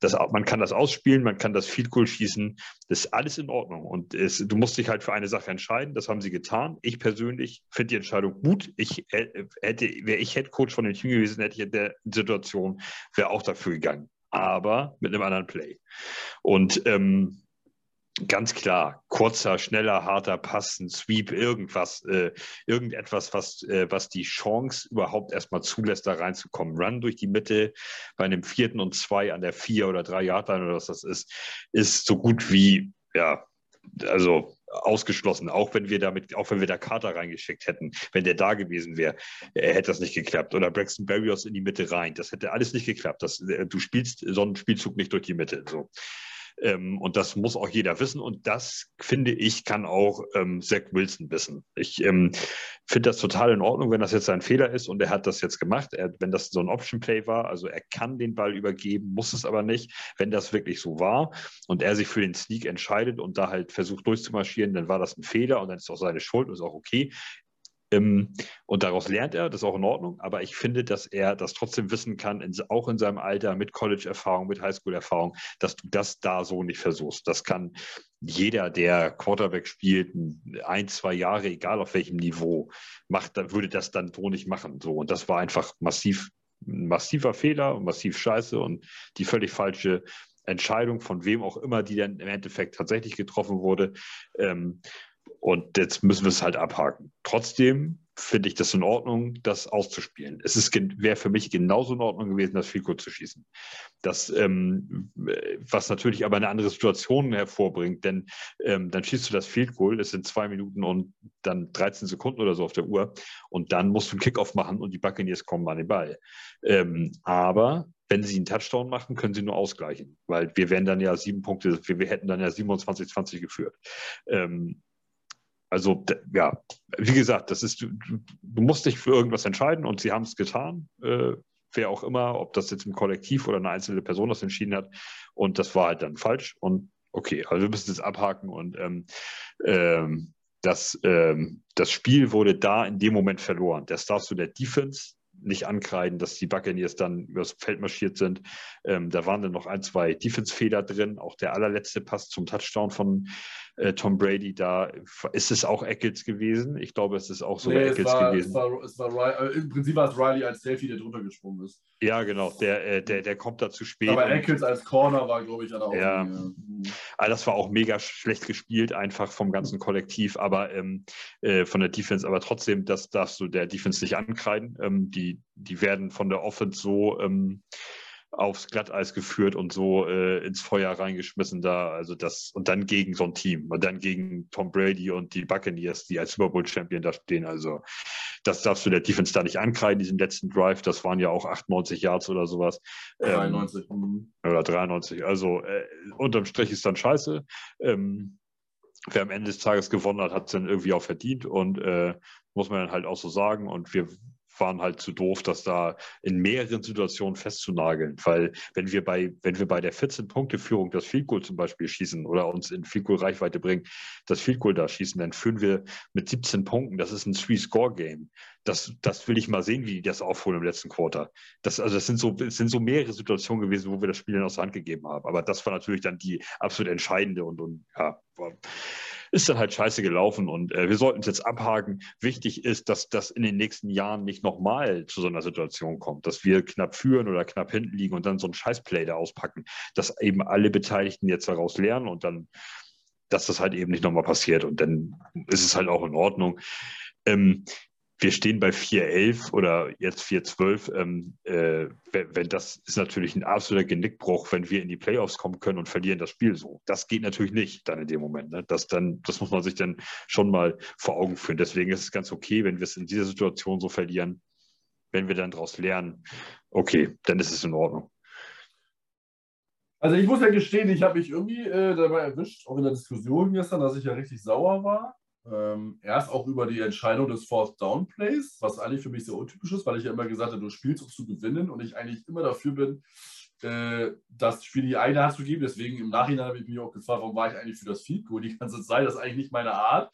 das, man kann das ausspielen, man kann das Field Goal schießen, das ist alles in Ordnung. Und es, du musst dich halt für eine Sache entscheiden. Das haben sie getan. Ich persönlich finde die Entscheidung gut. Ich hätte, wäre ich Head Coach von dem Team gewesen, hätte ich in der Situation, wäre auch dafür gegangen. Aber mit einem anderen Play. Und ähm, Ganz klar, kurzer, schneller, harter Pass, ein Sweep, irgendwas, äh, irgendetwas, was, äh, was die Chance überhaupt erstmal zulässt, da reinzukommen. Run durch die Mitte bei einem vierten und zwei an der vier oder drei Yard oder was das ist, ist so gut wie, ja, also ausgeschlossen, auch wenn wir damit, auch wenn wir da Carter reingeschickt hätten, wenn der da gewesen wäre, äh, hätte das nicht geklappt. Oder Braxton Barrios in die Mitte rein. Das hätte alles nicht geklappt. Das, äh, du spielst so einen Spielzug nicht durch die Mitte. So. Ähm, und das muss auch jeder wissen. Und das, finde ich, kann auch ähm, Zach Wilson wissen. Ich ähm, finde das total in Ordnung, wenn das jetzt ein Fehler ist und er hat das jetzt gemacht. Er, wenn das so ein Option-Play war, also er kann den Ball übergeben, muss es aber nicht. Wenn das wirklich so war und er sich für den Sneak entscheidet und da halt versucht durchzumarschieren, dann war das ein Fehler und dann ist auch seine Schuld und ist auch okay Ähm, und daraus lernt er, das ist auch in Ordnung, aber ich finde, dass er das trotzdem wissen kann, in, auch in seinem Alter mit College-Erfahrung, mit Highschool-Erfahrung, dass du das da so nicht versuchst. Das kann jeder, der Quarterback spielt, ein, zwei Jahre, egal auf welchem Niveau, macht, würde das dann so nicht machen. So. Und das war einfach massiv, ein massiver Fehler und massiv scheiße und die völlig falsche Entscheidung von wem auch immer, die dann im Endeffekt tatsächlich getroffen wurde. Ähm, und jetzt müssen wir es halt abhaken. Trotzdem finde ich das in Ordnung, das auszuspielen. Es wäre für mich genauso in Ordnung gewesen, das Goal zu schießen. Das, ähm, was natürlich aber eine andere Situation hervorbringt, denn ähm, dann schießt du das Field Goal, es sind zwei Minuten und dann 13 Sekunden oder so auf der Uhr und dann musst du einen Kickoff machen und die Buccaneers kommen an den Ball. Ähm, aber wenn sie einen Touchdown machen, können sie nur ausgleichen, weil wir wären dann ja sieben Punkte, wir, wir hätten dann ja 27-20 geführt. Ähm, also ja, wie gesagt, das ist, du, du, musst dich für irgendwas entscheiden und sie haben es getan. Äh, wer auch immer, ob das jetzt im Kollektiv oder eine einzelne Person das entschieden hat. Und das war halt dann falsch. Und okay, also wir müssen es abhaken und ähm, ähm, das, ähm, das Spiel wurde da in dem Moment verloren. Das darfst du der Defense nicht ankreiden, dass die Buccaneers dann übers Feld marschiert sind. Ähm, da waren dann noch ein, zwei Defense-Fehler drin. Auch der allerletzte Pass zum Touchdown von äh, Tom Brady, da ist es auch Eccles gewesen. Ich glaube, es ist auch so nee, Eccles war, gewesen. Es war, es war äh, Im Prinzip war es Riley als Selfie, der drunter gesprungen ist. Ja, genau. Der, äh, der, der kommt da zu spät. Aber Eccles als Corner war, glaube ich, an der ja. ja. Also das war auch mega schlecht gespielt, einfach vom ganzen Kollektiv, aber ähm, äh, von der Defense. Aber trotzdem, das darfst du der Defense nicht ankreiden. Ähm, die, die werden von der Offense so ähm, aufs Glatteis geführt und so äh, ins Feuer reingeschmissen da. Also das, und dann gegen so ein Team und dann gegen Tom Brady und die Buccaneers, die als Super Bowl Champion da stehen. Also das darfst du der Defense da nicht ankreiden, diesen letzten Drive. Das waren ja auch 98 Yards oder sowas. 93. Ähm, oder 93. Also äh, unterm Strich ist dann scheiße. Ähm, wer am Ende des Tages gewonnen hat, hat es dann irgendwie auch verdient und äh, muss man dann halt auch so sagen. Und wir waren halt zu doof, das da in mehreren Situationen festzunageln. Weil wenn wir bei, wenn wir bei der 14-Punkte-Führung das Field Goal zum Beispiel schießen oder uns in Field Goal Reichweite bringen, das Field Goal da schießen, dann führen wir mit 17 Punkten. Das ist ein Three-Score-Game. Das, das will ich mal sehen, wie die das aufholen im letzten Quarter. Das, also das sind so, es sind so mehrere Situationen gewesen, wo wir das Spiel dann aus der Hand gegeben haben. Aber das war natürlich dann die absolut entscheidende und, und ja, ist dann halt scheiße gelaufen und äh, wir sollten es jetzt abhaken. Wichtig ist, dass das in den nächsten Jahren nicht nochmal zu so einer Situation kommt, dass wir knapp führen oder knapp hinten liegen und dann so ein Scheißplay da auspacken, dass eben alle Beteiligten jetzt daraus lernen und dann, dass das halt eben nicht nochmal passiert und dann ist es halt auch in Ordnung. Ähm, wir stehen bei 4,11 oder jetzt 4,12. Ähm, äh, wenn, das ist natürlich ein absoluter Genickbruch, wenn wir in die Playoffs kommen können und verlieren das Spiel so. Das geht natürlich nicht dann in dem Moment. Ne? Das, dann, das muss man sich dann schon mal vor Augen führen. Deswegen ist es ganz okay, wenn wir es in dieser Situation so verlieren. Wenn wir dann daraus lernen, okay, dann ist es in Ordnung. Also ich muss ja gestehen, ich habe mich irgendwie äh, dabei erwischt, auch in der Diskussion gestern, dass ich ja richtig sauer war. Ähm, erst auch über die Entscheidung des Fourth Down Plays, was eigentlich für mich sehr untypisch ist, weil ich ja immer gesagt habe, du spielst, um zu gewinnen und ich eigentlich immer dafür bin, äh, das Spiel die eine Hand zu geben. Deswegen im Nachhinein habe ich mich auch gefragt, warum war ich eigentlich für das Field Goal die ganze Zeit? Das ist eigentlich nicht meine Art.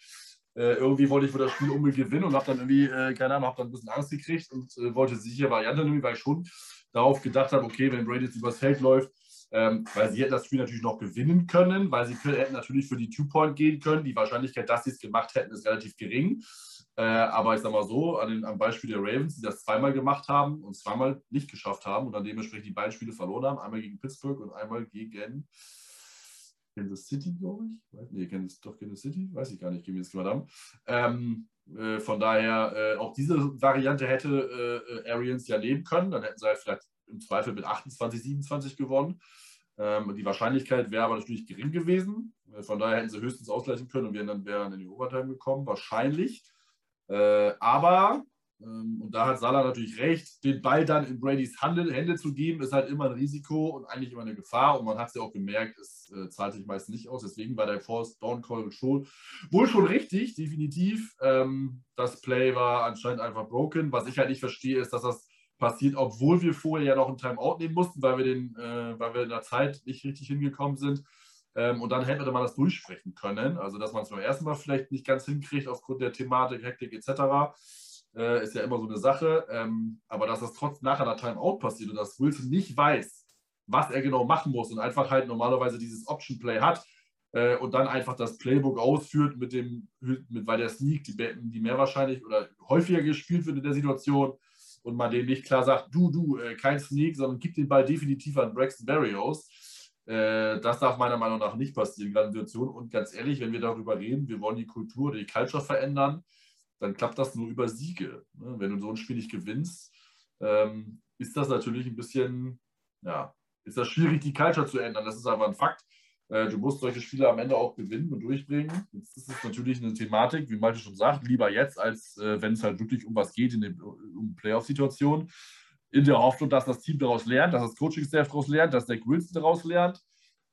Äh, irgendwie wollte ich für das Spiel unbedingt gewinnen und habe dann irgendwie, äh, keine Ahnung, habe dann ein bisschen Angst gekriegt und äh, wollte sicher Variante nehmen, weil ich schon darauf gedacht habe, okay, wenn Brady jetzt übers Feld läuft, ähm, weil sie hätten das Spiel natürlich noch gewinnen können, weil sie hätten natürlich für die Two-Point gehen können. Die Wahrscheinlichkeit, dass sie es gemacht hätten, ist relativ gering. Äh, aber ich sage mal so, an den, am Beispiel der Ravens, die das zweimal gemacht haben und zweimal nicht geschafft haben und dann dementsprechend die beiden Spiele verloren haben, einmal gegen Pittsburgh und einmal gegen Kansas City, glaube ich. Nee, Kansas, doch Kansas City, weiß ich gar nicht, gegen das haben. Ähm, äh, von daher, äh, auch diese Variante hätte äh, Arians ja leben können. Dann hätten sie halt vielleicht im Zweifel mit 28, 27 gewonnen. Ähm, die Wahrscheinlichkeit wäre aber natürlich gering gewesen. Äh, von daher hätten sie höchstens ausgleichen können und wären dann, wären in die Overtime gekommen, wahrscheinlich. Äh, aber, ähm, und da hat Salah natürlich recht, den Ball dann in Bradys Handel, Hände zu geben, ist halt immer ein Risiko und eigentlich immer eine Gefahr. Und man hat es ja auch gemerkt, es äh, zahlt sich meist nicht aus. Deswegen war der Force Down Call schon wohl schon richtig, definitiv. Ähm, das Play war anscheinend einfach broken. Was ich halt nicht verstehe, ist, dass das passiert, obwohl wir vorher ja noch ein Timeout nehmen mussten, weil wir, den, äh, weil wir in der Zeit nicht richtig hingekommen sind. Ähm, und dann hätte man das durchsprechen können. Also, dass man es beim ersten Mal vielleicht nicht ganz hinkriegt aufgrund der Thematik, Hektik etc. Äh, ist ja immer so eine Sache. Ähm, aber dass das trotz nachher der Timeout passiert und dass Wilson nicht weiß, was er genau machen muss und einfach halt normalerweise dieses Option Play hat äh, und dann einfach das Playbook ausführt mit dem, mit, weil der Sneak, die, die mehr wahrscheinlich oder häufiger gespielt wird in der Situation und man dem nicht klar sagt, du, du, äh, kein Sneak, sondern gib den Ball definitiv an Braxton Berrios. Äh, das darf meiner Meinung nach nicht passieren, gerade in Situation. Und ganz ehrlich, wenn wir darüber reden, wir wollen die Kultur die Culture verändern, dann klappt das nur über Siege. Ne? Wenn du so ein Spiel nicht gewinnst, ähm, ist das natürlich ein bisschen, ja, ist das schwierig, die Culture zu ändern. Das ist einfach ein Fakt. Äh, du musst solche Spiele am Ende auch gewinnen und durchbringen. Jetzt ist natürlich eine Thematik, wie Malte schon sagt, lieber jetzt, als äh, wenn es halt wirklich um was geht in den um Playoff-Situationen. In der Hoffnung, dass das Team daraus lernt, dass das Coaching-Staff daraus lernt, dass der Wilson daraus lernt.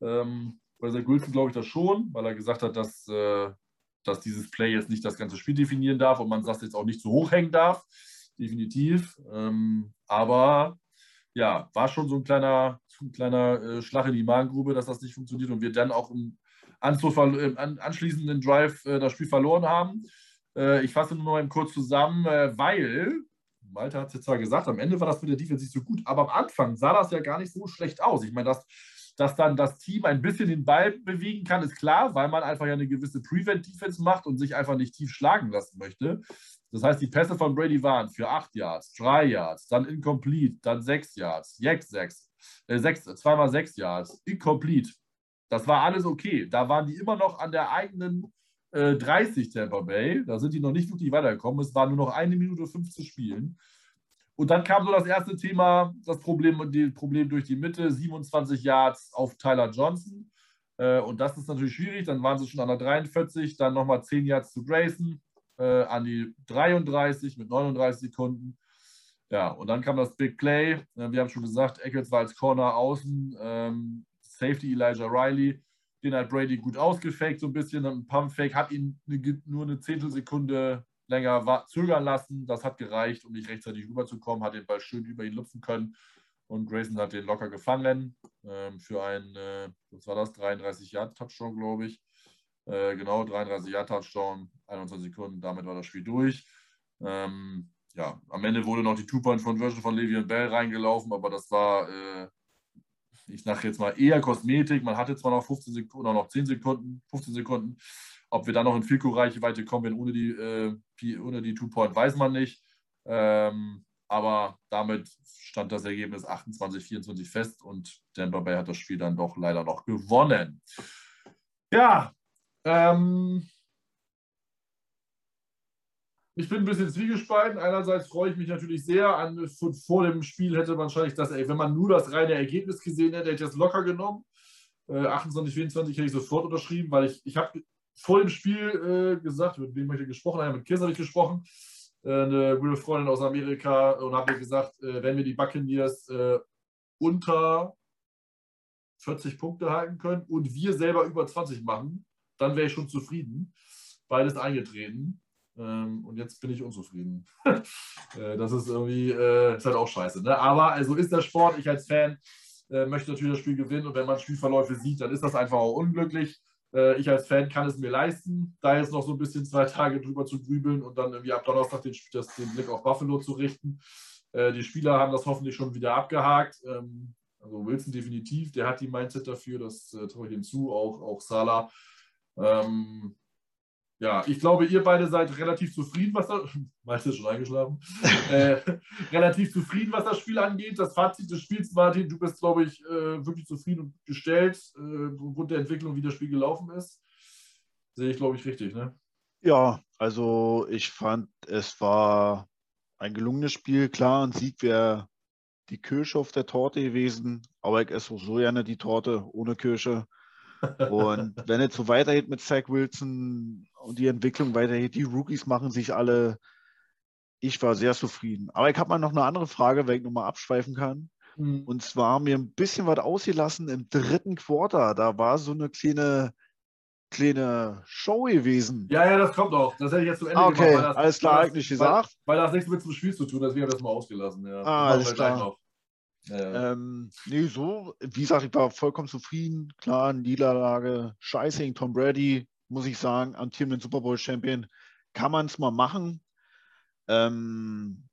Ähm, bei Zach Wilson glaube ich das schon, weil er gesagt hat, dass, äh, dass dieses Play jetzt nicht das ganze Spiel definieren darf und man das jetzt auch nicht zu hoch hängen darf. Definitiv. Ähm, aber ja, war schon so ein kleiner, ein kleiner äh, Schlag in die Magengrube, dass das nicht funktioniert und wir dann auch im, im anschließenden Drive äh, das Spiel verloren haben. Äh, ich fasse nur noch mal kurz zusammen, äh, weil, Malte hat es jetzt zwar gesagt, am Ende war das mit der Defense nicht so gut, aber am Anfang sah das ja gar nicht so schlecht aus. Ich meine, dass, dass dann das Team ein bisschen den Ball bewegen kann, ist klar, weil man einfach ja eine gewisse Prevent-Defense macht und sich einfach nicht tief schlagen lassen möchte. Das heißt, die Pässe von Brady waren für 8 Yards, 3 Yards, dann incomplete, dann 6 Yards, jetzt 6, äh, 6 zweimal 6 Yards, incomplete. Das war alles okay. Da waren die immer noch an der eigenen äh, 30 Tampa Bay. Da sind die noch nicht wirklich weitergekommen. Es war nur noch eine Minute 5 zu spielen. Und dann kam so das erste Thema, das Problem, das Problem durch die Mitte, 27 Yards auf Tyler Johnson. Äh, und das ist natürlich schwierig. Dann waren sie schon an der 43, dann nochmal 10 Yards zu Grayson äh, an die 33 mit 39 Sekunden. Ja, und dann kam das Big Play. Wir haben schon gesagt, Eccles war als Corner außen. Ähm, Safety Elijah Riley. Den hat Brady gut ausgefaked, so ein bisschen. Ein Pumpfake hat ihn eine, nur eine Zehntelsekunde länger zögern lassen. Das hat gereicht, um nicht rechtzeitig rüberzukommen. Hat den Ball schön über ihn lupfen können. Und Grayson hat den locker gefangen ähm, für ein, äh, was war das, 33 Yard Touchdown, glaube ich. Äh, genau, 33 Yard Touchdown, 21 Sekunden, damit war das Spiel durch. Ähm, ja, am Ende wurde noch die Two-Point-Conversion von Le'Veon Bell reingelaufen, aber das war, äh, ich sage jetzt mal, eher Kosmetik. Man hatte zwar noch 15 Sekunden noch 10 Sekunden, 15 Sekunden. Ob wir dann noch in Filko-Reichweite kommen werden ohne die, äh, die Two-Point, weiß man nicht. Ähm, aber damit stand das Ergebnis 28, 24 fest und Denver Bay hat das Spiel dann doch leider noch gewonnen. Ja, ähm, ich bin ein bisschen zwiegespalten. Einerseits freue ich mich natürlich sehr. An, vor dem Spiel hätte man wahrscheinlich das, ey, wenn man nur das reine Ergebnis gesehen hätte, hätte ich das locker genommen. Äh, 28, 24 hätte ich sofort unterschrieben, weil ich, ich habe vor dem Spiel äh, gesagt, mit wem habe ich gesprochen? Ja, mit Kiss habe ich gesprochen, äh, eine gute Freundin aus Amerika, und habe mir gesagt, äh, wenn wir die Buccaneers äh, unter 40 Punkte halten können und wir selber über 20 machen, dann wäre ich schon zufrieden. Beides eingetreten. Ähm, und jetzt bin ich unzufrieden. äh, das ist irgendwie, äh, ist halt auch scheiße. Ne? Aber also ist der Sport, ich als Fan äh, möchte natürlich das Spiel gewinnen und wenn man Spielverläufe sieht, dann ist das einfach auch unglücklich. Äh, ich als Fan kann es mir leisten, da jetzt noch so ein bisschen zwei Tage drüber zu grübeln und dann irgendwie ab Donnerstag den, das, den Blick auf Buffalo zu richten. Die Spieler haben das hoffentlich schon wieder abgehakt. Ähm, also Wilson definitiv, der hat die Mindset dafür, das traue ich ihm zu, auch, auch Salah. Ähm, ja, ich glaube, ihr beide seid relativ zufrieden, was das, schon eingeschlafen, äh, relativ zufrieden, was das Spiel angeht. Das Fazit des Spiels, Martin, du bist, glaube ich, äh, wirklich zufrieden und gestellt, äh, aufgrund der Entwicklung, wie das Spiel gelaufen ist. Sehe ich, glaube ich, richtig, ne? Ja, also ich fand, es war ein gelungenes Spiel. Klar, ein Sieg wäre die Kirsche auf der Torte gewesen, aber ich esse so gerne die Torte ohne Kirsche. Und wenn es so weitergeht mit Zach Wilson und die Entwicklung weitergeht, die Rookies machen sich alle. Ich war sehr zufrieden. Aber ich habe mal noch eine andere Frage, wenn ich nochmal abschweifen kann. Mhm. Und zwar mir ein bisschen was ausgelassen im dritten Quarter. Da war so eine kleine, kleine Show gewesen. Ja, ja, das kommt auch. Das hätte ich jetzt zu Ende ah, okay. gemacht. Das, alles klar, eigentlich gesagt. Weil, weil das nichts mit zum Spiel zu tun hat, deswegen habe ich das mal ausgelassen. Ja. Ah, alles klar. Ja. Ähm, nee, so, wie gesagt, ich war vollkommen zufrieden. Klar, Niederlage, scheiße gegen Tom Brady, muss ich sagen, amtierenden Super Bowl-Champion, kann man es mal machen. Ähm,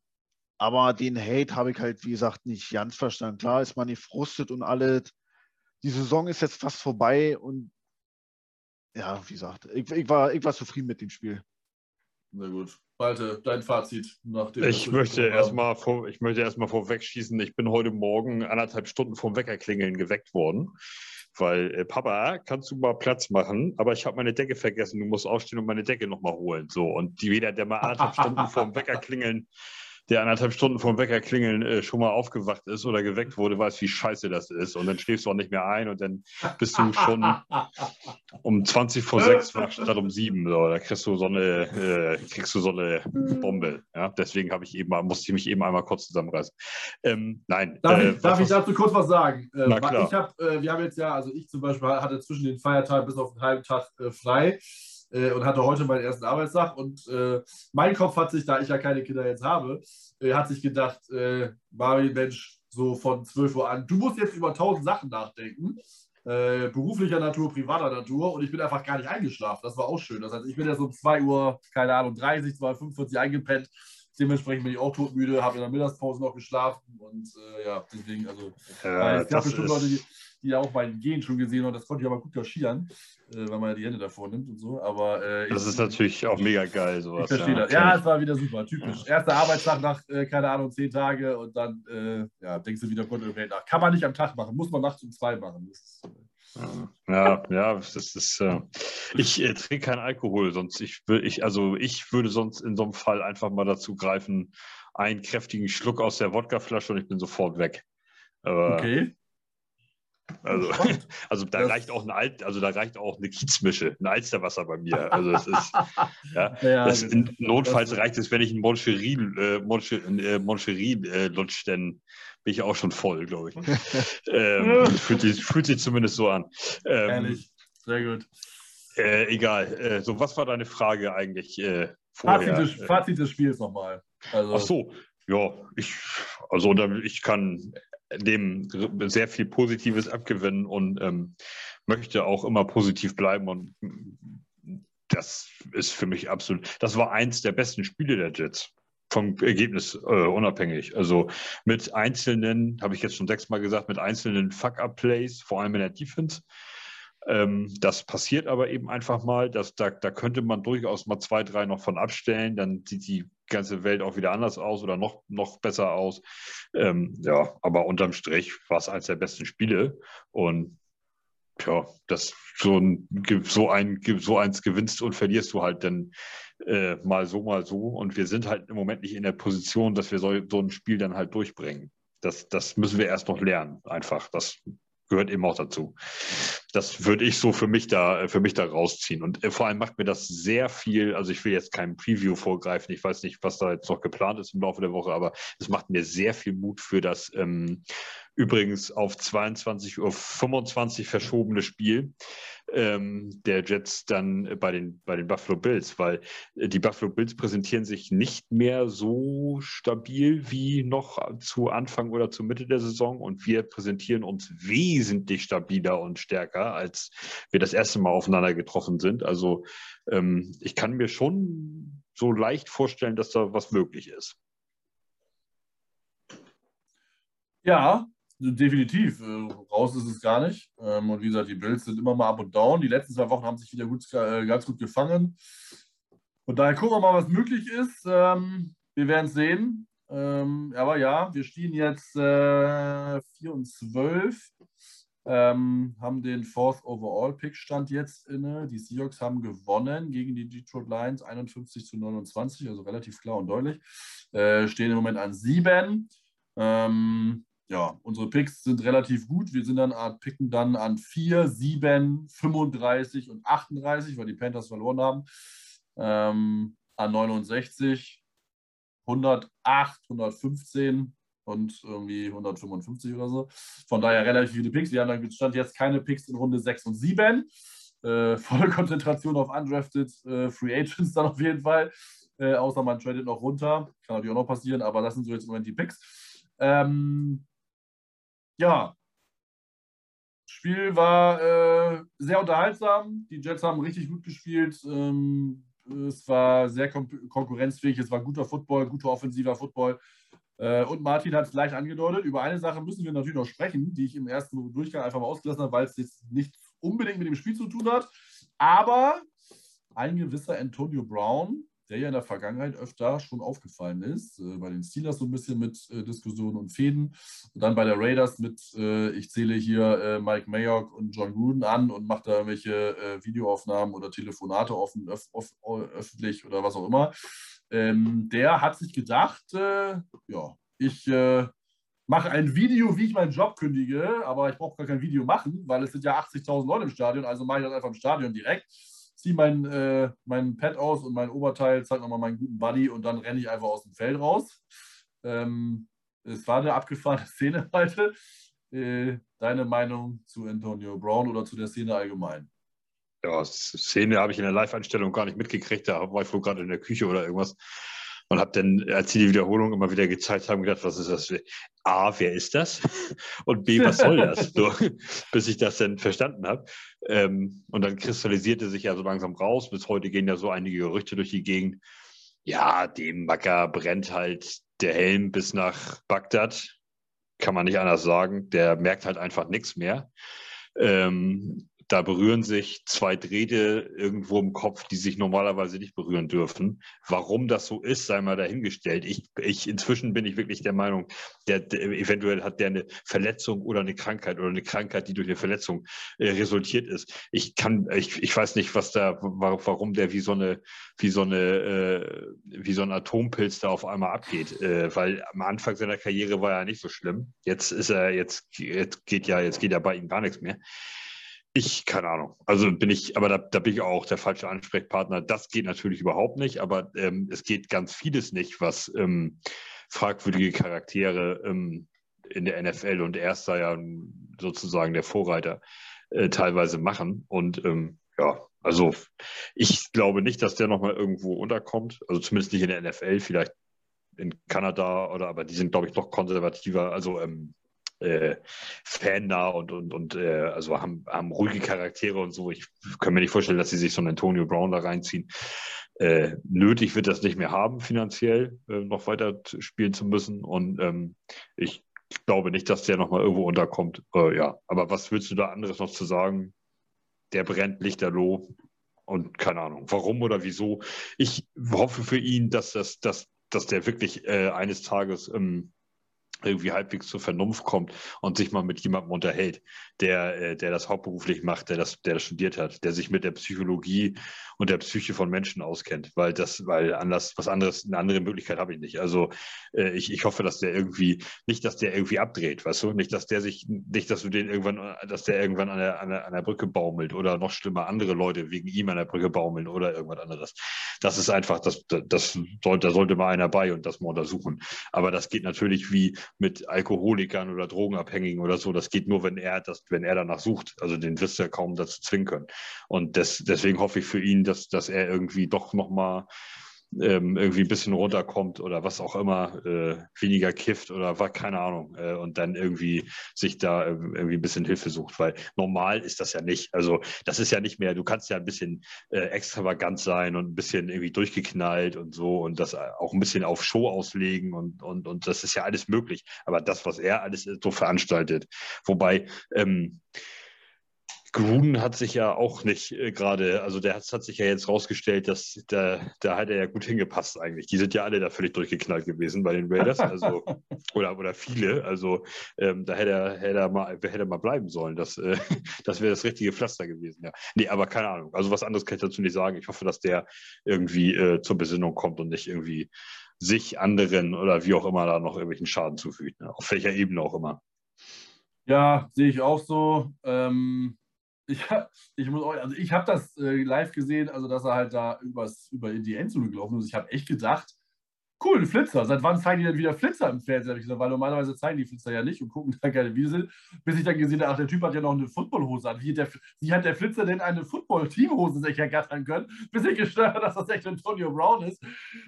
aber den Hate habe ich halt, wie gesagt, nicht ganz verstanden. Klar ist man nicht frustet und alles. Die Saison ist jetzt fast vorbei und ja, wie gesagt, ich, ich, war, ich war zufrieden mit dem Spiel. Na gut. Malte, dein Fazit nach dem. Ich möchte erstmal vor, ich möchte erstmal vorwegschießen, ich bin heute Morgen anderthalb Stunden vom Weckerklingeln geweckt worden. Weil, äh, Papa, kannst du mal Platz machen? Aber ich habe meine Decke vergessen, du musst aufstehen und meine Decke nochmal holen. So, und die, jeder, der mal anderthalb Stunden vorm Weckerklingeln der anderthalb Stunden vom Wecker klingeln äh, schon mal aufgewacht ist oder geweckt wurde, weiß, wie scheiße das ist. Und dann schläfst du auch nicht mehr ein und dann bist du schon um 20 vor 6 wach statt um 7. So. Da kriegst du so eine, äh, kriegst du so eine Bombe. Ja? Deswegen ich eben, musste ich mich eben einmal kurz zusammenreißen. Ähm, nein. Darf, äh, ich, darf ich, dazu kurz was sagen? Äh, Na klar. Ich hab, äh, wir haben jetzt ja, also ich zum Beispiel hatte zwischen den Feiertagen bis auf einen halben Tag äh, frei äh, und hatte heute meinen ersten Arbeitstag. Und äh, mein Kopf hat sich, da ich ja keine Kinder jetzt habe, äh, hat sich gedacht, äh, Marvin, Mensch, so von 12 Uhr an, du musst jetzt über tausend Sachen nachdenken. Äh, beruflicher Natur, privater Natur und ich bin einfach gar nicht eingeschlafen. Das war auch schön. Das heißt, ich bin ja so um 2 Uhr, keine Ahnung, 30, 2, 45 eingepennt. Dementsprechend bin ich auch todmüde, habe in der Mittagspause noch geschlafen und äh, ja, deswegen, also ja, es gab bestimmt Leute, die, die auch mein Gehen schon gesehen haben. Das konnte ich aber gut kaschieren, äh, weil man ja die Hände davor nimmt und so. Aber, äh, das ist natürlich auch mega geil, sowas. Ich verstehe ja, das. Ja, es war wieder super, typisch. Erster Arbeitstag nach, äh, keine Ahnung, zehn Tage und dann äh, ja, denkst du wieder Gott nach. Kann man nicht am Tag machen, muss man nachts um zwei machen. Ist, ja, ja, das ist. Äh, ich äh, trinke keinen Alkohol, sonst ich ich also ich würde sonst in so einem Fall einfach mal dazu greifen, einen kräftigen Schluck aus der Wodkaflasche und ich bin sofort weg. Aber, okay. Also, also da das reicht auch ein Alt, also da reicht auch eine Kiezmische, ein Alsterwasser bei mir. Also das ist, ja, ja das in, notfalls das reicht es, wenn ich ein Moncherie, äh, Moncherie, äh, Moncherie äh, lutsch, dann bin ich auch schon voll, glaube ich. ähm, fühlt, sich, fühlt sich zumindest so an. Ähm, Ehrlich, sehr gut. Äh, egal. Äh, so, was war deine Frage eigentlich äh, vorher? Fazit des, Fazit des Spiels nochmal. Also. Ach so, ja, ich, also ich kann dem sehr viel Positives abgewinnen und ähm, möchte auch immer positiv bleiben. Und das ist für mich absolut, das war eins der besten Spiele der Jets. Vom Ergebnis äh, unabhängig. Also mit einzelnen, habe ich jetzt schon sechsmal gesagt, mit einzelnen Fuck-Up-Plays, vor allem in der Defense. Ähm, das passiert aber eben einfach mal. Dass, da, da könnte man durchaus mal zwei, drei noch von abstellen. Dann sieht die ganze Welt auch wieder anders aus oder noch, noch besser aus. Ähm, ja, aber unterm Strich war es eines der besten Spiele. Und ja, das so ein, so ein so eins gewinnst und verlierst du halt dann äh, mal so, mal so. Und wir sind halt im Moment nicht in der Position, dass wir so, so ein Spiel dann halt durchbringen. Das, das müssen wir erst noch lernen, einfach. Das gehört eben auch dazu. Das würde ich so für mich da, für mich da rausziehen. Und äh, vor allem macht mir das sehr viel, also ich will jetzt kein Preview vorgreifen, ich weiß nicht, was da jetzt noch geplant ist im Laufe der Woche, aber es macht mir sehr viel Mut für das ähm, übrigens auf 22.25 Uhr verschobene Spiel ähm, der Jets dann bei den, bei den Buffalo Bills, weil äh, die Buffalo Bills präsentieren sich nicht mehr so stabil wie noch zu Anfang oder zur Mitte der Saison und wir präsentieren uns wesentlich stabiler und stärker, als wir das erste Mal aufeinander getroffen sind. Also ähm, ich kann mir schon so leicht vorstellen, dass da was möglich ist. Ja, definitiv. Äh, raus ist es gar nicht. Ähm, und wie gesagt, die Bills sind immer mal up und down. Die letzten zwei Wochen haben sich wieder gut, äh, ganz gut gefangen. Und daher gucken wir mal, was möglich ist. Ähm, wir werden es sehen. Ähm, aber ja, wir stehen jetzt äh, 4 und 12. Ähm, haben den Fourth Overall Pick Stand jetzt inne. Die Seahawks haben gewonnen gegen die Detroit Lions 51 zu 29, also relativ klar und deutlich. Äh, stehen im Moment an 7. Ähm, ja, unsere Picks sind relativ gut. Wir sind dann picken dann an 4, 7, 35 und 38, weil die Panthers verloren haben. Ähm, an 69, 108, 115 und irgendwie 155 oder so. Von daher relativ viele Picks. Wir haben dann stand jetzt keine Picks in Runde 6 und 7. Äh, volle Konzentration auf undrafted äh, Free Agents dann auf jeden Fall. Äh, außer man tradet noch runter. Kann natürlich auch noch passieren, aber das sind so jetzt im Moment die Picks. Ähm, ja, Spiel war äh, sehr unterhaltsam. Die Jets haben richtig gut gespielt. Ähm, es war sehr kon konkurrenzfähig. Es war guter Football, guter offensiver Football. Äh, und Martin hat es gleich angedeutet. Über eine Sache müssen wir natürlich noch sprechen, die ich im ersten Durchgang einfach mal ausgelassen habe, weil es jetzt nicht unbedingt mit dem Spiel zu tun hat. Aber ein gewisser Antonio Brown der ja in der Vergangenheit öfter schon aufgefallen ist. Äh, bei den Steelers so ein bisschen mit äh, Diskussionen und Fäden. Und dann bei der Raiders mit, äh, ich zähle hier äh, Mike Mayock und John Gruden an und mache da irgendwelche äh, Videoaufnahmen oder Telefonate offen, öf öf öffentlich oder was auch immer. Ähm, der hat sich gedacht, äh, ja, ich mache ein Video, wie ich meinen Job kündige, aber ich brauche gar kein Video machen, weil es sind ja 80.000 Leute im Stadion, also mache ich das einfach im Stadion direkt ziehe mein, äh, mein Pad aus und mein Oberteil, zeige nochmal meinen guten Buddy und dann renne ich einfach aus dem Feld raus. Ähm, es war eine abgefahrene Szene heute. Äh, deine Meinung zu Antonio Brown oder zu der Szene allgemein? Ja, Szene habe ich in der Live-Einstellung gar nicht mitgekriegt. Da war ich wohl gerade in der Küche oder irgendwas und habe dann, als sie die Wiederholung immer wieder gezeigt haben, gedacht, was ist das? A, wer ist das? Und B, was soll das? So, bis ich das dann verstanden habe. Ähm, und dann kristallisierte sich ja so langsam raus. Bis heute gehen ja so einige Gerüchte durch die Gegend. Ja, dem Macker brennt halt der Helm bis nach Bagdad. Kann man nicht anders sagen. Der merkt halt einfach nichts mehr. Ähm, da berühren sich zwei Drähte irgendwo im Kopf, die sich normalerweise nicht berühren dürfen. Warum das so ist, sei mal dahingestellt. Ich, ich inzwischen bin ich wirklich der Meinung, der, der, eventuell hat der eine Verletzung oder eine Krankheit oder eine Krankheit, die durch eine Verletzung äh, resultiert ist. Ich kann, ich, ich weiß nicht, was da, warum der wie so eine, wie so eine, äh, wie so ein Atompilz da auf einmal abgeht. Äh, weil am Anfang seiner Karriere war er nicht so schlimm. Jetzt ist er, jetzt, jetzt geht ja, jetzt geht ja bei ihm gar nichts mehr. Ich, keine Ahnung. Also bin ich, aber da, da bin ich auch der falsche Ansprechpartner. Das geht natürlich überhaupt nicht, aber ähm, es geht ganz vieles nicht, was ähm, fragwürdige Charaktere ähm, in der NFL und er ist ja sozusagen der Vorreiter äh, teilweise machen. Und ähm, ja, also ich glaube nicht, dass der nochmal irgendwo unterkommt. Also zumindest nicht in der NFL, vielleicht in Kanada oder aber die sind, glaube ich, noch konservativer. Also ähm, äh, Fan da und, und, und äh, also haben, haben ruhige Charaktere und so. Ich kann mir nicht vorstellen, dass sie sich so einen Antonio Brown da reinziehen. Äh, nötig wird das nicht mehr haben, finanziell äh, noch weiter spielen zu müssen. Und ähm, ich glaube nicht, dass der nochmal irgendwo unterkommt. Äh, ja, aber was willst du da anderes noch zu sagen? Der brennt lichterloh und keine Ahnung, warum oder wieso. Ich hoffe für ihn, dass, das, dass, dass der wirklich äh, eines Tages ähm, irgendwie halbwegs zur Vernunft kommt und sich mal mit jemandem unterhält, der, äh, der das hauptberuflich macht, der das, der das studiert hat, der sich mit der Psychologie und der Psyche von Menschen auskennt, weil das, weil anders, was anderes, eine andere Möglichkeit habe ich nicht. Also äh, ich, ich hoffe, dass der irgendwie, nicht, dass der irgendwie abdreht, weißt du, nicht, dass der sich, nicht, dass du den irgendwann, dass der irgendwann an der, an der, an der Brücke baumelt oder noch schlimmer, andere Leute wegen ihm an der Brücke baumeln oder irgendwas anderes. Das ist einfach, das, das sollte, da sollte mal einer bei und das mal untersuchen. Aber das geht natürlich wie mit Alkoholikern oder Drogenabhängigen oder so. Das geht nur, wenn er das, wenn er danach sucht. Also den wirst du ja kaum dazu zwingen können. Und das, deswegen hoffe ich für ihn, dass, dass er irgendwie doch nochmal ähm, irgendwie ein bisschen runterkommt oder was auch immer, äh, weniger kifft oder was, keine Ahnung, äh, und dann irgendwie sich da äh, irgendwie ein bisschen Hilfe sucht, weil normal ist das ja nicht. Also das ist ja nicht mehr, du kannst ja ein bisschen äh, extravagant sein und ein bisschen irgendwie durchgeknallt und so und das auch ein bisschen auf Show auslegen und, und, und das ist ja alles möglich. Aber das, was er alles so veranstaltet, wobei ähm, Gruden hat sich ja auch nicht äh, gerade, also der hat, hat, sich ja jetzt rausgestellt, dass da, da hat er ja gut hingepasst eigentlich. Die sind ja alle da völlig durchgeknallt gewesen bei den Raiders, also oder, oder viele. Also ähm, da hätte er, hätte er mal, hätte er mal bleiben sollen. Das, äh, das wäre das richtige Pflaster gewesen, ja. Nee, aber keine Ahnung. Also was anderes kann ich dazu nicht sagen. Ich hoffe, dass der irgendwie äh, zur Besinnung kommt und nicht irgendwie sich anderen oder wie auch immer da noch irgendwelchen Schaden zufügt. Ne? Auf welcher Ebene auch immer. Ja, sehe ich auch so. Ähm, ich, ich muss also ich habe das äh, live gesehen, also dass er halt da übers, über die Endzone gelaufen ist. Ich habe echt gedacht, cool, ein Flitzer. Seit wann zeigen die denn wieder Flitzer im Fernsehen? ich gesagt, weil normalerweise zeigen die Flitzer ja nicht und gucken da keine Videos. Bis ich dann gesehen habe, ach, der Typ hat ja noch eine Footballhose an. Wie, der, wie hat der Flitzer denn eine Football-Teamhose sich ergattern können? Bis ich gestört habe, dass das echt Antonio Brown ist.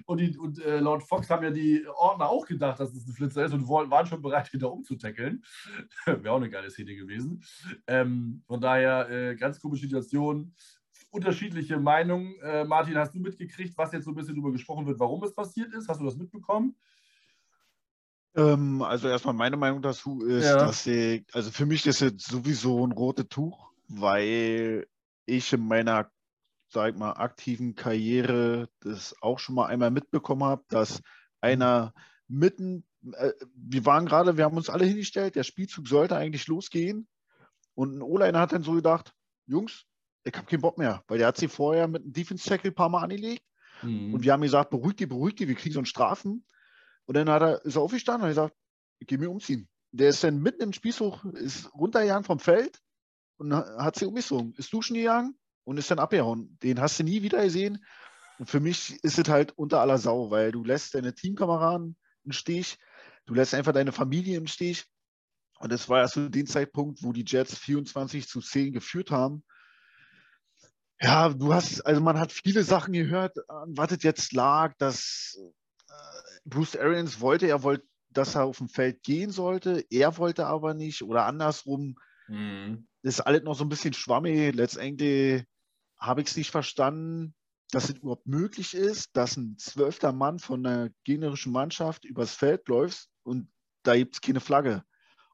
Und, die, und äh, laut Fox haben ja die Ordner auch gedacht, dass es ein Flitzer ist und waren schon bereit, wieder umzutackeln. Wäre auch eine geile Szene gewesen. Ähm, von daher, äh, ganz komische Situation unterschiedliche Meinungen. Äh, Martin, hast du mitgekriegt, was jetzt so ein bisschen darüber gesprochen wird, warum es passiert ist? Hast du das mitbekommen? Ähm, also erstmal meine Meinung dazu ist, ja. dass ich, also für mich ist jetzt sowieso ein rotes Tuch, weil ich in meiner, sag ich mal, aktiven Karriere das auch schon mal einmal mitbekommen habe, dass einer mitten, äh, wir waren gerade, wir haben uns alle hingestellt, der Spielzug sollte eigentlich losgehen und ein O-Liner hat dann so gedacht, Jungs, ich habe keinen Bock mehr, weil der hat sie vorher mit einem Defense Tackle ein paar Mal angelegt mhm. und wir haben gesagt, beruhig die, beruhig die, wir kriegen so einen Strafen. Und dann hat er, ist er aufgestanden und hat gesagt, ich gehe mir umziehen. Der ist dann mitten im Spießhoch, ist runtergegangen vom Feld und hat sie umgezogen, ist duschen gegangen und ist dann abgehauen. Den hast du nie wieder gesehen. Und für mich ist es halt unter aller Sau, weil du lässt deine Teamkameraden im Stich, du lässt einfach deine Familie im Stich. Und das war ja zu dem Zeitpunkt, wo die Jets 24 zu 10 geführt haben. Ja, du hast, also man hat viele Sachen gehört, an was es jetzt lag, dass äh, Bruce Arians wollte, er wollte, dass er auf dem Feld gehen sollte, er wollte aber nicht oder andersrum. Mhm. Das ist alles noch so ein bisschen schwammig. Letztendlich habe ich es nicht verstanden, dass es überhaupt möglich ist, dass ein zwölfter Mann von einer gegnerischen Mannschaft übers Feld läuft und da gibt es keine Flagge.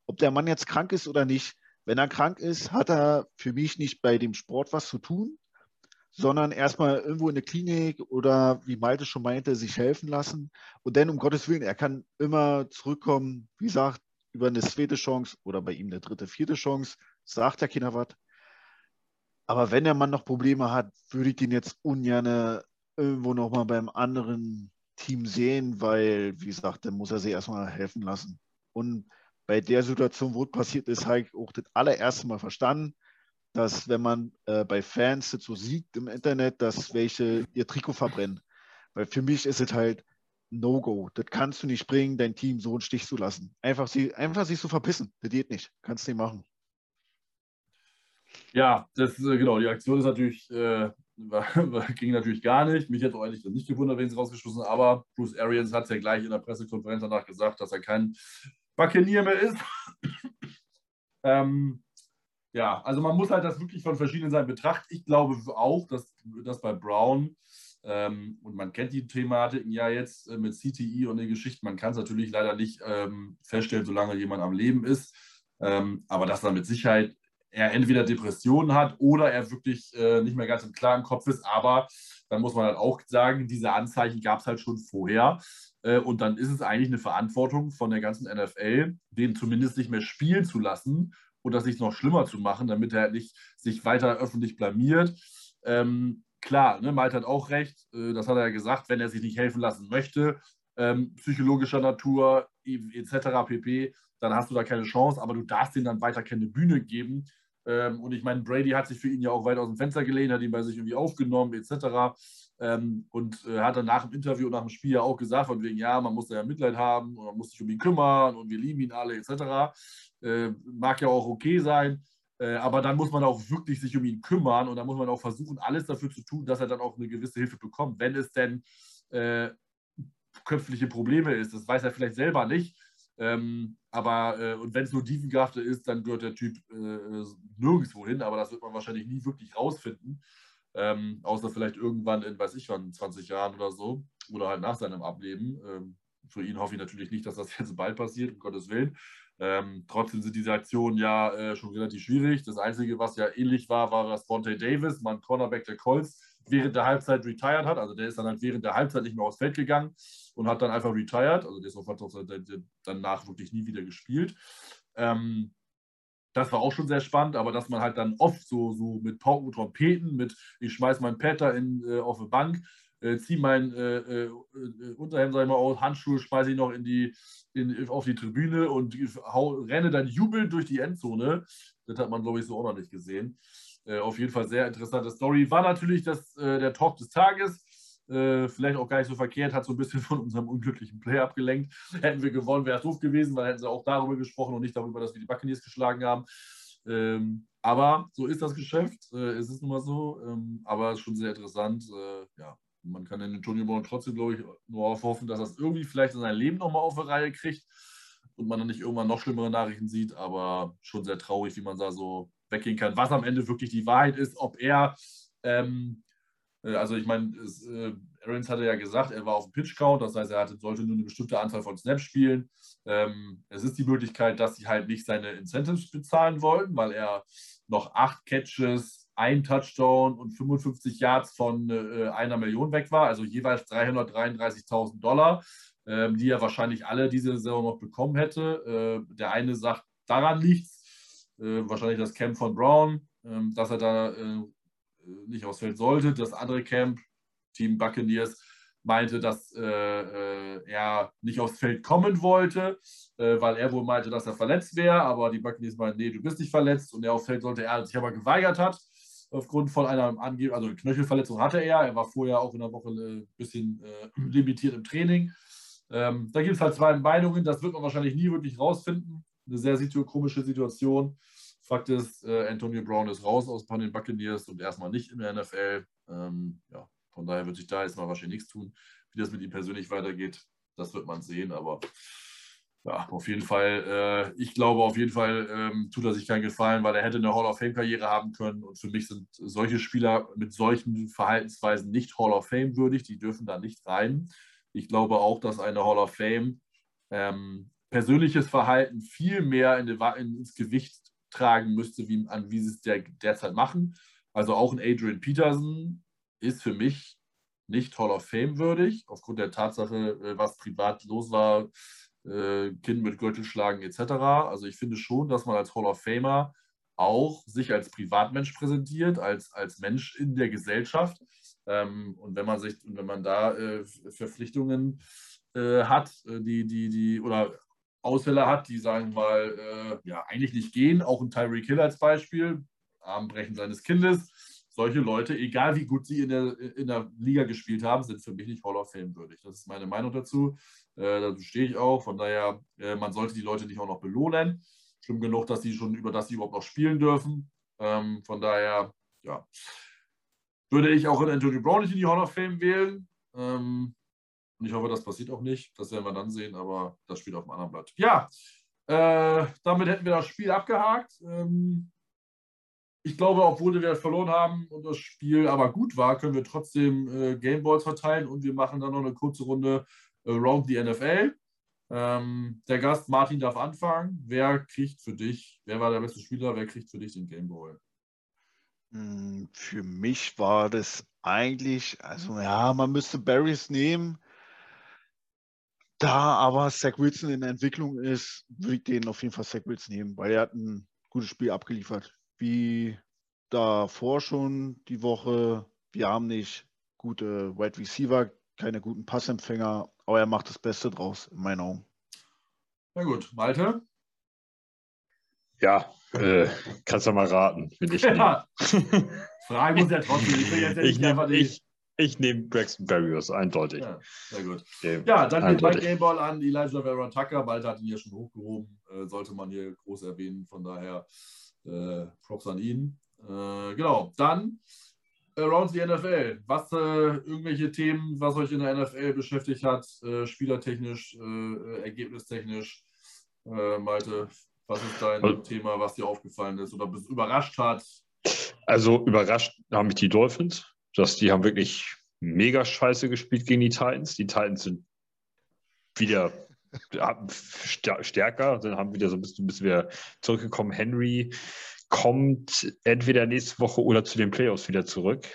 Ob der Mann jetzt krank ist oder nicht, wenn er krank ist, hat er für mich nicht bei dem Sport was zu tun sondern erstmal irgendwo in der Klinik oder wie Malte schon meinte, sich helfen lassen. Und dann um Gottes Willen, er kann immer zurückkommen, wie gesagt, über eine zweite Chance oder bei ihm eine dritte, vierte Chance, sagt der keiner was. Aber wenn der Mann noch Probleme hat, würde ich den jetzt ungern irgendwo nochmal beim anderen Team sehen, weil, wie gesagt, dann muss er sich erstmal helfen lassen. Und bei der Situation, wo es passiert ist, habe ich auch das allererste Mal verstanden dass wenn man äh, bei Fans so sieht im Internet, dass welche ihr Trikot verbrennen. Weil für mich ist es halt No-Go. Das kannst du nicht bringen, dein Team so einen Stich zu lassen. Einfach, sie, einfach sich zu verpissen. Das geht nicht. Kannst du nicht machen. Ja, das äh, genau. Die Aktion ist natürlich, äh, ging natürlich gar nicht. Mich hätte auch eigentlich nicht gewundert, wenn sie rausgeschmissen aber Bruce Arians hat ja gleich in der Pressekonferenz danach gesagt, dass er kein Buccaneer mehr ist. ähm, ja, also man muss halt das wirklich von verschiedenen Seiten betrachten. Ich glaube auch, dass, dass bei Brown, ähm, und man kennt die Thematiken ja jetzt äh, mit CTI und den Geschichten, man kann es natürlich leider nicht ähm, feststellen, solange jemand am Leben ist, ähm, aber dass er mit Sicherheit er entweder Depressionen hat oder er wirklich äh, nicht mehr ganz im klaren Kopf ist, aber dann muss man halt auch sagen, diese Anzeichen gab es halt schon vorher. Äh, und dann ist es eigentlich eine Verantwortung von der ganzen NFL, den zumindest nicht mehr spielen zu lassen oder sich noch schlimmer zu machen, damit er nicht sich weiter öffentlich blamiert. Ähm, klar, ne, Malte hat auch recht, äh, das hat er ja gesagt, wenn er sich nicht helfen lassen möchte, ähm, psychologischer Natur etc. pp., dann hast du da keine Chance, aber du darfst ihm dann weiter keine Bühne geben. Ähm, und ich meine, Brady hat sich für ihn ja auch weit aus dem Fenster gelehnt, hat ihn bei sich irgendwie aufgenommen etc. Ähm, und äh, hat dann nach dem Interview und nach dem Spiel ja auch gesagt, von wegen, ja, man muss da ja Mitleid haben und man muss sich um ihn kümmern und wir lieben ihn alle etc. Äh, mag ja auch okay sein, äh, aber dann muss man auch wirklich sich um ihn kümmern und dann muss man auch versuchen, alles dafür zu tun, dass er dann auch eine gewisse Hilfe bekommt, wenn es denn äh, köpfliche Probleme ist. Das weiß er vielleicht selber nicht. Ähm, aber äh, und wenn es nur Diefengafte ist, dann gehört der Typ äh, nirgendwo hin, aber das wird man wahrscheinlich nie wirklich rausfinden. Ähm, außer vielleicht irgendwann in, weiß ich wann, 20 Jahren oder so. Oder halt nach seinem Ableben. Ähm, für ihn hoffe ich natürlich nicht, dass das jetzt bald passiert, um Gottes Willen. Ähm, trotzdem sind diese Aktionen ja äh, schon relativ schwierig. Das Einzige, was ja ähnlich war, war, dass Fonte Davis, mein Cornerback der Colts, während der Halbzeit retired hat. Also der ist dann halt während der Halbzeit nicht mehr aufs Feld gegangen und hat dann einfach retired. Also der ist auch danach wirklich nie wieder gespielt. Ähm, das war auch schon sehr spannend, aber dass man halt dann oft so, so mit Pauken und Trompeten, mit ich schmeiß meinen Petter in, äh, auf eine Bank, äh, ziehe mein äh, äh, Unterhemd, sag ich mal, aus, Handschuhe schmeiße ich noch in die, in, auf die Tribüne und hau, renne dann jubelnd durch die Endzone. Das hat man, glaube ich, so auch noch nicht gesehen. Äh, auf jeden Fall sehr interessante Story. War natürlich das, äh, der Talk des Tages. Äh, vielleicht auch gar nicht so verkehrt, hat so ein bisschen von unserem unglücklichen Play abgelenkt. Hätten wir gewonnen, wäre es doof gewesen, weil hätten sie auch darüber gesprochen und nicht darüber, dass wir die Buccaneers geschlagen haben. Ähm, aber so ist das Geschäft. Äh, es ist nun mal so. Ähm, aber schon sehr interessant. Äh, ja, man kann den Antonio Brown trotzdem, glaube ich, nur hoffen, dass er es irgendwie vielleicht in seinem Leben nochmal auf die Reihe kriegt und man dann nicht irgendwann noch schlimmere Nachrichten sieht. Aber schon sehr traurig, wie man da so weggehen kann. Was am Ende wirklich die Wahrheit ist, ob er ähm, äh, also ich meine, äh, Aarons hatte ja gesagt, er war auf dem Pitch-Count, das heißt, er hatte, sollte nur eine bestimmte Anzahl von Snaps spielen. Ähm, es ist die Möglichkeit, dass sie halt nicht seine Incentives bezahlen wollten, weil er noch acht Catches, ein Touchdown und 55 Yards von äh, einer Million weg war, also jeweils 333.000 Dollar, äh, die er wahrscheinlich alle diese Saison noch bekommen hätte. Äh, der eine sagt, daran liegt's, äh, wahrscheinlich das Camp von Brown, ähm, dass er da äh, nicht aufs Feld sollte. Das andere Camp, Team Buccaneers, meinte, dass äh, er nicht aufs Feld kommen wollte, weil er wohl meinte, dass er verletzt wäre. Aber die Buccaneers meinten, nee, du bist nicht verletzt. Und er aufs Feld sollte, er sich aber geweigert hat. Aufgrund von einer Ange also Knöchelverletzung hatte er. Er war vorher auch in der Woche ein äh, bisschen äh, limitiert im Training. Ähm, da gibt es halt zwei Meinungen. Das wird man wahrscheinlich nie wirklich rausfinden. Eine sehr situ komische Situation. Fakt ist, äh, Antonio Brown ist raus aus den Buccaneers und erstmal nicht in der NFL. Ähm, ja, von daher wird sich da jetzt mal wahrscheinlich nichts tun. Wie das mit ihm persönlich weitergeht, das wird man sehen. Aber ja, auf jeden Fall, äh, ich glaube, auf jeden Fall ähm, tut er sich keinen Gefallen, weil er hätte eine Hall of Fame-Karriere haben können. Und für mich sind solche Spieler mit solchen Verhaltensweisen nicht Hall of Fame würdig. Die dürfen da nicht rein. Ich glaube auch, dass eine Hall of Fame ähm, persönliches Verhalten viel mehr in, in, ins Gewicht tragen müsste, wie, an wie sie es der, derzeit machen. Also auch ein Adrian Peterson ist für mich nicht Hall of Fame würdig, aufgrund der Tatsache, äh, was privat los war, äh, Kind mit Gürtel schlagen etc. Also ich finde schon, dass man als Hall of Famer auch sich als Privatmensch präsentiert, als, als Mensch in der Gesellschaft. Ähm, und wenn man sich, wenn man da äh, Verpflichtungen äh, hat, äh, die, die, die, oder Ausfälle hat, die, sagen wir mal, äh, ja, eigentlich nicht gehen. Auch ein Tyreek Hill als Beispiel, Armbrechen seines Kindes. Solche Leute, egal wie gut sie in der, in der Liga gespielt haben, sind für mich nicht Hall of Fame würdig. Das ist meine Meinung dazu. Äh, dazu stehe ich auch. Von daher, äh, man sollte die Leute nicht auch noch belohnen. Schlimm genug, dass sie schon über das sie überhaupt noch spielen dürfen. Ähm, von daher, ja, würde ich auch in Antonio Brown nicht in die Hall of Fame wählen. Ähm, und ich hoffe, das passiert auch nicht. Das werden wir dann sehen, aber das spielt auf dem anderen Blatt. Ja, äh, damit hätten wir das Spiel abgehakt. Ähm, ich glaube, obwohl wir verloren haben und das Spiel aber gut war, können wir trotzdem äh, Gameballs verteilen und wir machen dann noch eine kurze Runde äh, Round the NFL. Ähm, der Gast Martin darf anfangen. Wer kriegt für dich, wer war der beste Spieler, wer kriegt für dich den Gameball? Hm, für mich war das eigentlich, also ja, man müsste Barrys nehmen. Da aber Zach Wilson in der Entwicklung ist, würde ich den auf jeden Fall Zach Wilson nehmen, weil er hat ein gutes Spiel abgeliefert. Wie davor schon die Woche, wir haben nicht gute Wide Receiver, keine guten Passempfänger, aber er macht das Beste draus, in meinen Augen. Na gut, Malte? Ja, äh, kannst du mal raten, wenn ich ja. Frage muss ja trotzdem. Ich, ich, nehm, ich, ich nehme Braxton Barrios, eindeutig. Ja, sehr gut. Okay. Ja, dann geht mein Gameball an Elijah Vera Tucker. Bald hat ihn ja schon hochgehoben. Äh, sollte man hier groß erwähnen. Von daher äh, Props an ihn. Äh, genau, dann Around the NFL. Was äh, irgendwelche Themen, was euch in der NFL beschäftigt hat, äh, spielertechnisch, äh, ergebnistechnisch? Malte, was ist dein also, Thema, was dir aufgefallen ist oder überrascht hat? Also überrascht haben mich die Dolphins dass die haben wirklich mega scheiße gespielt gegen die Titans. Die Titans sind wieder stärker, dann haben wieder so ein bisschen, bisschen wieder zurückgekommen. Henry kommt entweder nächste Woche oder zu den Playoffs wieder zurück.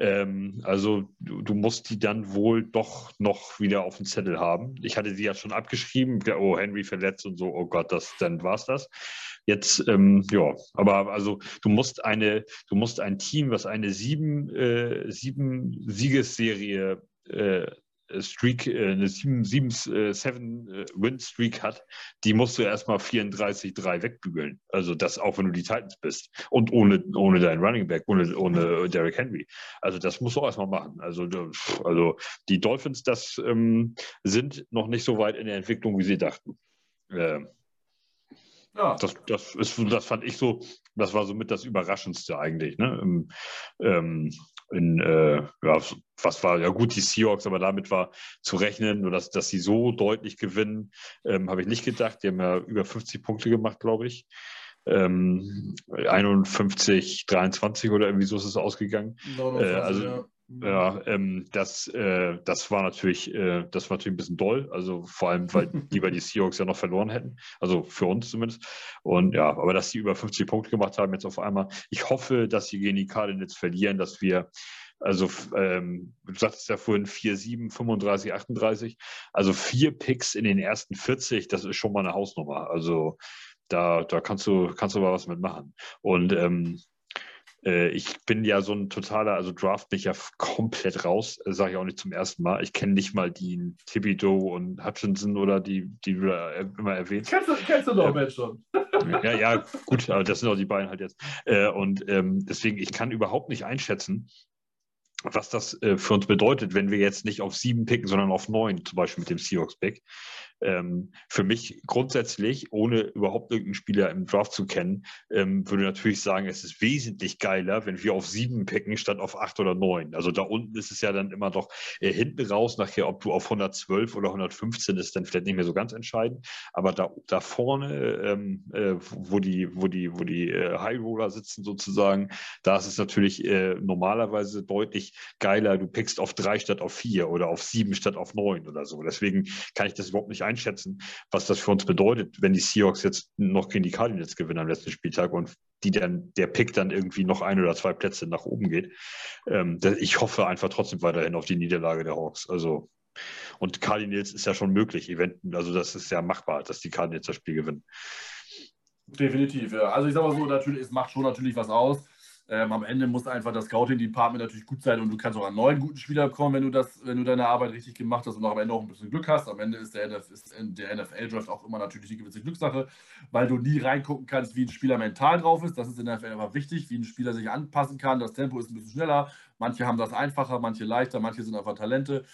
Ähm, also du, du, musst die dann wohl doch noch wieder auf dem Zettel haben. Ich hatte sie ja schon abgeschrieben, oh, Henry verletzt und so, oh Gott, das, dann war es das. Jetzt, ähm, ja, aber also du musst eine, du musst ein Team, was eine sieben, äh, sieben Siegesserie äh, Streak, äh, eine 7-Win-Streak hat, die musst du erstmal 34-3 wegbügeln. Also das auch, wenn du die Titans bist. Und ohne, ohne deinen Running Back, ohne, ohne Derrick Henry. Also das musst du auch erstmal machen. Also, also die Dolphins, das ähm, sind noch nicht so weit in der Entwicklung, wie sie dachten. Äh, ja. Das, das, ist, das fand ich so, das war somit das Überraschendste eigentlich. Ne? Im, ähm, in, äh, ja, was war, ja gut, die Seahawks, aber damit war zu rechnen, nur dass, dass sie so deutlich gewinnen, ähm, habe ich nicht gedacht. Die haben ja über 50 Punkte gemacht, glaube ich. Ähm, 51, 23 oder irgendwie so ist es ausgegangen. Äh, also, ja. Ja, ähm, das, äh, das war natürlich, äh, das war natürlich ein bisschen doll. Also vor allem, weil die bei die Seahawks ja noch verloren hätten. Also für uns zumindest. Und ja, aber dass die über 50 Punkte gemacht haben jetzt auf einmal. Ich hoffe, dass sie gegen die Cardinals verlieren, dass wir also, ähm, du sagtest ja vorhin 4, 7, 35, 38. Also vier Picks in den ersten 40, das ist schon mal eine Hausnummer. Also da, da kannst du, kannst du mal was mitmachen. Und ähm, äh, ich bin ja so ein totaler, also Draft mich ja komplett raus, äh, sage ich auch nicht zum ersten Mal. Ich kenne nicht mal die Thibodeau und Hutchinson oder die, die du da immer erwähnst. Kennst du, kennst du doch, äh, schon. Ja, ja, gut, aber das sind auch die beiden halt jetzt. Äh, und ähm, deswegen, ich kann überhaupt nicht einschätzen, was das äh, für uns bedeutet, wenn wir jetzt nicht auf sieben picken, sondern auf neun, zum Beispiel mit dem Seahawks-Pick. Ähm, für mich grundsätzlich, ohne überhaupt irgendeinen Spieler im Draft zu kennen, ähm, würde natürlich sagen, es ist wesentlich geiler, wenn wir auf sieben picken statt auf acht oder neun. Also da unten ist es ja dann immer noch äh, hinten raus nachher, ob du auf 112 oder 115 ist, dann vielleicht nicht mehr so ganz entscheidend. Aber da, da vorne, ähm, äh, wo die, wo die, wo die äh, High Roller sitzen sozusagen, da ist es natürlich äh, normalerweise deutlich geiler. Du pickst auf drei statt auf vier oder auf sieben statt auf neun oder so. Deswegen kann ich das überhaupt nicht einschätzen, was das für uns bedeutet, wenn die Seahawks jetzt noch gegen die Cardinals gewinnen am letzten Spieltag und die dann, der Pick dann irgendwie noch ein oder zwei Plätze nach oben geht. Ähm, ich hoffe einfach trotzdem weiterhin auf die Niederlage der Hawks. Also, und Cardinals ist ja schon möglich, Eventen, also das ist ja machbar, dass die Cardinals das Spiel gewinnen. Definitiv, ja. Also ich sage mal so, natürlich, es macht schon natürlich was aus ähm, am Ende muss einfach das Scouting-Department natürlich gut sein und du kannst auch einen neuen guten Spieler bekommen, wenn du das, wenn du deine Arbeit richtig gemacht hast und auch am Ende auch ein bisschen Glück hast. Am Ende ist der, der NFL-Draft auch immer natürlich eine gewisse Glückssache, weil du nie reingucken kannst, wie ein Spieler mental drauf ist. Das ist in der NFL einfach wichtig, wie ein Spieler sich anpassen kann. Das Tempo ist ein bisschen schneller. Manche haben das einfacher, manche leichter, manche sind einfach Talente.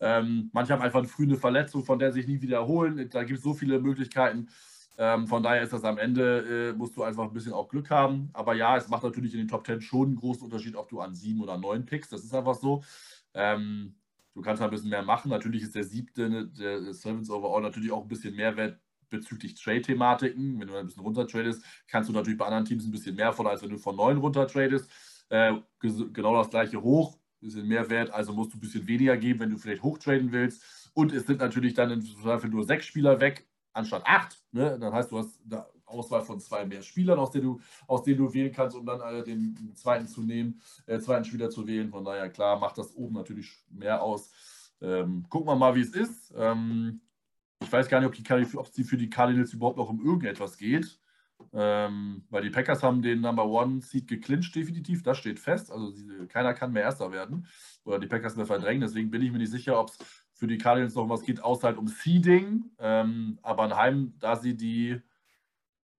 Ähm, manche haben einfach früh eine Verletzung, von der sich nie wiederholen. Da gibt es so viele Möglichkeiten. Ähm, von daher ist das am Ende, äh, musst du einfach ein bisschen auch Glück haben. Aber ja, es macht natürlich in den Top 10 schon einen großen Unterschied, ob du an sieben oder neun pickst. Das ist einfach so. Ähm, du kannst ein bisschen mehr machen. Natürlich ist der siebte, ne, der Sevens Overall, natürlich auch ein bisschen mehr wert bezüglich Trade-Thematiken. Wenn du ein bisschen runter tradest, kannst du natürlich bei anderen Teams ein bisschen mehr von, als wenn du von neun runter tradest. Äh, genau das gleiche hoch, ein bisschen mehr wert, also musst du ein bisschen weniger geben, wenn du vielleicht hoch traden willst. Und es sind natürlich dann im Zweifel nur sechs Spieler weg anstatt acht. Ne? Dann heißt, du hast eine Auswahl von zwei mehr Spielern, aus denen du, aus denen du wählen kannst, um dann äh, den zweiten zu nehmen, äh, zweiten Spieler zu wählen. Von daher, klar, macht das oben natürlich mehr aus. Ähm, gucken wir mal, wie es ist. Ähm, ich weiß gar nicht, ob es für die Cardinals überhaupt noch um irgendetwas geht. Ähm, weil die Packers haben den Number One Seed geclincht, definitiv. Das steht fest. Also keiner kann mehr Erster werden. Oder die Packers mehr verdrängen. Deswegen bin ich mir nicht sicher, ob es für die Cardinals noch was geht, außer halt um Seeding. Ähm, aber in Heim, da sie die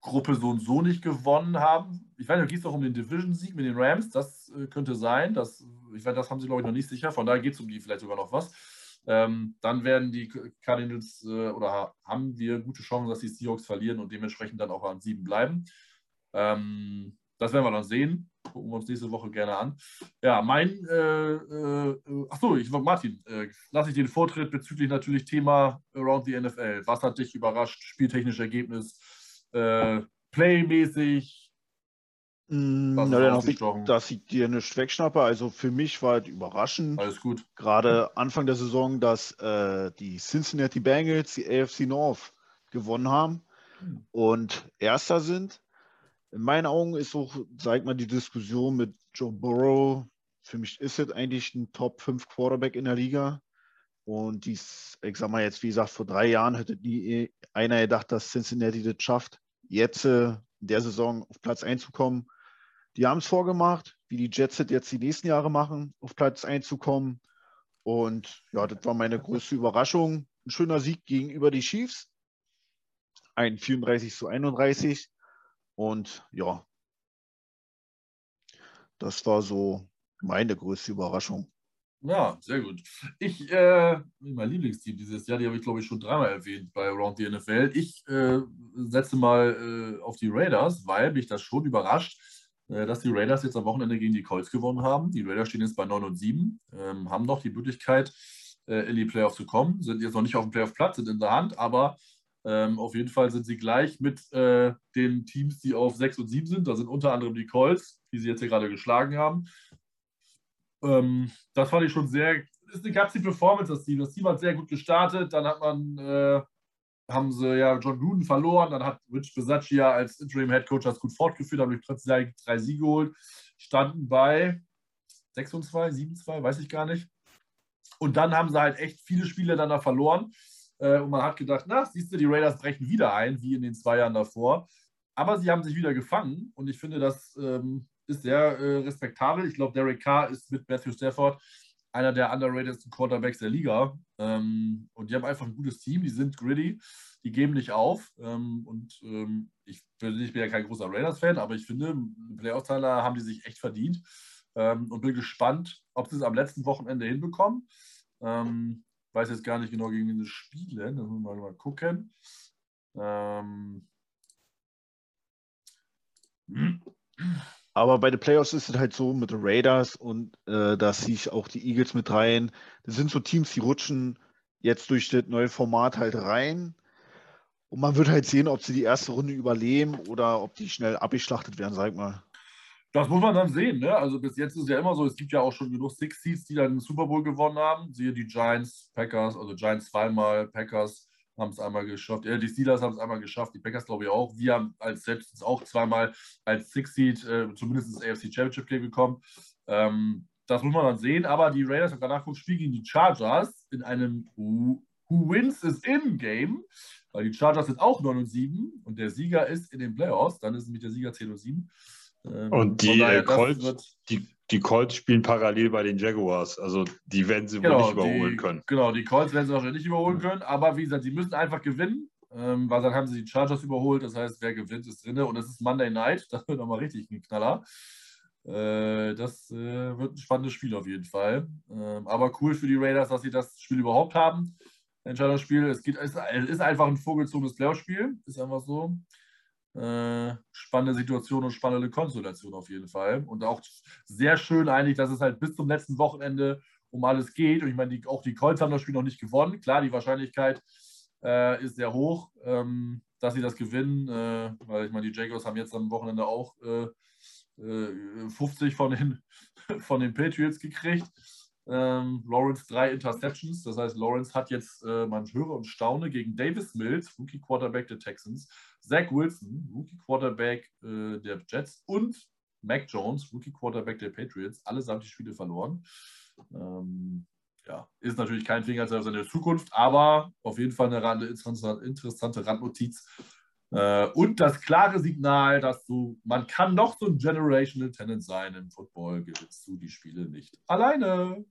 Gruppe so und so nicht gewonnen haben, ich weiß nicht, geht es doch um den Division-Sieg mit den Rams, das äh, könnte sein. Das, ich weiß, das haben sie, glaube ich, noch nicht sicher. Von daher geht es um die vielleicht sogar noch was. Ähm, dann werden die Cardinals äh, oder haben wir gute Chancen, dass die Seahawks verlieren und dementsprechend dann auch an sieben bleiben. Ähm, das werden wir dann sehen. Gucken wir uns nächste Woche gerne an. Ja, mein, äh, äh, achso, ich Martin, äh, lasse ich den Vortritt bezüglich natürlich Thema Around the NFL. Was hat dich überrascht? Spieltechnisches Ergebnis, äh, playmäßig? Mm, na, dann ich, dass ich dir nicht wegschnappe. Also für mich war es überraschend. Alles gut. Gerade Anfang der Saison, dass äh, die Cincinnati Bengals die AFC North gewonnen haben hm. und Erster sind in meinen Augen ist auch, sag mal, die Diskussion mit Joe Burrow, für mich ist es eigentlich ein Top 5 Quarterback in der Liga. Und dies, ich sag mal jetzt, wie gesagt, vor drei Jahren hätte nie einer gedacht, dass Cincinnati das schafft, jetzt äh, in der Saison auf Platz 1 zu kommen. Die haben es vorgemacht, wie die Jets jetzt die nächsten Jahre machen, auf Platz 1 zu kommen. Und ja, das war meine größte Überraschung. Ein schöner Sieg gegenüber die Chiefs. Ein 34 zu 31. Und ja, das war so meine größte Überraschung. Ja, sehr gut. Ich, äh, mein Lieblingsteam dieses Jahr, die habe ich glaube ich schon dreimal erwähnt bei Around the NFL. Ich äh, setze mal äh, auf die Raiders, weil mich das schon überrascht, äh, dass die Raiders jetzt am Wochenende gegen die Colts gewonnen haben. Die Raiders stehen jetzt bei 9 und 7, ähm, haben noch die Möglichkeit, äh, in die Playoffs zu kommen, sind jetzt noch nicht auf dem Playoff-Platz, sind in der Hand, aber ähm, auf jeden Fall sind sie gleich mit äh, den Teams, die auf 6 und 7 sind. Da sind unter anderem die Colts, die sie jetzt hier gerade geschlagen haben. Ähm, das fand ich schon sehr, ist eine ganz die Performance, das Team. Das Team hat sehr gut gestartet, dann hat man, äh, haben sie ja John Gruden verloren, dann hat Rich Bisaccia als Interim-Headcoach das gut fortgeführt, haben trotzdem drei Siege geholt, standen bei 6 und 2, 7 2, weiß ich gar nicht. Und dann haben sie halt echt viele Spiele dann da verloren. Äh, und man hat gedacht, na, siehst du, die Raiders brechen wieder ein, wie in den zwei Jahren davor. Aber sie haben sich wieder gefangen und ich finde, das ähm, ist sehr äh, respektabel. Ich glaube, Derek Carr ist mit Matthew Stafford einer der underratedsten Quarterbacks der Liga. Ähm, und die haben einfach ein gutes Team, die sind gritty, die geben nicht auf. Ähm, und ähm, ich, ich, bin ja kein großer Raiders-Fan, aber ich finde, Playoff-Teiler haben die sich echt verdient. Ähm, und bin gespannt, ob sie es am letzten Wochenende hinbekommen. Ähm, weiß jetzt gar nicht genau, gegen wen sie spielen. Da müssen wir mal gucken. Ähm, aber bei den Playoffs ist es halt so mit den Raiders und äh, da ziehe ich auch die Eagles mit rein. Das sind so Teams, die rutschen jetzt durch das neue Format halt rein. Und man wird halt sehen, ob sie die erste Runde überleben oder ob die schnell abgeschlachtet werden, sag mal. Das muss man dann sehen. Ne? Also bis jetzt ist es ja immer so, es gibt ja auch schon genug Six Seeds, die dann den Super Bowl gewonnen haben. Siehe die Giants, Packers, also Giants zweimal, Packers haben es einmal geschafft. Ja, die Steelers haben es einmal geschafft, die Packers glaube ich auch. Wir haben als selbst auch zweimal als Six Seed äh, zumindest das AFC Championship Game bekommen. Ähm, das muss man dann sehen. Aber die Raiders, haben danach geguckt, spielen gegen die Chargers in einem Who, Who Wins is in Game. Weil die Chargers sind auch 9 und 7 und der Sieger ist in den Playoffs. Dann ist nämlich der Sieger 10 und 7. Ähm, und die, daher, Colts, die, die Colts spielen parallel bei den Jaguars. Also die werden sie genau, wohl nicht überholen die, können. Genau, die Colts werden sie wahrscheinlich nicht überholen können. Aber wie gesagt, sie müssen einfach gewinnen. Ähm, weil dann haben sie die Chargers überholt. Das heißt, wer gewinnt, ist drin. Und es ist Monday Night. Das wird nochmal richtig ein Knaller. Äh, das äh, wird ein spannendes Spiel auf jeden Fall. Ähm, aber cool für die Raiders, dass sie das Spiel überhaupt haben. Entscheidungsspiel. Es, geht, es ist einfach ein vorgezogenes Playoff-Spiel. Ist einfach so. Äh, spannende Situation und spannende Konstellation auf jeden Fall. Und auch sehr schön eigentlich, dass es halt bis zum letzten Wochenende um alles geht. Und ich meine, die, auch die Colts haben das Spiel noch nicht gewonnen. Klar, die Wahrscheinlichkeit äh, ist sehr hoch, ähm, dass sie das gewinnen, äh, weil ich meine, die Jaguars haben jetzt am Wochenende auch 50 äh, äh, von den, von den Patriots gekriegt. Ähm, Lawrence drei Interceptions. Das heißt, Lawrence hat jetzt, äh, man höre und staune, gegen Davis Mills, Rookie Quarterback der Texans, Zach Wilson, Rookie Quarterback äh, der Jets und Mac Jones, Rookie Quarterback der Patriots, allesamt die Spiele verloren. Ähm, ja, ist natürlich kein Finger auf seine Zukunft, aber auf jeden Fall eine interessante Randnotiz. Äh, und das klare Signal, dass du, man kann noch so ein Generational Tenant sein im Football, gewinnst du die Spiele nicht alleine.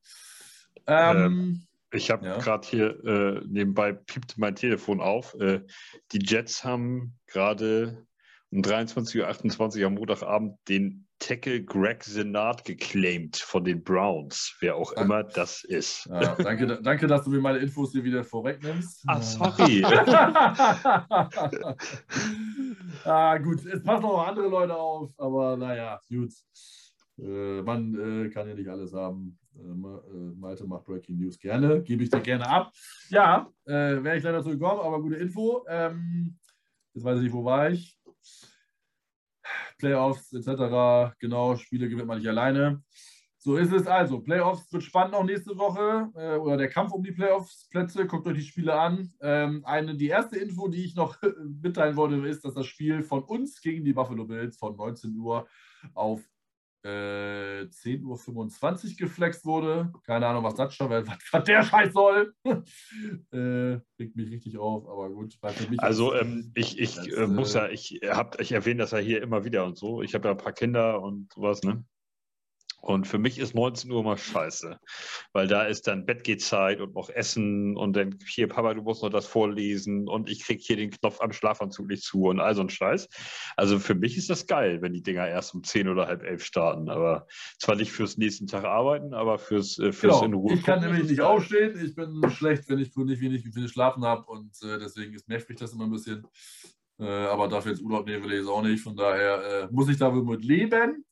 Ähm, ähm, ich habe ja. gerade hier äh, nebenbei piept mein Telefon auf. Äh, die Jets haben gerade um 23.28 Uhr am Montagabend den Tackle Greg Senat geclaimed von den Browns, wer auch danke. immer das ist. Ja, danke, danke, dass du mir meine Infos hier wieder vorwegnimmst. Ah, sorry. ah, gut, es passen auch andere Leute auf, aber naja, gut. Äh, man äh, kann ja nicht alles haben. Äh, äh Malte macht Breaking News gerne, gebe ich dir gerne ab. Ja, äh, wäre ich leider so gekommen, aber gute Info. Ähm, jetzt weiß ich nicht, wo war ich. Playoffs etc. Genau, Spiele gewinnt man nicht alleine. So ist es also. Playoffs wird spannend auch nächste Woche äh, oder der Kampf um die Playoffs-Plätze. Guckt euch die Spiele an. Ähm, eine, die erste Info, die ich noch mitteilen wollte, ist, dass das Spiel von uns gegen die Buffalo Bills von 19 Uhr auf äh, 10.25 Uhr geflext wurde. Keine Ahnung, was das schon, was, was der Scheiß soll. äh, regt mich richtig auf, aber gut. also ähm, ich, ich das, äh, muss ja, ich, hab, ich erwähne das ja hier immer wieder und so. Ich habe ja ein paar Kinder und sowas, ne? Und für mich ist 19 Uhr mal scheiße, weil da ist dann Bettgehzeit und noch Essen und dann hier, Papa, du musst noch das vorlesen und ich krieg hier den Knopf am Schlafanzug nicht zu und all so ein Scheiß. Also für mich ist das geil, wenn die Dinger erst um 10 oder halb elf starten. Aber zwar nicht fürs nächsten Tag arbeiten, aber fürs, äh, fürs genau. in Ruhe. Ich kann nämlich nicht aufstehen. Ich bin schlecht, wenn ich nicht wenig viel schlafen habe und äh, deswegen ist nervt mich das immer ein bisschen. Äh, aber dafür jetzt Urlaub nehmen will ich es auch nicht. Von daher äh, muss ich da wohl mit leben.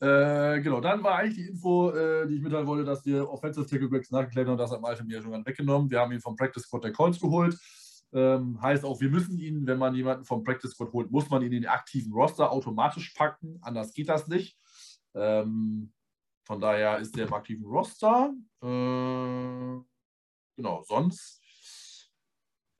Äh, genau, dann war eigentlich die Info, äh, die ich mitteilen wollte, dass wir Offensive Tackle Gregs nachgeklärt haben. Das hat Malte mir schon weggenommen. Wir haben ihn vom Practice Squad der Colts geholt. Ähm, heißt auch, wir müssen ihn, wenn man jemanden vom Practice Squad holt, muss man ihn in den aktiven Roster automatisch packen. Anders geht das nicht. Ähm, von daher ist der im aktiven Roster. Äh, genau, sonst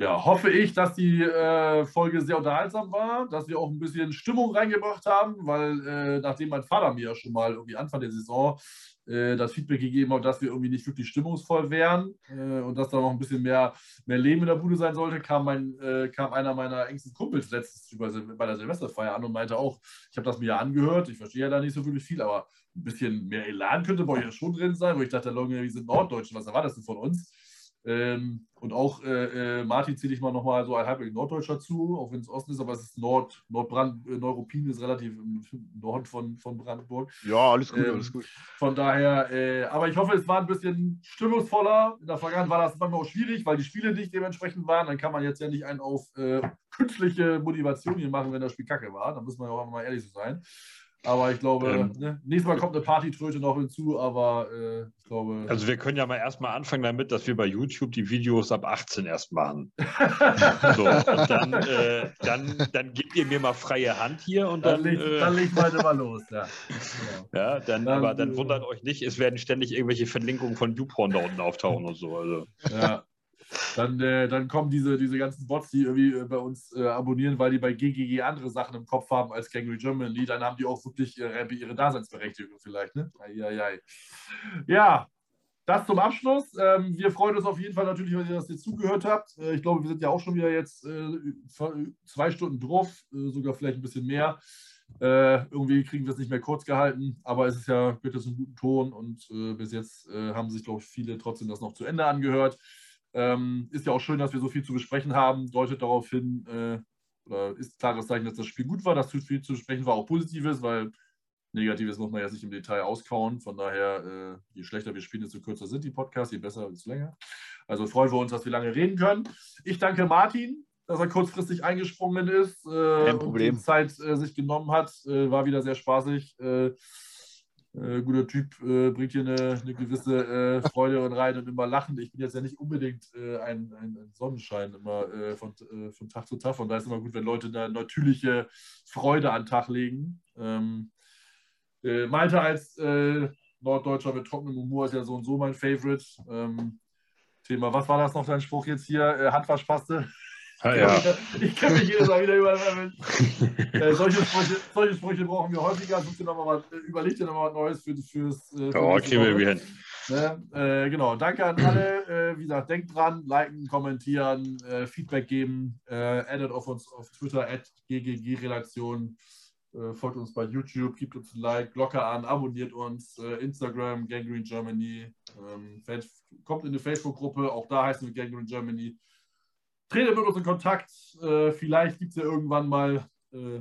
ja, hoffe ich, dass die äh, Folge sehr unterhaltsam war, dass wir auch ein bisschen Stimmung reingebracht haben, weil äh, nachdem mein Vater mir ja schon mal irgendwie Anfang der Saison äh, das Feedback gegeben hat, dass wir irgendwie nicht wirklich stimmungsvoll wären äh, und dass da noch ein bisschen mehr, mehr Leben in der Bude sein sollte, kam, mein, äh, kam einer meiner engsten Kumpels letztes bei der Silvesterfeier an und meinte auch, ich habe das mir ja angehört, ich verstehe ja da nicht so wirklich viel, aber ein bisschen mehr Elan könnte bei euch ja schon drin sein, wo ich dachte, wir sind Norddeutschen, was erwartest du von uns? Ähm, und auch äh, äh, Martin zähle ich mal nochmal so ein halbwegs Norddeutscher zu, auch wenn es Osten ist, aber es ist Nord, Nordbrand, äh, Neuruppin ist relativ im Norden von, von Brandenburg. Ja, alles gut, ähm, alles gut. Von daher, äh, aber ich hoffe, es war ein bisschen stimmungsvoller. In der Vergangenheit war das manchmal auch schwierig, weil die Spiele nicht dementsprechend waren. Dann kann man jetzt ja nicht einen auf äh, künstliche Motivation hier machen, wenn das Spiel kacke war. Da muss man ja auch mal ehrlich so sein. Aber ich glaube, ähm, ne, nächstes Mal kommt eine Partytröte noch hinzu, aber äh, ich glaube. Also wir können ja mal erstmal anfangen damit, dass wir bei YouTube die Videos ab 18 erst machen. so, und dann, äh, dann, dann gebt ihr mir mal freie Hand hier und dann. Dann legt, äh, dann legt heute mal los, ja. Genau. Ja, dann, dann, aber dann äh, wundert euch nicht, es werden ständig irgendwelche Verlinkungen von YouPorn da unten auftauchen und so. Also. Ja. Dann, äh, dann kommen diese, diese ganzen Bots, die irgendwie äh, bei uns äh, abonnieren, weil die bei GGG andere Sachen im Kopf haben als Gangrene Germany, dann haben die auch wirklich ihre, ihre Daseinsberechtigung vielleicht. Ne? Eieiei. Ja, das zum Abschluss. Ähm, wir freuen uns auf jeden Fall natürlich, wenn ihr das jetzt zugehört habt. Äh, ich glaube, wir sind ja auch schon wieder jetzt äh, zwei Stunden drauf, äh, sogar vielleicht ein bisschen mehr. irgendwie kriegen wir es nicht mehr kurz gehalten, aber es ist ja bitte so einen guten Ton und bis jetzt haben sich, glaube ich, viele trotzdem das noch zu Ende angehört. Ähm, ist ja auch schön, dass wir so viel zu besprechen haben. Deutet darauf hin, äh, oder ist klares Zeichen, dass das Spiel gut war, dass zu viel zu besprechen war, auch positives, weil Negatives muss man ja nicht im Detail auskauen. Von daher, äh, je schlechter wir spielen, desto kürzer sind die Podcasts, je besser, desto länger. Also freuen wir uns, dass wir lange reden können. Ich danke Martin, dass er kurzfristig eingesprungen ist äh, Kein Problem. und die Zeit äh, sich genommen hat. Äh, war wieder sehr spaßig. Äh, guter Typ, äh, bringt hier eine, eine gewisse äh, Freude und rein und immer lachend. Ich bin jetzt ja nicht unbedingt äh, ein, ein, Sonnenschein immer äh, von, äh, von Tag zu Tag. Von daher ist es immer gut, wenn Leute eine natürliche Freude an den Tag legen. Ähm, Malte als Norddeutscher mit trockenem Humor ist ja so und so mein Favorite. Ähm, Thema, was war das noch dein Spruch jetzt hier? Handwaschpaste? Ah, ja. Ich kenne mich jedes Mal wieder über. äh, solche, Sprüche, solche Sprüche brauchen wir häufiger. Such dir noch mal, äh, überleg dir nochmal was Neues für, fürs. Äh, für oh, kriegen wir hin. Ne? Äh, genau, danke an alle. Äh, wie gesagt, denkt dran, liken, kommentieren, äh, Feedback geben. Äh, addet auf uns auf Twitter, at ggg-relation. folgt uns bei YouTube, gibt uns ein Like, Glocke an, abonniert uns. Instagram, Gangrene Germany. Ähm, kommt in die Facebook-Gruppe, auch da heißen wir Gangrene Germany. Tretet mit uns in Kontakt. Äh, vielleicht gibt es ja irgendwann mal äh,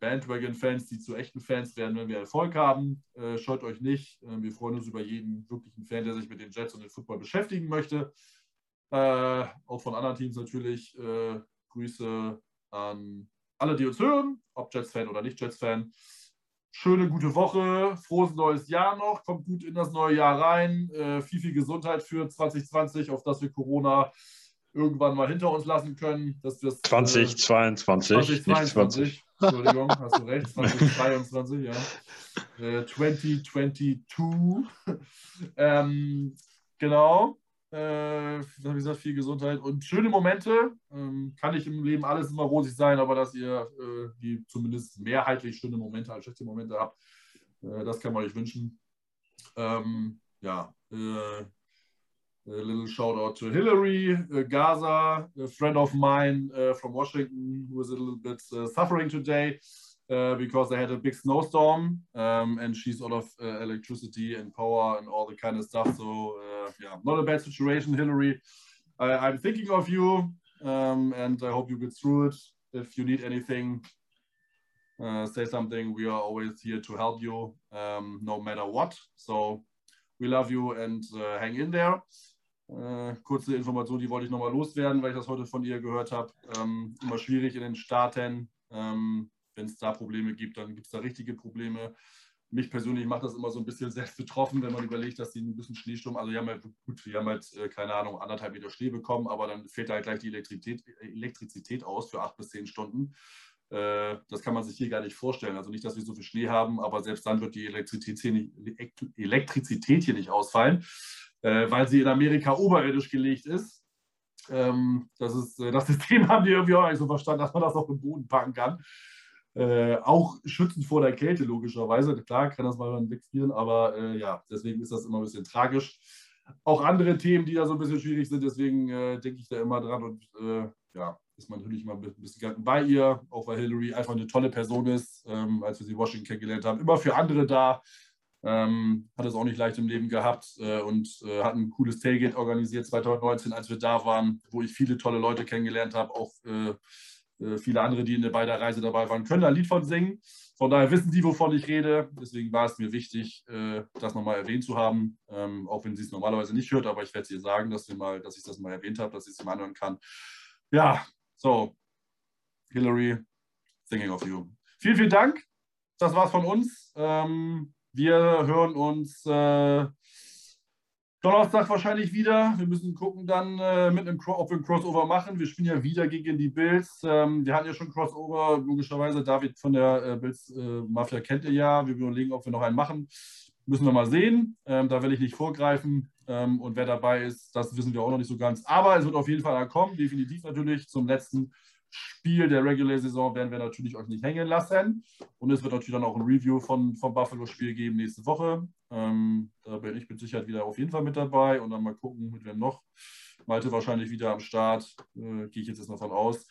Bandwagon-Fans, die zu echten Fans werden, wenn wir Erfolg haben. Äh, scheut euch nicht. Äh, wir freuen uns über jeden wirklichen Fan, der sich mit den Jets und dem Football beschäftigen möchte. Äh, auch von anderen Teams natürlich. Äh, Grüße an alle, die uns hören, ob Jets-Fan oder nicht Jets-Fan. Schöne, gute Woche, frohes neues Jahr noch, kommt gut in das neue Jahr rein. viel, viel Gesundheit für 2020, auf dass wir Corona irgendwann mal hinter uns lassen können. Dass 2022. 2022. Entschuldigung, hast du recht. 2022, ja. Äh, 2022. ähm, genau. Äh, wie gesagt, viel Gesundheit und schöne Momente. Ähm, kann nicht im Leben alles immer rosig sein, aber dass ihr äh, die zumindest mehrheitlich schöne Momente als schlechte Momente habt, äh, das kann man euch wünschen. Ähm, ja, äh, a little shout out to Hillary, uh, Gaza, a friend of mine uh, from Washington who is a little bit uh, suffering today. uh, because they had a big snowstorm um, and she's out of uh, electricity and power and all the kind of stuff. So uh, yeah, not a bad situation, Hillary. I, am thinking of you um, and I hope you get through it. If you need anything, say something. We are always here to help you, um, no matter what. So we love you and hang in there. Äh, kurze Information, die wollte ich nochmal loswerden, weil ich das heute von ihr gehört habe. Ähm, immer schwierig in den Staaten. Ähm, Wenn es da Probleme gibt, dann gibt es da richtige Probleme. Mich persönlich macht das immer so ein bisschen selbst betroffen, wenn man überlegt, dass die ein bisschen Schneesturm, also die haben halt, gut, die haben halt, äh, keine Ahnung, anderthalb Meter Schnee bekommen, aber dann fehlt halt gleich die Elektrizität, Elektrizität aus für acht bis zehn Stunden. Äh, das kann man sich hier gar nicht vorstellen. Also nicht, dass wir so viel Schnee haben, aber selbst dann wird die Elektrizität hier nicht ausfallen äh, weil sie in Amerika oberirdisch gelegt ist. Ähm, das, ist äh, das System haben die irgendwie auch nicht so verstanden, dass man das auf den Boden packen kann. Äh, auch schützend vor der Kälte, logischerweise. Klar, kann das mal wegfrieren, aber äh, ja, deswegen ist das immer ein bisschen tragisch. Auch andere Themen, die da so ein bisschen schwierig sind, deswegen äh, denke ich da immer dran und äh, ja, ist man natürlich mal ein bisschen bei ihr, auch weil Hillary einfach eine tolle Person ist, ähm, als wir sie in Washington kennengelernt haben. Immer für andere da, ähm, hat es auch nicht leicht im Leben gehabt äh, und äh, hat ein cooles Tailgate organisiert 2019, als wir da waren, wo ich viele tolle Leute kennengelernt habe, auch äh, äh viele andere, die in, bei der Reise dabei waren, können ein Lied von singen. Von daher wissen Sie, wovon ich rede. Deswegen war es mir wichtig, äh, das nochmal erwähnt zu haben, ähm, auch wenn sie es normalerweise nicht hört, aber ich werde es ihr sagen, dass, wir mal, dass ich das mal erwähnt habe, dass sie es mal anhören kann. Ja, so, Hillary, thinking of you. Vielen, vielen Dank. Das war's von uns. Ähm, wir hören uns äh, Donnerstag wahrscheinlich wieder. Wir müssen gucken dann, äh, mit einem, ob wir ein Crossover machen. Wir spielen ja wieder gegen die Bills. Ähm, wir hatten ja schon Crossover, logischerweise. David von der äh, Bills äh, Mafia kennt ihr ja. Wir überlegen, ob wir noch einen machen. Müssen wir mal sehen. Ähm, da will ich nicht vorgreifen. Ähm, und wer dabei ist, das wissen wir auch noch nicht so ganz. Aber es wird auf jeden Fall kommen, definitiv natürlich zum letzten Spiel der Regular-Saison werden wir natürlich euch nicht hängen lassen. Und es wird natürlich dann auch ein Review von, vom Buffalo-Spiel geben nächste Woche. Ähm, da bin ich mit Sicherheit wieder auf jeden Fall mit dabei und dann mal gucken, mit wem noch. Malte wahrscheinlich wieder am Start, äh, gehe ich jetzt noch von aus.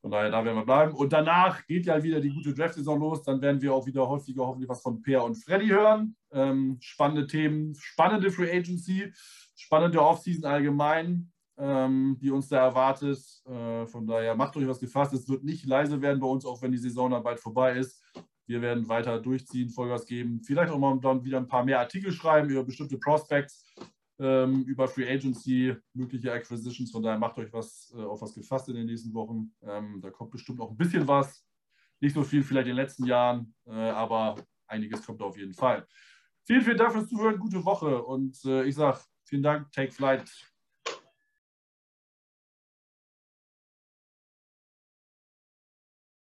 Von daher, da werden wir bleiben. Und danach geht ja wieder die gute Draft-Saison los. Dann werden wir auch wieder häufiger hoffentlich was von Peer und Freddy hören. Ähm, spannende Themen, spannende Free Agency, spannende Offseason allgemein ähm, die uns da erwartet. Äh, von daher macht euch was gefasst. Es wird nicht leise werden bei uns, auch wenn die Saison dann bald vorbei ist. Wir werden weiter durchziehen, Vollgas geben, vielleicht auch mal dann wieder ein paar mehr Artikel schreiben über bestimmte Prospects, ähm, über Free Agency, mögliche Acquisitions. Von daher macht euch was äh, auf was gefasst in den nächsten Wochen. Ähm, da kommt bestimmt auch ein bisschen was. Nicht so viel vielleicht in den letzten Jahren, äh, aber einiges kommt auf jeden Fall. Vielen, vielen Dank fürs Zuhören. Gute Woche und äh, ich sage vielen Dank. Take Flight.